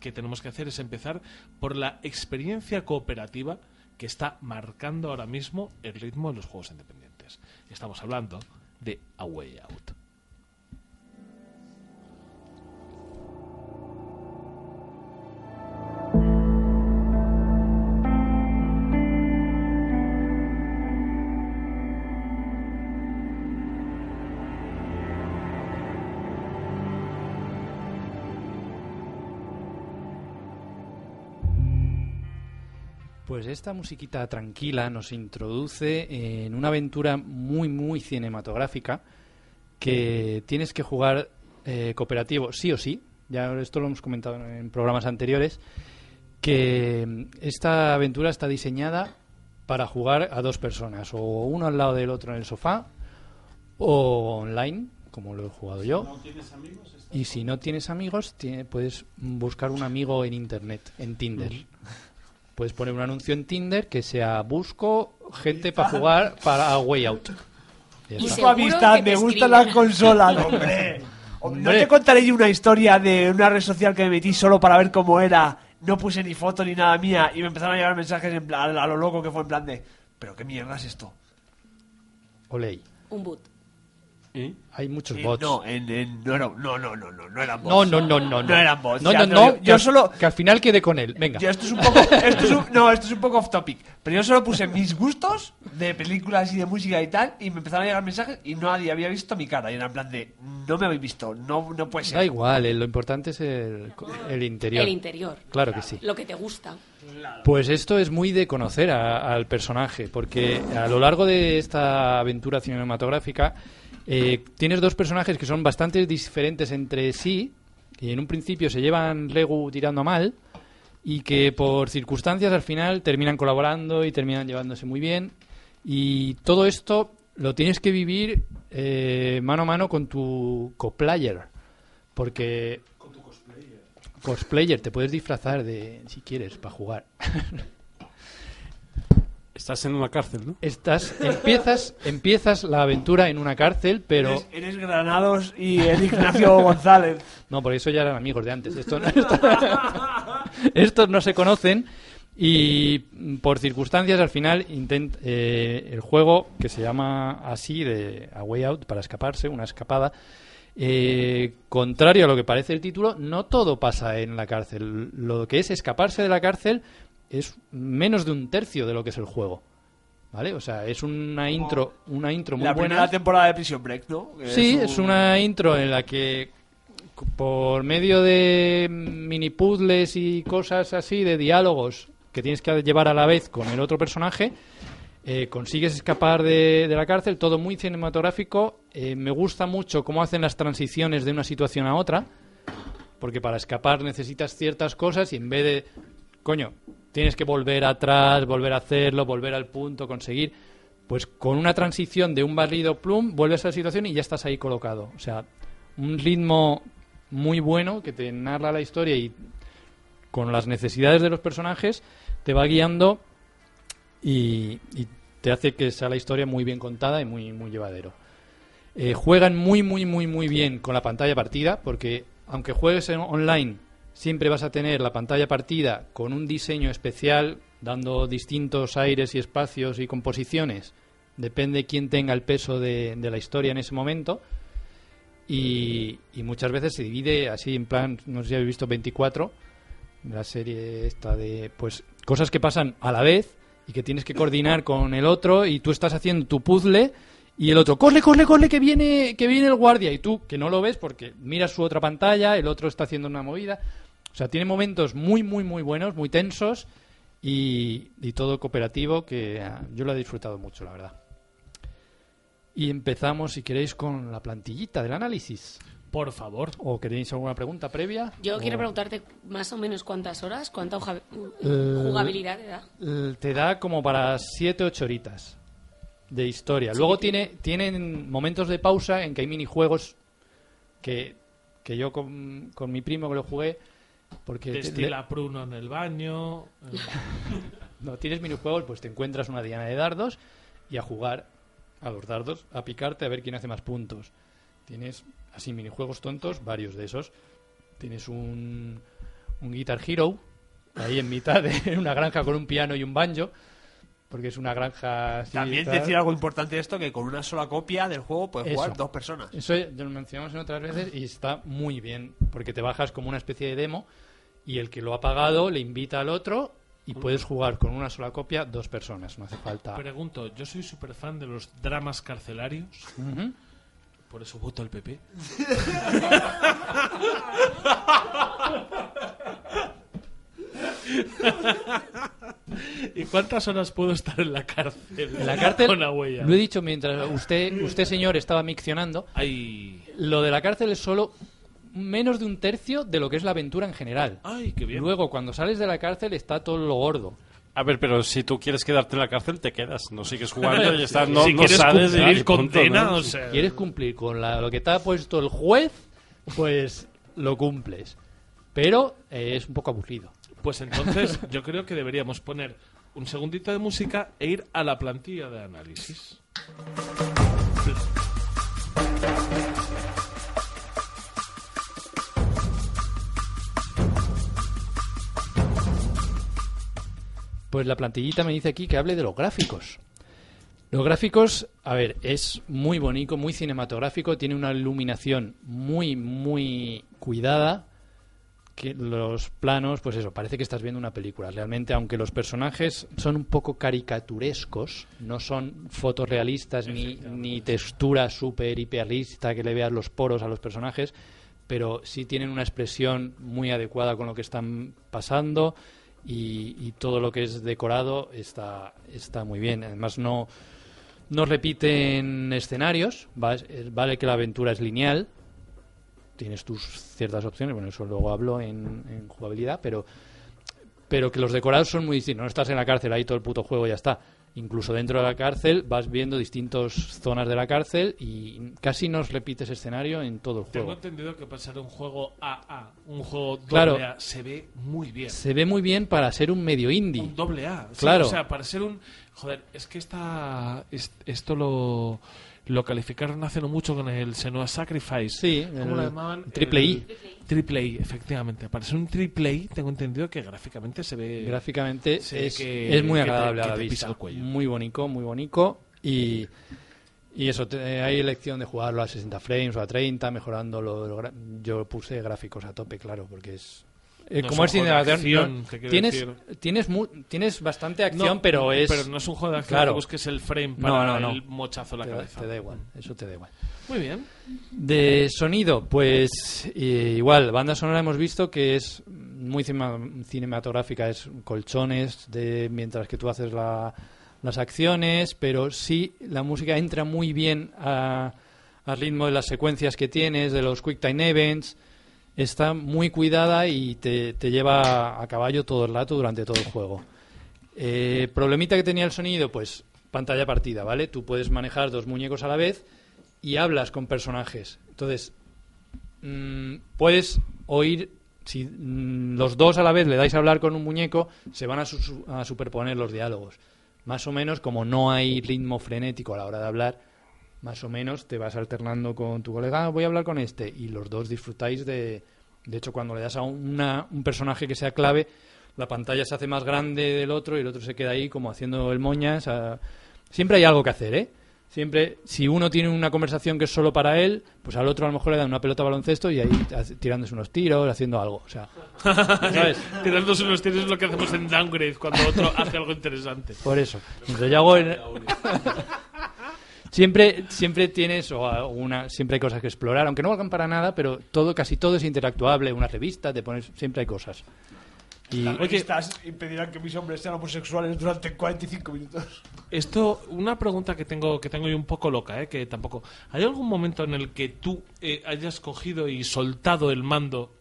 que tenemos que hacer es empezar por la experiencia cooperativa que está marcando ahora mismo el ritmo de los juegos independientes. Estamos hablando de A Way Out. Pues esta musiquita tranquila nos introduce en una aventura muy, muy cinematográfica que tienes que jugar eh, cooperativo sí o sí. Ya esto lo hemos comentado en programas anteriores, que esta aventura está diseñada para jugar a dos personas, o uno al lado del otro en el sofá, o online, como lo he jugado yo. Y si no tienes amigos, tiene- puedes buscar un amigo en internet, en Tinder. Puedes poner un anuncio en Tinder que sea busco gente para jugar para a Way Out. Ya Y está. Busco amistad, me te gusta escriban. la consola, no, hombre. No Hombre. te contaré yo una historia de una red social que me metí solo para ver cómo era. No puse ni foto ni nada mía y me empezaron a llegar mensajes en plan, a lo loco que fue en plan de, pero qué mierda es esto. Oley. Un boot. Hay muchos Eh, bots. No, en, en- no, era- no, no, no, no, no eran bots. No, no, no, no, No eran bots. No, ya no, te no. que Yo al- solo, Que al final quede con él. Venga. yo esto es un poco, esto es un- no, esto es un poco off topic. Pero yo solo puse mis gustos de películas y de música y tal, y me empezaron a llegar mensajes y nadie había visto mi cara. Y era en plan de, no me habéis visto, no, no puede ser. Da igual, eh, lo importante es el, el interior. El interior. Claro que sí. Lo que te gusta. Pues esto es muy de conocer a- al personaje, porque a lo largo de esta aventura cinematográfica eh, tienes dos personajes que son bastante diferentes entre sí, y en un principio se llevan Legu tirando mal, y que por circunstancias al final terminan colaborando y terminan llevándose muy bien. Y todo esto lo tienes que vivir eh, mano a mano con tu coplayer, porque cosplayer te puedes disfrazar de si quieres para jugar. Estás en una cárcel, ¿no? Estás empiezas empiezas la aventura en una cárcel, pero Eres, eres Granados y el Ignacio González. no, por eso ya eran amigos de antes. Esto estos no se conocen y por circunstancias al final intent- eh, el juego que se llama así de A Way Out para escaparse, una escapada. eh, contrario a lo que parece el título, no todo pasa en la cárcel. Lo que es escaparse de la cárcel es menos de un tercio de lo que es el juego. ¿Vale? O sea, es una intro, una intro muy La buena. primera temporada de Prison Break, ¿no? Que Sí, un- es una intro en la que por medio de mini puzzles y cosas así, de diálogos que tienes que llevar a la vez con el otro personaje, Eh, consigues escapar de, de la cárcel, todo muy cinematográfico. Eh, me gusta mucho cómo hacen las transiciones de una situación a otra, porque para escapar necesitas ciertas cosas y en vez de, coño, tienes que volver atrás, volver a hacerlo, volver al punto, conseguir, pues con una transición de un barrido plum, vuelves a la situación y ya estás ahí colocado. O sea, un ritmo muy bueno que te narra la historia y con las necesidades de los personajes te va guiando y, te hace que sea la historia muy bien contada y muy, muy llevadero. Eh, juegan muy, muy, muy, muy bien con la pantalla partida, porque aunque juegues en online, siempre vas a tener la pantalla partida con un diseño especial, dando distintos aires y espacios y composiciones. Depende quién tenga el peso de, la historia en ese momento. Y, y muchas veces se divide así en plan, no sé si habéis visto 24, la serie esta de, pues, cosas que pasan a la vez y que tienes que coordinar con el otro y tú estás haciendo tu puzzle y el otro, corre, corre, corre, que viene, que viene el guardia y tú que no lo ves porque miras su otra pantalla, el otro está haciendo una movida. O sea, tiene momentos muy, muy, muy buenos, muy tensos y, y todo cooperativo que ah, yo lo he disfrutado mucho, la verdad. Y empezamos, si queréis, con la plantillita del análisis. Por favor. ¿O queréis alguna pregunta previa? Yo O- quiero preguntarte más o menos cuántas horas, cuánta hoja- jugabilidad te da. Te da como para 7-8 horitas de historia. Luego tiene, tienen momentos de pausa en que hay minijuegos que, que yo con, con mi primo que lo jugué. Porque te- Destila pruno en el baño. eh, no tienes minijuegos, pues te encuentras una diana de dardos y a jugar a los dardos, a picarte a ver quién hace más puntos. Tienes así minijuegos tontos, varios de esos. Tienes un, un Guitar Hero ahí en mitad de una granja con un piano y un banjo, porque es una granja así. También tal. decir algo importante de esto, que con una sola copia del juego puedes Eso. jugar dos personas. Eso ya lo mencionamos en otras veces y está muy bien, porque te bajas como una especie de demo y el que lo ha pagado le invita al otro y puedes jugar con una sola copia dos personas, no hace falta. Pregunto, yo soy súper fan de los dramas carcelarios. Por eso voto al PP. ¿Y cuántas horas puedo estar en la cárcel? En la cárcel, Con la huella. lo he dicho mientras usted, usted señor, estaba miccionando. Ay. Lo de la cárcel es solo menos de un tercio de lo que es la aventura en general. Ay, qué bien. Luego, cuando sales de la cárcel, está todo lo gordo. A ver, pero si tú quieres quedarte en la cárcel, te quedas. No sigues jugando y estás, no, Si no quieres sales cumplir y punto, condena, ¿no? o sea, Si quieres cumplir con la- lo que te ha puesto el juez, pues lo cumples. Pero eh, es un poco aburrido. Pues entonces yo creo que deberíamos poner un segundito de música e ir a la plantilla de análisis. Pues la plantillita me dice aquí que hable de los gráficos. Los gráficos, a ver, es muy bonito, muy cinematográfico, tiene una iluminación muy, muy cuidada. Que los planos, pues eso, parece que estás viendo una película. Realmente, aunque los personajes son un poco caricaturescos, no son fotos realistas ni, ni textura súper hiperrealista que le veas los poros a los personajes, pero sí tienen una expresión muy adecuada con lo que están pasando y, y todo lo que es decorado está, está muy bien. Además, no, no repiten escenarios, va- es- vale que la aventura es lineal, tienes tus ciertas opciones, bueno, eso luego hablo en, en jugabilidad, pero, pero que los decorados son muy distintos. No estás en la cárcel ahí todo el puto juego ya está. Incluso dentro de la cárcel vas viendo distintas zonas de la cárcel y casi no repites escenario en todo el Tengo juego. entendido que para ser un juego AA, un juego doble Claro. A, se ve muy bien. Se ve muy bien para ser un medio indie. Un doble A. sí, Claro. o sea, para ser un... Joder, es que esta, es- esto lo, lo calificaron hace no mucho con el Senua Sacrifice. Sí, ¿Cómo lo llamaban? triple I. Triple I, efectivamente. Para ser un triple I, tengo entendido que gráficamente se ve... Gráficamente se es, que- es muy que te- agradable a la vista. Muy bonito, muy bonito. Y, y eso, te- hay elección de jugarlo a 60 frames o a 30, mejorando. Lo, yo puse gráficos a tope, claro, porque es. Eh, No como es juego de acción, no- tienes, decir. tienes, mu- tienes bastante acción, No, pero es. pero no es un juego de acción claro. que busques el frame para el mochazo en la Te da- cabeza. Te da igual, eso te da igual. Muy bien. De sonido, pues eh, igual, banda sonora hemos visto que es muy cinematográfica, es colchones de mientras que tú haces la, las acciones, pero sí la música entra muy bien a- al ritmo de las secuencias que tienes, de los Quick Time Events. Está muy cuidada y te, te lleva a caballo todo el rato durante todo el juego. Eh, problemita que tenía el sonido, pues pantalla partida, ¿vale? Tú puedes manejar dos muñecos a la vez y hablas con personajes. Entonces, mm, puedes oír, si mm, los dos a la vez le dais a hablar con un muñeco, se van a, a superponer los diálogos. Más o menos, como no hay ritmo frenético a la hora de hablar, más o menos te vas alternando con tu colega, "Ah, voy a hablar con este, y los dos disfrutáis de... De hecho, cuando le das a una- un personaje que sea clave, la pantalla se hace más grande del otro y el otro se queda ahí como haciendo el moñas. a- Siempre hay algo que hacer, ¿eh? Siempre, si uno tiene una conversación que es solo para él, pues al otro a lo mejor le dan una pelota de baloncesto y ahí tirándose unos tiros, haciendo algo. O sea, ¿sabes? Tirándose unos tiros es lo que hacemos en Downgrade cuando otro hace algo interesante. Por eso. Entonces yo hago siempre, siempre tienes o alguna, siempre hay cosas que explorar, aunque no valgan para nada, pero todo, casi todo es interactuable. Una revista, te pones, siempre hay cosas. Y, Las revistas impedirán que mis hombres sean homosexuales durante 45 minutos. Esto, una pregunta que tengo que tengo yo un poco loca, ¿eh? que tampoco. ¿Hay algún momento en el que tú eh, hayas cogido y soltado el mando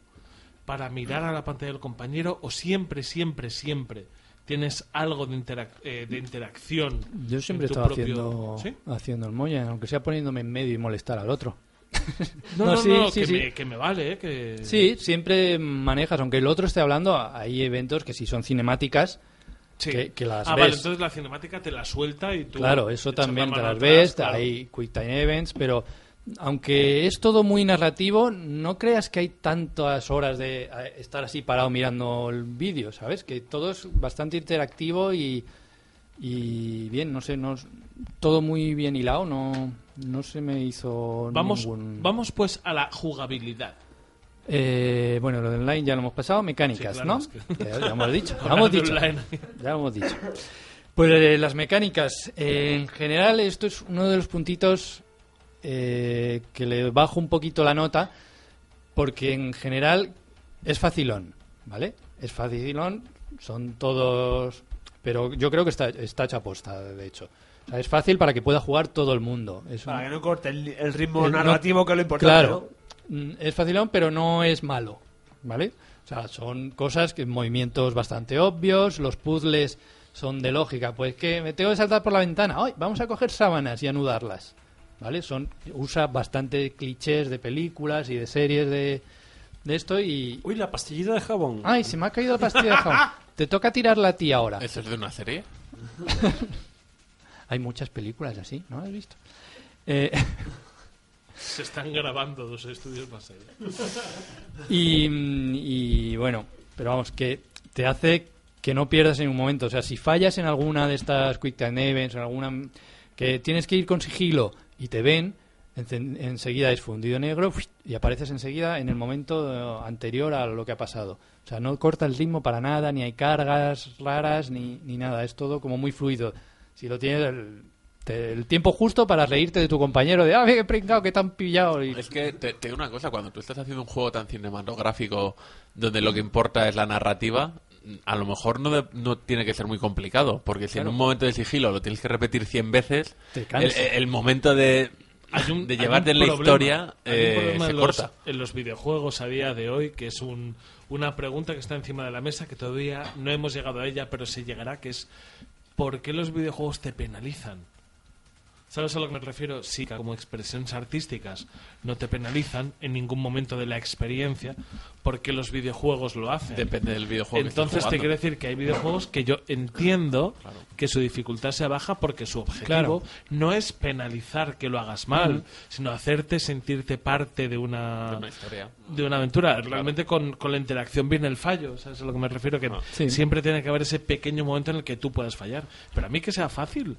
para mirar a la pantalla del compañero o siempre, siempre, siempre tienes algo de, interac- eh, de interacción? Yo siempre he estado propio- haciendo, ¿Sí? haciendo el moña, aunque sea poniéndome en medio y molestar al otro. No, no, sí, no, sí, que. Me, que me vale, ¿eh? que... Sí, siempre manejas, aunque el otro esté hablando, hay eventos que si son cinemáticas, Sí. que, que las ah, ves. vale, entonces la cinemática te la suelta y tú... Claro, eso también te las atrás, ves, claro. hay quick time events, pero aunque es todo muy narrativo, no creas que hay tantas horas de estar así parado mirando el vídeo, ¿sabes? Que todo es bastante interactivo y, y bien, no sé, no, todo muy bien hilado, no, no se me hizo Vamos, ningún... vamos pues a la jugabilidad. Eh, bueno, lo de online ya lo hemos pasado, mecánicas, Sí, claro, ¿no? es que- Que ya lo hemos dicho, ya hemos dicho. Ya lo hemos dicho. Pues eh, las mecánicas, eh, en general esto es uno de los puntitos eh, que le bajo un poquito la nota, porque en general es facilón, ¿vale? Es facilón, son todos... Pero yo creo que está, está hecha aposta, de hecho. O sea, es fácil para que pueda jugar todo el mundo. Es Para un- que no corte el, el ritmo el- no- narrativo, que es lo importante. Claro, Mm, es facilón, pero no es malo, ¿vale? O sea, son cosas que movimientos bastante obvios, los puzzles son de lógica, pues que me tengo que saltar por la ventana, ¡ay! Vamos a coger sábanas y anudarlas, ¿vale? Son usa bastante clichés de películas y de series de, de esto y Uy, la pastillita de jabón. ¡ay! Se me ha caído la pastilla de jabón. Te toca tirarla a ti ahora. ¿Eso es de una serie? Hay muchas películas así, ¿no has visto? Eh, Se están grabando dos estudios más allá. Y, y, bueno, pero vamos, que te hace que no pierdas en un momento. O sea, si fallas en alguna de estas Quick Time Events, en alguna que tienes que ir con sigilo y te ven, enseguida es fundido negro y apareces enseguida en el momento eh, anterior a lo que ha pasado. O sea, no corta el ritmo para nada, ni hay cargas raras, ni, ni nada. Es todo como muy fluido. Si lo tienes el, te- el tiempo justo para reírte de tu compañero, de, ah, qué pringado, que te han pillado. Y, Es que te, te digo una cosa, cuando tú estás haciendo un juego tan cinematográfico donde lo que importa es la narrativa, a lo mejor no, de- no tiene que ser muy complicado, porque si Claro. en un momento de sigilo lo tienes que repetir 100 veces, el, momento de, Hay un- de hay llevarte un en la problema- historia eh, problema se en los, corta. en los videojuegos a día de hoy, que es un- una pregunta que está encima de la mesa, que todavía no hemos llegado a ella, pero se llegará, que es ¿por qué los videojuegos te penalizan? ¿Sabes a lo que me refiero? Sí, que como expresiones artísticas no te penalizan en ningún momento de la experiencia, porque los videojuegos lo hacen. Depende del videojuego que Entonces te jugando. quiero decir que hay videojuegos que yo entiendo que su dificultad sea baja porque su objetivo Claro. no es penalizar que lo hagas mal, Ujú. sino hacerte sentirte parte de una, De una historia. de una aventura. Realmente con, con la interacción viene el fallo, ¿sabes a lo que me refiero? Que Sí. siempre tiene que haber ese pequeño momento en el que tú puedas fallar. Pero a mí que sea fácil,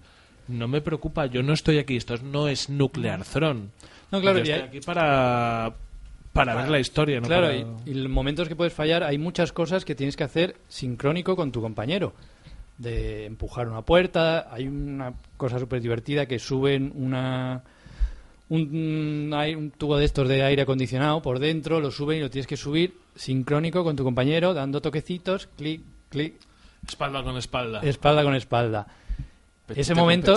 no me preocupa. Yo no estoy aquí, esto no es Nuclear Throne. No, claro, Yo estoy aquí para, para ver la historia. ¿no? Claro, para- y, y en momentos que puedes fallar, hay muchas cosas que tienes que hacer sincrónico con tu compañero. De empujar una puerta, hay una cosa súper divertida que suben una. Un, hay un tubo de estos de aire acondicionado por dentro, lo suben y lo tienes que subir sincrónico con tu compañero, dando toquecitos, clic, clic, Espalda con espalda. espalda con espalda. Ese momento...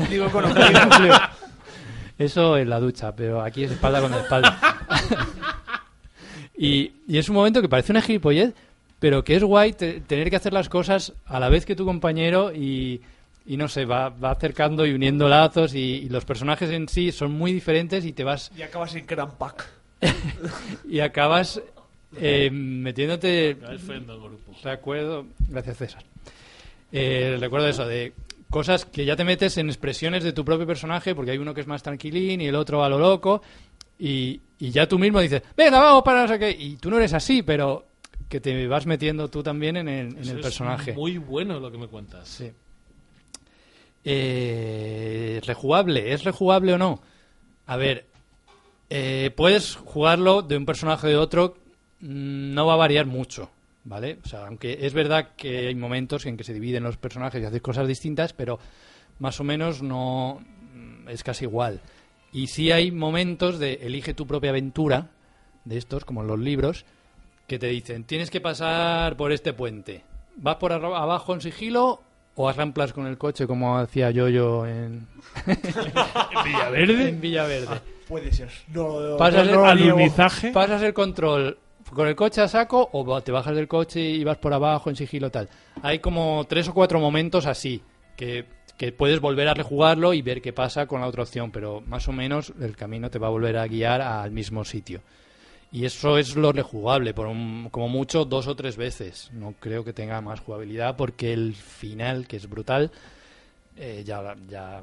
ombligo con Eso en la ducha, pero aquí es espalda con espalda. y, y es un momento que parece una gilipollez, pero que es guay te- tener que hacer las cosas a la vez que tu compañero y, y no sé, va, va acercando y uniendo lazos y, y los personajes en sí son muy diferentes y te vas Y acabas en Cram Pack. y acabas eh, metiéndote Defendo el grupo. recuerdo gracias César Eh, recuerdo eso de cosas que ya te metes en expresiones de tu propio personaje porque hay uno que es más tranquilín y el otro a lo loco y, y ya tú mismo dices venga vamos para no sé qué y tú no eres así pero que te vas metiendo tú también en el, en Eso el es personaje muy bueno lo que me cuentas. Sí. Eh, rejugable, ¿es rejugable o no? A ver, eh, puedes jugarlo de un personaje de otro, mm, no va a variar mucho, ¿vale? O sea, aunque es verdad que hay momentos en que se dividen los personajes y haces cosas distintas, pero más o menos no mm, es casi igual. Y sí hay momentos de elige tu propia aventura, de estos, como en los libros, que te dicen, tienes que pasar por este puente. ¿Vas por abajo en sigilo o arramplas con el coche como hacía yo yo en... ¿En Villaverde? en Villaverde. Puede ser. No, no, pasas, no el, niego. pasas el control con el coche a saco o te bajas del coche y vas por abajo en sigilo tal. Hay como tres o cuatro momentos así que, que puedes volver a rejugarlo y ver qué pasa con la otra opción, pero más o menos el camino te va a volver a guiar al mismo sitio. Y eso es lo rejugable, por un- como mucho dos o tres veces. No creo que tenga más jugabilidad porque el final, que es brutal, eh, ya, ya,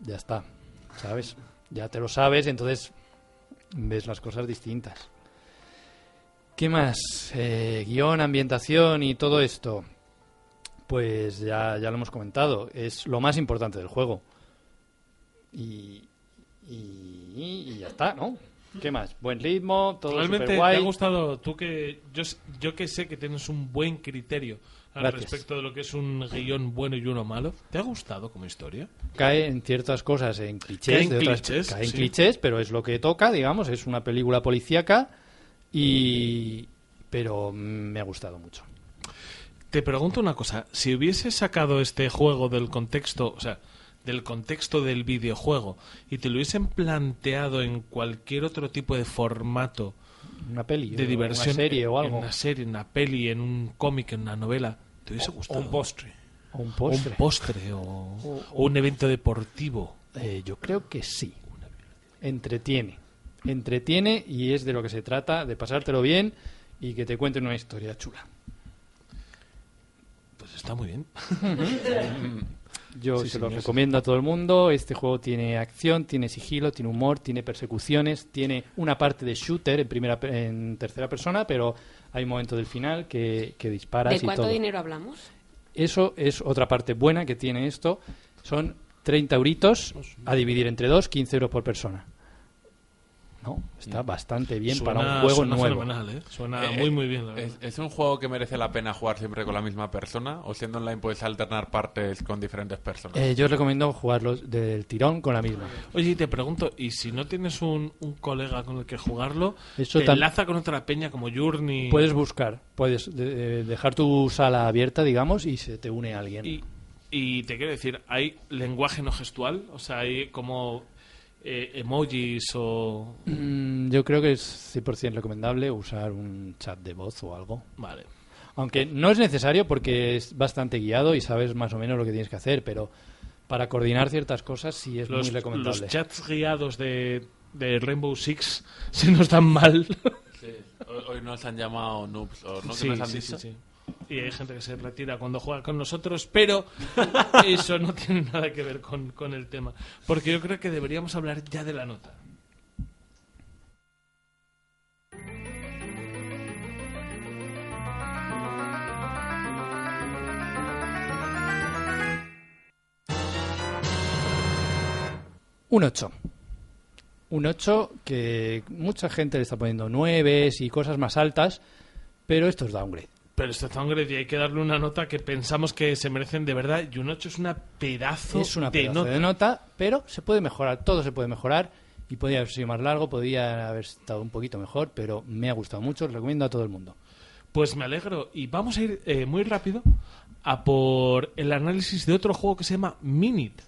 ya está, ¿sabes? Ya te lo sabes, entonces ves las cosas distintas. ¿Qué más? Eh, guion, ambientación y todo esto. Pues ya, ya lo hemos comentado. Es lo más importante del juego. Y, y, y ya está, ¿no? ¿Qué más? Buen ritmo, todo Realmente te ha gustado, tú que yo, yo que sé que tienes un buen criterio al Gracias. respecto de lo que es un guion bueno y uno malo. ¿Te ha gustado como historia? cae en ciertas cosas, en clichés, Cae en de otras- clichés, cae en sí. clichés, pero es lo que toca, digamos, es una película policíaca y pero me ha gustado mucho. Te pregunto una cosa, si hubiese sacado este juego del contexto, o sea, del contexto del videojuego y te lo hubiesen planteado en cualquier otro tipo de formato Una peli, de o diversión, una serie o en algo. una serie, en una peli, en un cómic, en una novela, ¿te hubiese gustado? un postre. O un O postre. un postre o, o un evento deportivo. Eh, yo creo que sí. Entretiene. Entretiene y es de lo que se trata, de pasártelo bien y que te cuenten una historia chula. Pues está muy bien. Yo Sí, se lo señor. recomiendo a todo el mundo. Este juego tiene acción, tiene sigilo, tiene humor, tiene persecuciones, tiene una parte de shooter en primera en tercera persona, pero hay un momento del final que, que disparas ¿De y cuánto todo. dinero hablamos? Eso es otra parte buena que tiene esto. Son 30 euritos a dividir entre dos, 15 euros por persona. No, está bastante bien Suena- para un juego suena nuevo. fenomenal, ¿eh? Suena Eh, muy, muy bien, la ¿Es, verdad. es un juego que merece la pena jugar siempre con la misma persona? ¿O siendo online puedes alternar partes con diferentes personas? Eh, yo os recomiendo jugarlos del tirón con la misma. Oye, y te pregunto, ¿y si no tienes un, un colega con el que jugarlo, Eso te enlaza con otra peña como Journey? Puedes buscar, puedes de- eh, dejar tu sala abierta, digamos, y se te une alguien. Y, y te quiero decir, ¿hay lenguaje no gestual? O sea, hay como eh, emojis o... Mm, yo creo que es 100% recomendable usar un chat de voz o algo. Vale. Aunque no es necesario porque es bastante guiado y sabes más o menos lo que tienes que hacer, pero para coordinar ciertas cosas sí es Los, muy recomendable. los chats guiados de, de Rainbow Six se nos dan mal. Sí, Hoy, nos han llamado noobs, ¿o no? ¿Qué Sí, nos han sí, dicho? sí, sí. Y hay gente que se retira cuando juega con nosotros, pero eso no tiene nada que ver con, con el tema. Porque yo creo que deberíamos hablar ya de la nota. Un 8. Un 8 que mucha gente le está poniendo 9 y cosas más altas, pero esto es downgrade. Pero este downgrade y hay que darle una nota que pensamos que se merecen de verdad. Y un 8 es una pedazo, Es una de pedazo nota. de nota, pero se puede mejorar, todo se puede mejorar y podría haber sido más largo, podría haber estado un poquito mejor, pero me ha gustado mucho, lo recomiendo a todo el mundo. Pues me alegro. Y vamos a ir eh, muy rápido a por el análisis de otro juego que se llama Minute.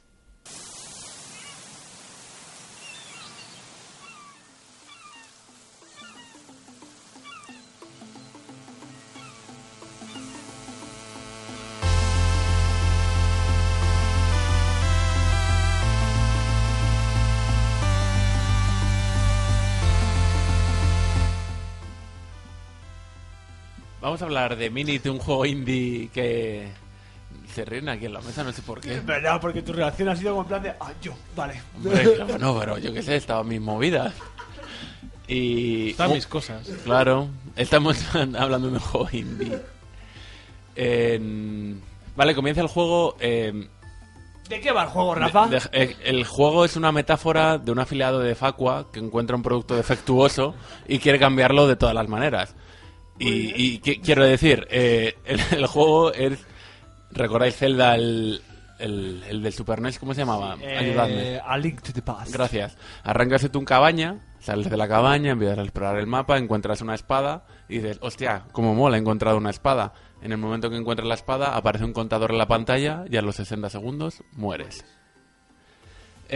Vamos a hablar de Minute, un juego indie que se ríen aquí en la mesa, no sé por qué. Es verdad, porque tu reacción ha sido como en plan de. Ah, yo, vale. Hombre, claro, no, pero yo qué sé, estaba en mis movidas. Y. Están mis cosas. Claro, estamos hablando de un juego indie. En- Vale, comienza el juego. eh, ¿De qué va el juego, Rafa? de- eh, el juego es una metáfora de un afiliado de Facua que encuentra un producto defectuoso y quiere cambiarlo de todas las maneras. Y, y ¿qué quiero decir, eh, el, el juego es. ¿Recordáis Zelda, el, el, el del Super NES? ¿Cómo se llamaba? Eh, Ayudadme. A Link to the Past. Gracias. Arrancas de tu cabaña, sales de la cabaña, empiezas a explorar el mapa, encuentras una espada y dices, hostia, como mola, he encontrado una espada. En el momento que encuentras la espada, aparece un contador en la pantalla y a los 60 segundos mueres.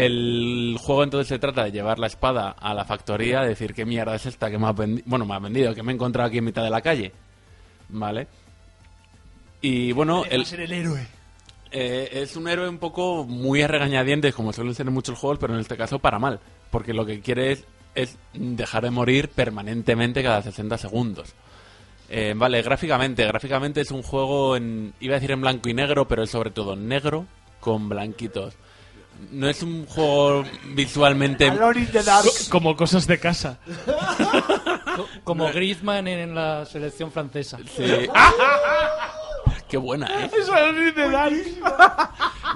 El juego entonces se trata de llevar la espada a la factoría, decir qué mierda es esta que me ha vendido, bueno, me ha vendido, que me he encontrado aquí en mitad de la calle. ¿Vale? Y bueno, el, ser el héroe. eh, es un héroe un poco muy a regañadientes, como suelen ser en muchos juegos, pero en este caso para mal. Porque lo que quiere es, es dejar de morir permanentemente cada 60 segundos. Eh, vale, gráficamente. Gráficamente es un juego, en, iba a decir en blanco y negro, pero es sobre todo negro con blanquitos. No es un juego visualmente... Co- Como cosas de casa. Co- Como Griezmann en, la selección francesa. Sí. Qué buena, ¿eh? Eso es de Dark.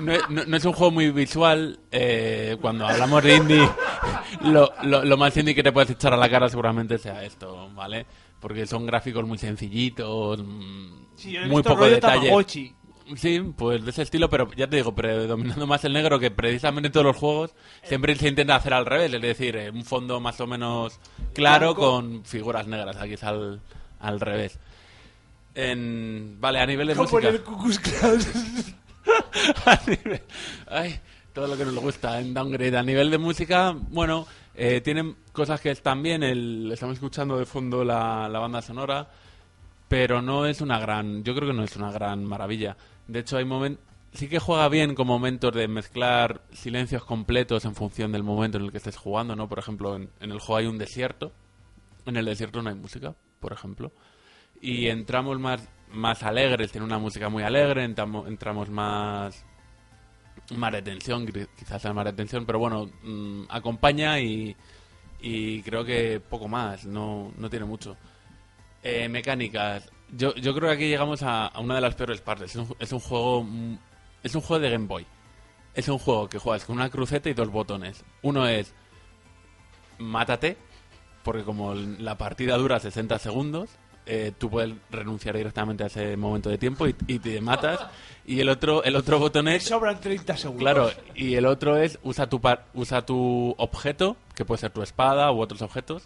No, es- no- no es un juego muy visual. eh, cuando hablamos de indie, lo, lo- lo más indie que te puedes echar a la cara seguramente sea esto, ¿vale? Porque son gráficos muy sencillitos, mm, Sí, muy poco detalle. Tamagotchi. Sí, pues de ese estilo, pero ya te digo, predominando más el negro, que precisamente en todos los juegos siempre se intenta hacer al revés, es decir, eh, un fondo más o menos claro Blanco. con figuras negras, aquí es al, al revés. En, vale, a nivel de Como música... en el Klan. A nivel- Ay, todo lo que nos gusta en Downgrade. A nivel de música, bueno, eh, tienen cosas que están bien. El, estamos escuchando de fondo la, la banda sonora, pero no es una gran. Yo creo que no es una gran maravilla. De hecho, hay momentos. Sí que juega bien con momentos de mezclar silencios completos en función del momento en el que estés jugando, ¿no? Por ejemplo, en, en el juego hay un desierto. En el desierto no hay música, por ejemplo y entramos más más alegres, tiene una música muy alegre, entramos, entramos más más de tensión, quizás sea más de tensión, pero bueno, mm, acompaña y, y creo que poco más, no, no tiene mucho. Eh, mecánicas, yo, yo creo que aquí llegamos a, a una de las peores partes, es un, es un juego es un juego de Game Boy. Es un juego que juegas con una cruceta y dos botones. Uno es mátate, porque como la partida dura 60 segundos, eh, tú puedes renunciar directamente a ese momento de tiempo y, y te matas. Y el otro, el otro botón es... sobran 30 segundos. Claro, y el otro es usa tu, par- usa tu objeto, que puede ser tu espada u otros objetos,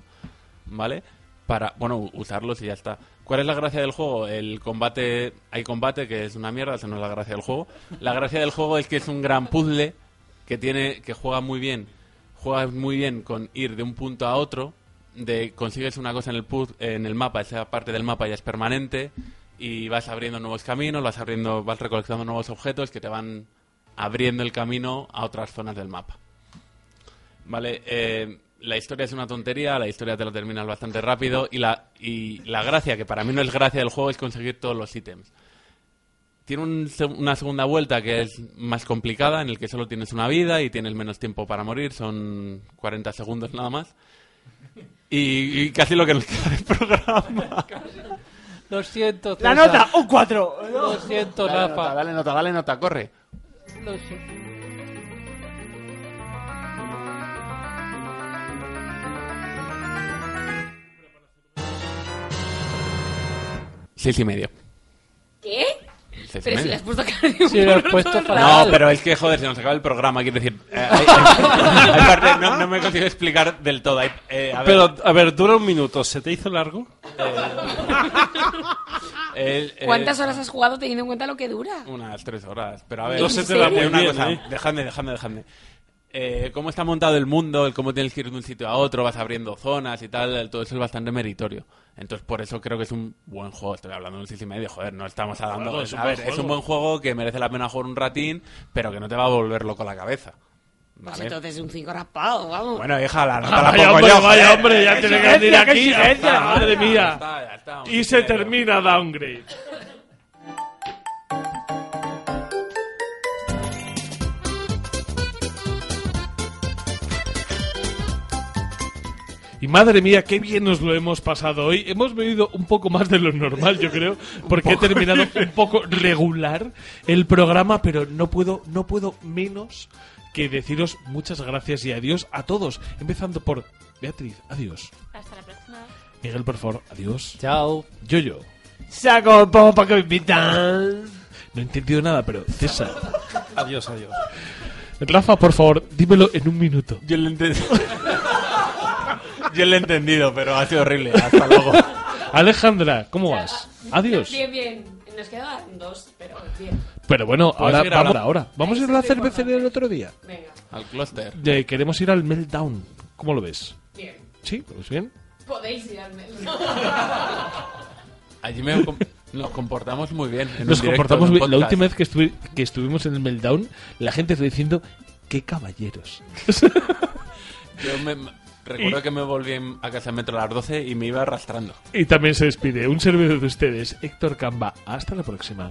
¿vale? Para, bueno, usarlos y ya está. ¿Cuál es la gracia del juego? El combate, hay combate que es una mierda, esa no es la gracia del juego. La gracia del juego es que es un gran puzzle que tiene, que juega muy bien. Juega muy bien con ir de un punto a otro, de consigues una cosa en el puz- en el mapa, esa parte del mapa ya es permanente y vas abriendo nuevos caminos, vas abriendo, vas recolectando nuevos objetos que te van abriendo el camino a otras zonas del mapa. Vale, eh, la historia es una tontería, la historia te la terminas bastante rápido y la, y la gracia, que para mí no es gracia del juego, es conseguir todos los ítems. Tiene un se- una segunda vuelta que es más complicada, en el que solo tienes una vida y tienes menos tiempo para morir, son 40 segundos nada más. Y, y casi lo que nos queda de programa. Lo siento, La César. nota, un 4. Lo siento, Dale Rafa. nota, dale nota, dale nota, corre. Lo siento. Seis y medio. ¿Qué? Seis y Pero si medio. le has puesto cara de Sí, lo has puesto todo el fatal. rato. No, pero es que, joder, se nos acaba el programa, quiero decir. eh, hay- hay- hay parte- no, no me consigo explicar del todo. hay- eh, a ver, Pero, a ver, dura un minuto. ¿Se te hizo largo? El, eh, ¿Cuántas horas has jugado teniendo en cuenta lo que dura? Unas tres horas. Pero a ver, No se te da eh, muy una bien, cosa. ¿eh? Dejadme, dejadme, dejadme. Eh, cómo está montado el mundo, el cómo tienes que ir de un sitio a otro, vas abriendo zonas y tal, todo eso es bastante meritorio. Entonces, por eso creo que es un buen juego. Estoy hablando de un 6 y medio, joder, no estamos hablando. Juego, es un a ver, buen es un juego. buen juego que merece la pena jugar un ratín, pero que no te va a volver loco la cabeza. Pues ¿Vale? entonces un 5 raspado, vamos. Bueno, hija, la nota la Vaya pongo hombre, yo, vaya hombre, ya ¡Qué tiene que venir aquí. está, madre mía. Y se termina Downgrade. Y madre mía, qué bien nos lo hemos pasado hoy. Hemos bebido un poco más de lo normal, yo creo, porque he terminado un poco regular el programa, pero no puedo, no puedo menos que deciros muchas gracias y adiós a todos, empezando por Beatriz, adiós. Hasta la próxima. Miguel, por favor, adiós. Chao. Yo-Yo, Saco el pomo para que me invitan. no he entendido nada, pero César. Adiós, adiós. Rafa, por favor, dímelo en un minuto. Yo lo he entendido. Yo lo he entendido, pero ha sido horrible. Hasta luego. Alejandra, ¿cómo vas? Adiós. Bien, bien. Nos quedan dos, pero bien. Pero bueno, ahora ir vamos ahora. ahora. Vamos a ir a la cervecería el otro día. Venga, Al clúster. Eh, queremos ir al Meltdown. ¿Cómo lo ves? bien. Sí, pues bien. Podéis ir al menos. Allí me nos comportamos muy bien. en Nos comportamos un bien. La última vez que, estuvi- que estuvimos en el Meltdown, la gente está diciendo, qué caballeros. Yo me- me- recuerdo Y- que me volví a casa metro a las 12 y me iba arrastrando. Y también se despide un servidor de ustedes, Héctor Camba. Hasta la próxima.